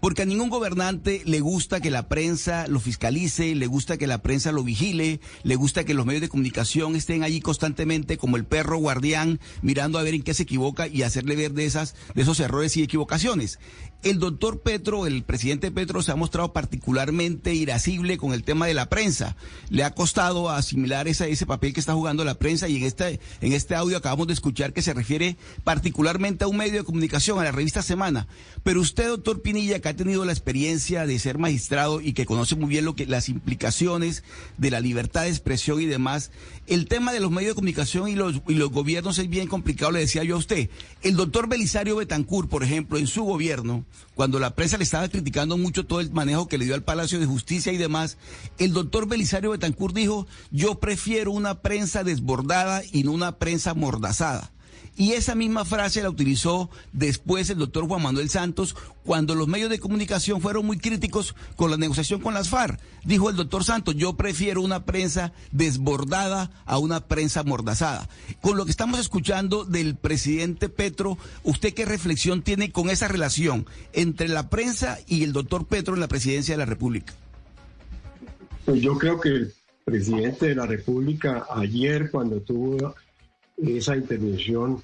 porque a ningún gobernante le gusta que la prensa lo fiscalice, le gusta que la prensa lo vigile, le gusta que los medios de comunicación estén allí constantemente como el perro guardián mirando a ver en qué se equivoca y hacerle ver de esas de esos errores y equivocaciones. El doctor Petro, el presidente Petro, se ha mostrado particularmente irascible con el tema de la prensa. Le ha costado asimilar ese, ese papel que está jugando la prensa y en este, en este audio acabamos de escuchar que se refiere particularmente a un medio de comunicación, a la revista Semana. Pero usted, doctor Pinilla, ha tenido la experiencia de ser magistrado y que conoce muy bien lo que, las implicaciones de la libertad de expresión y demás, el tema de los medios de comunicación y los, y los gobiernos es bien complicado, le decía yo a usted. El doctor Belisario Betancourt, por ejemplo, en su gobierno, cuando la prensa le estaba criticando mucho todo el manejo que le dio al Palacio de Justicia y demás, el doctor Belisario Betancourt dijo, yo prefiero una prensa desbordada y no una prensa mordazada. Y esa misma frase la utilizó después el doctor Juan Manuel Santos cuando los medios de comunicación fueron muy críticos con la negociación con las FARC. Dijo el doctor Santos, yo prefiero una prensa desbordada a una prensa mordazada. Con lo que estamos escuchando del presidente Petro, ¿usted qué reflexión tiene con esa relación entre la prensa y el doctor Petro en la presidencia de la República? Pues yo creo que el presidente de la República ayer cuando tuvo esa intervención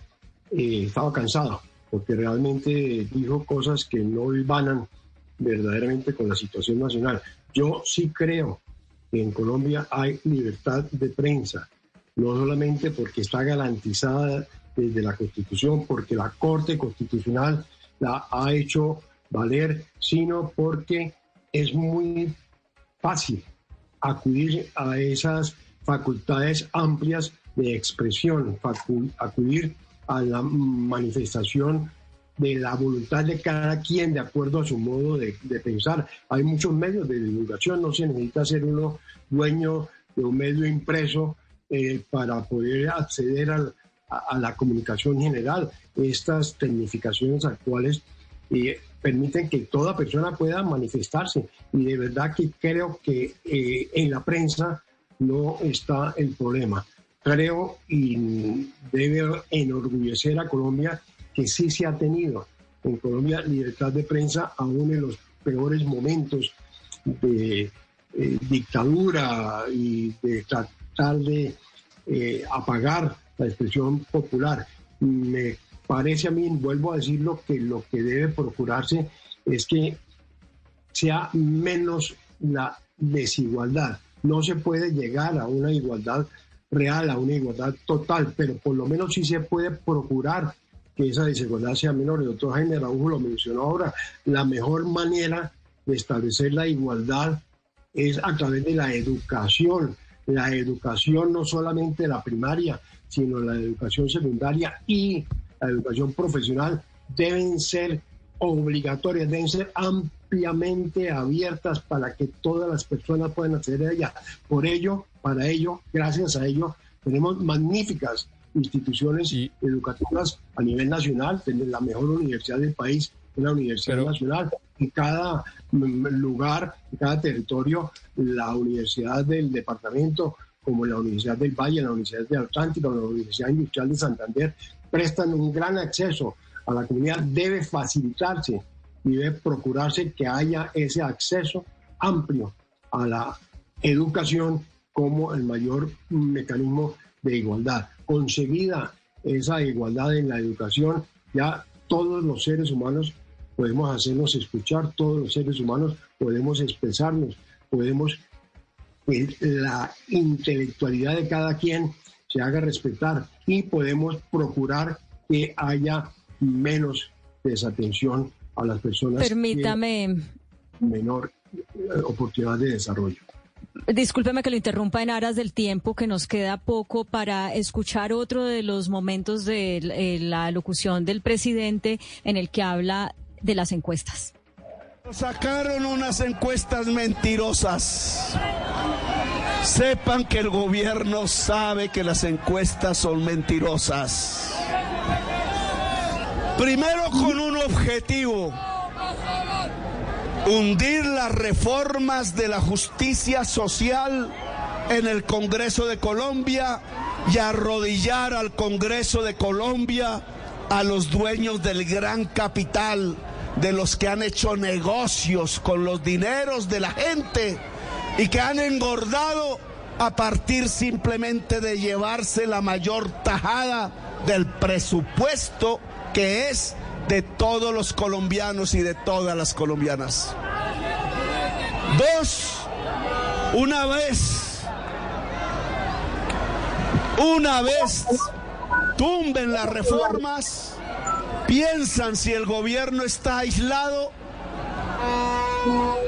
eh, estaba cansado, porque realmente dijo cosas que no iban verdaderamente con la situación nacional. Yo sí creo que en Colombia hay libertad de prensa, no solamente porque está garantizada desde la Constitución, porque la Corte Constitucional la ha hecho valer, sino porque es muy fácil acudir a esas facultades amplias de expresión, acudir a la manifestación de la voluntad de cada quien de acuerdo a su modo de, pensar. Hay muchos medios de divulgación, no se necesita ser uno dueño de un medio impreso eh, para poder acceder a, la comunicación general. Estas tecnificaciones actuales eh, permiten que toda persona pueda manifestarse y de verdad que creo que eh, en la prensa no está el problema creo y debe enorgullecer a Colombia que sí se ha tenido en Colombia libertad de prensa aún en los peores momentos de eh, dictadura y de tratar de eh, apagar la expresión popular. Me parece a mí, vuelvo a decirlo, que lo que debe procurarse es que sea menos la desigualdad. No se puede llegar a una igualdad real, a una igualdad total, pero por lo menos sí se puede procurar que esa desigualdad sea menor. El doctor Jaime Raúl lo mencionó ahora, la mejor manera de establecer la igualdad es a través de la educación. La educación no solamente la primaria, sino la educación secundaria y la educación profesional deben ser obligatorias, deben ser ampliamente abiertas para que todas las personas puedan acceder a ellas. Por ello, para ello, gracias a ello, tenemos magníficas instituciones educativas a nivel nacional, tener la mejor universidad del país, una universidad nacional. En cada mm, lugar, en cada territorio, la universidad del departamento, como la Universidad del Valle, la Universidad del Atlántico, la Universidad Industrial de Santander, prestan un gran acceso a la comunidad. Debe facilitarse y debe procurarse que haya ese acceso amplio a la educación como el mayor mecanismo de igualdad. Conseguida esa igualdad en la educación, ya todos los seres humanos podemos hacernos escuchar, todos los seres humanos podemos expresarnos, podemos que la intelectualidad de cada quien se haga respetar y podemos procurar que haya menos desatención a las personas. Permítame. menor eh, oportunidad de desarrollo. Discúlpeme que lo interrumpa en aras del tiempo, que nos queda poco para escuchar otro de los momentos de eh, la locución del presidente en el que habla de las encuestas. Sacaron unas encuestas mentirosas. Sepan que el gobierno sabe que las encuestas son mentirosas. Primero con un objetivo, hundir las reformas de la justicia social en el Congreso de Colombia y arrodillar al Congreso de Colombia a los dueños del gran capital de los que han hecho negocios con los dineros de la gente y que han engordado a partir simplemente de llevarse la mayor tajada del presupuesto que es de todos los colombianos y de todas las colombianas. Dos, una vez, una vez tumben las reformas piensan si el gobierno está aislado,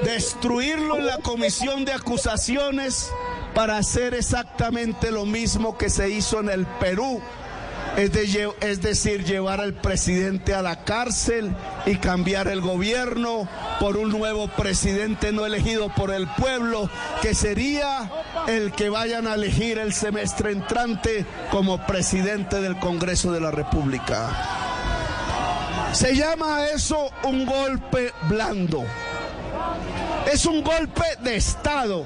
destruirlo en la comisión de acusaciones para hacer exactamente lo mismo que se hizo en el Perú, es, decir, llevar al presidente a la cárcel y cambiar el gobierno por un nuevo presidente no elegido por el pueblo, que sería el que vayan a elegir el semestre entrante como presidente del Congreso de la República. Se llama eso un golpe blando. Es un golpe de Estado.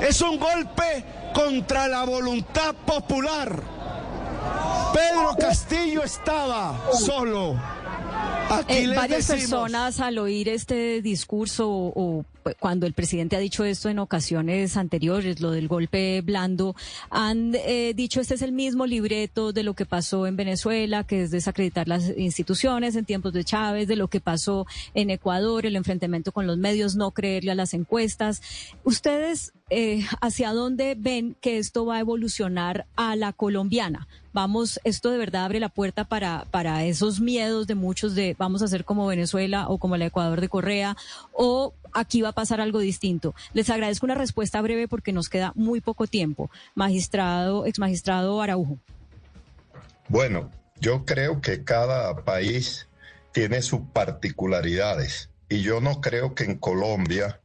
Es un golpe contra la voluntad popular. Pedro Castillo estaba solo eh, varias personas al oír este discurso o, cuando el presidente ha dicho esto en ocasiones anteriores, lo del golpe blando, han eh, dicho este es el mismo libreto de lo que pasó en Venezuela, que es desacreditar las instituciones en tiempos de Chávez, de lo que pasó en Ecuador, el enfrentamiento con los medios, no creerle a las encuestas. Ustedes, eh, ¿hacia dónde ven que esto va a evolucionar a la colombiana? Vamos, esto de verdad abre la puerta para, para esos miedos de muchos de vamos a ser como Venezuela o como el Ecuador de Correa o aquí va a pasar algo distinto. Les agradezco una respuesta breve porque nos queda muy poco tiempo. Magistrado, ex magistrado Araujo. Bueno, yo creo que cada país tiene sus particularidades y yo no creo que en Colombia,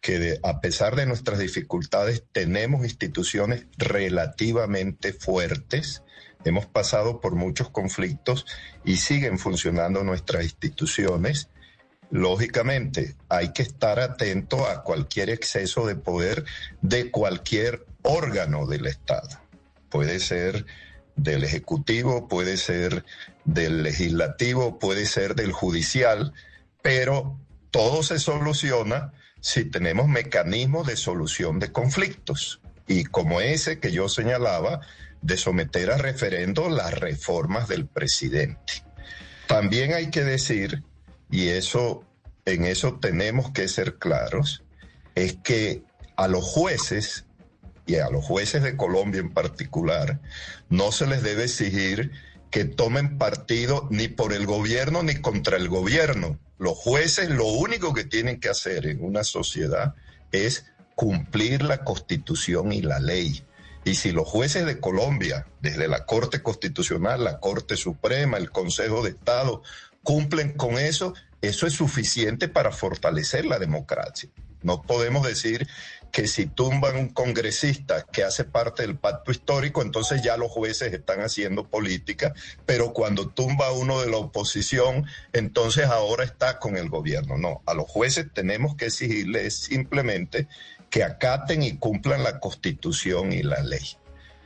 que a pesar de nuestras dificultades tenemos instituciones relativamente fuertes, hemos pasado por muchos conflictos y siguen funcionando nuestras instituciones. Lógicamente, hay que estar atento a cualquier exceso de poder de cualquier órgano del Estado. Puede ser del Ejecutivo, puede ser del Legislativo, puede ser del Judicial, pero todo se soluciona si tenemos mecanismos de solución de conflictos. Y como ese que yo señalaba, de someter a referendo las reformas del presidente. También hay que decir, y eso en eso tenemos que ser claros, es que a los jueces y a los jueces de Colombia en particular no se les debe exigir que tomen partido ni por el gobierno ni contra el gobierno. Los jueces lo único que tienen que hacer en una sociedad es cumplir la constitución y la ley. Y si los jueces de Colombia, desde la Corte Constitucional, la Corte Suprema, el Consejo de Estado, cumplen con eso, eso es suficiente para fortalecer la democracia. No podemos decir que si tumban un congresista que hace parte del pacto histórico, entonces ya los jueces están haciendo política, pero cuando tumba uno de la oposición, entonces ahora está con el gobierno. No, a los jueces tenemos que exigirles simplemente que acaten y cumplan la constitución y la ley.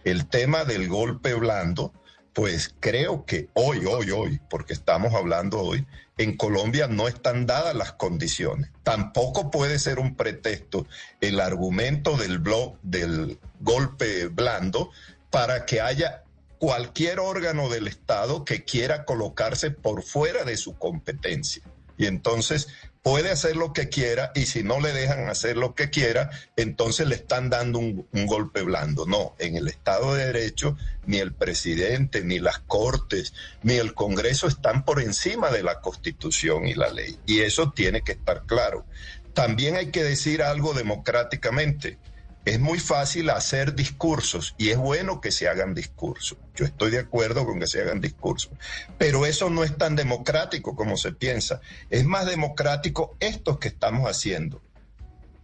El tema del golpe blando, pues creo que hoy, hoy, hoy, porque estamos hablando hoy, en Colombia no están dadas las condiciones. Tampoco puede ser un pretexto el argumento del, del golpe blando para que haya cualquier órgano del Estado que quiera colocarse por fuera de su competencia. Y entonces puede hacer lo que quiera y si no le dejan hacer lo que quiera, entonces le están dando un, golpe blando. No, en el Estado de Derecho ni el presidente, ni las Cortes, ni el Congreso están por encima de la Constitución y la ley. Y eso tiene que estar claro. También hay que decir algo democráticamente. Es muy fácil hacer discursos y es bueno que se hagan discursos. Yo estoy de acuerdo con que se hagan discursos, pero eso no es tan democrático como se piensa. Es más democrático esto que estamos haciendo,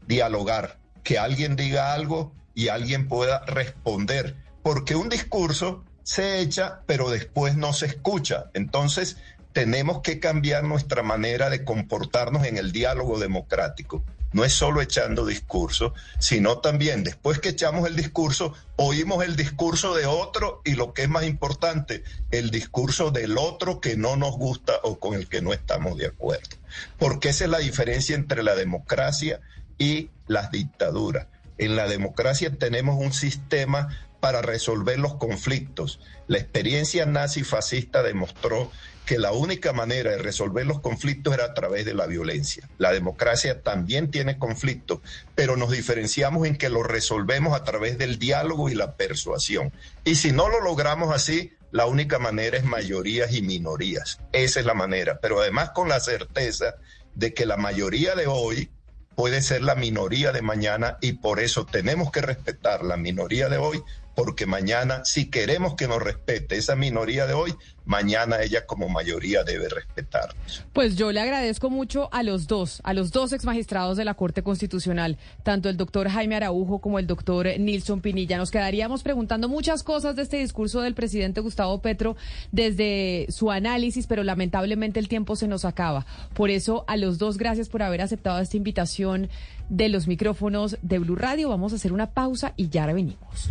dialogar, que alguien diga algo y alguien pueda responder, porque un discurso se echa, pero después no se escucha. Entonces, tenemos que cambiar nuestra manera de comportarnos en el diálogo democrático no es solo echando discurso, sino también después que echamos el discurso, oímos el discurso de otro y lo que es más importante, el discurso del otro que no nos gusta o con el que no estamos de acuerdo. Porque esa es la diferencia entre la democracia y las dictaduras. En la democracia tenemos un sistema para resolver los conflictos. La experiencia nazi fascista demostró que la única manera de resolver los conflictos era a través de la violencia. La democracia también tiene conflictos, pero nos diferenciamos en que lo resolvemos a través del diálogo y la persuasión. Y si no lo logramos así, la única manera es mayorías y minorías. Esa es la manera, pero además con la certeza de que la mayoría de hoy puede ser la minoría de mañana y por eso tenemos que respetar la minoría de hoy porque mañana, si queremos que nos respete esa minoría de hoy, mañana ella como mayoría debe respetarnos. Pues yo le agradezco mucho a los dos, a los dos ex magistrados de la Corte Constitucional, tanto el doctor Jaime Araujo como el doctor Nilson Pinilla. Nos quedaríamos preguntando muchas cosas de este discurso del presidente Gustavo Petro desde su análisis, pero lamentablemente el tiempo se nos acaba. Por eso, a los dos, gracias por haber aceptado esta invitación de los micrófonos de Blue Radio. Vamos a hacer una pausa y ya venimos.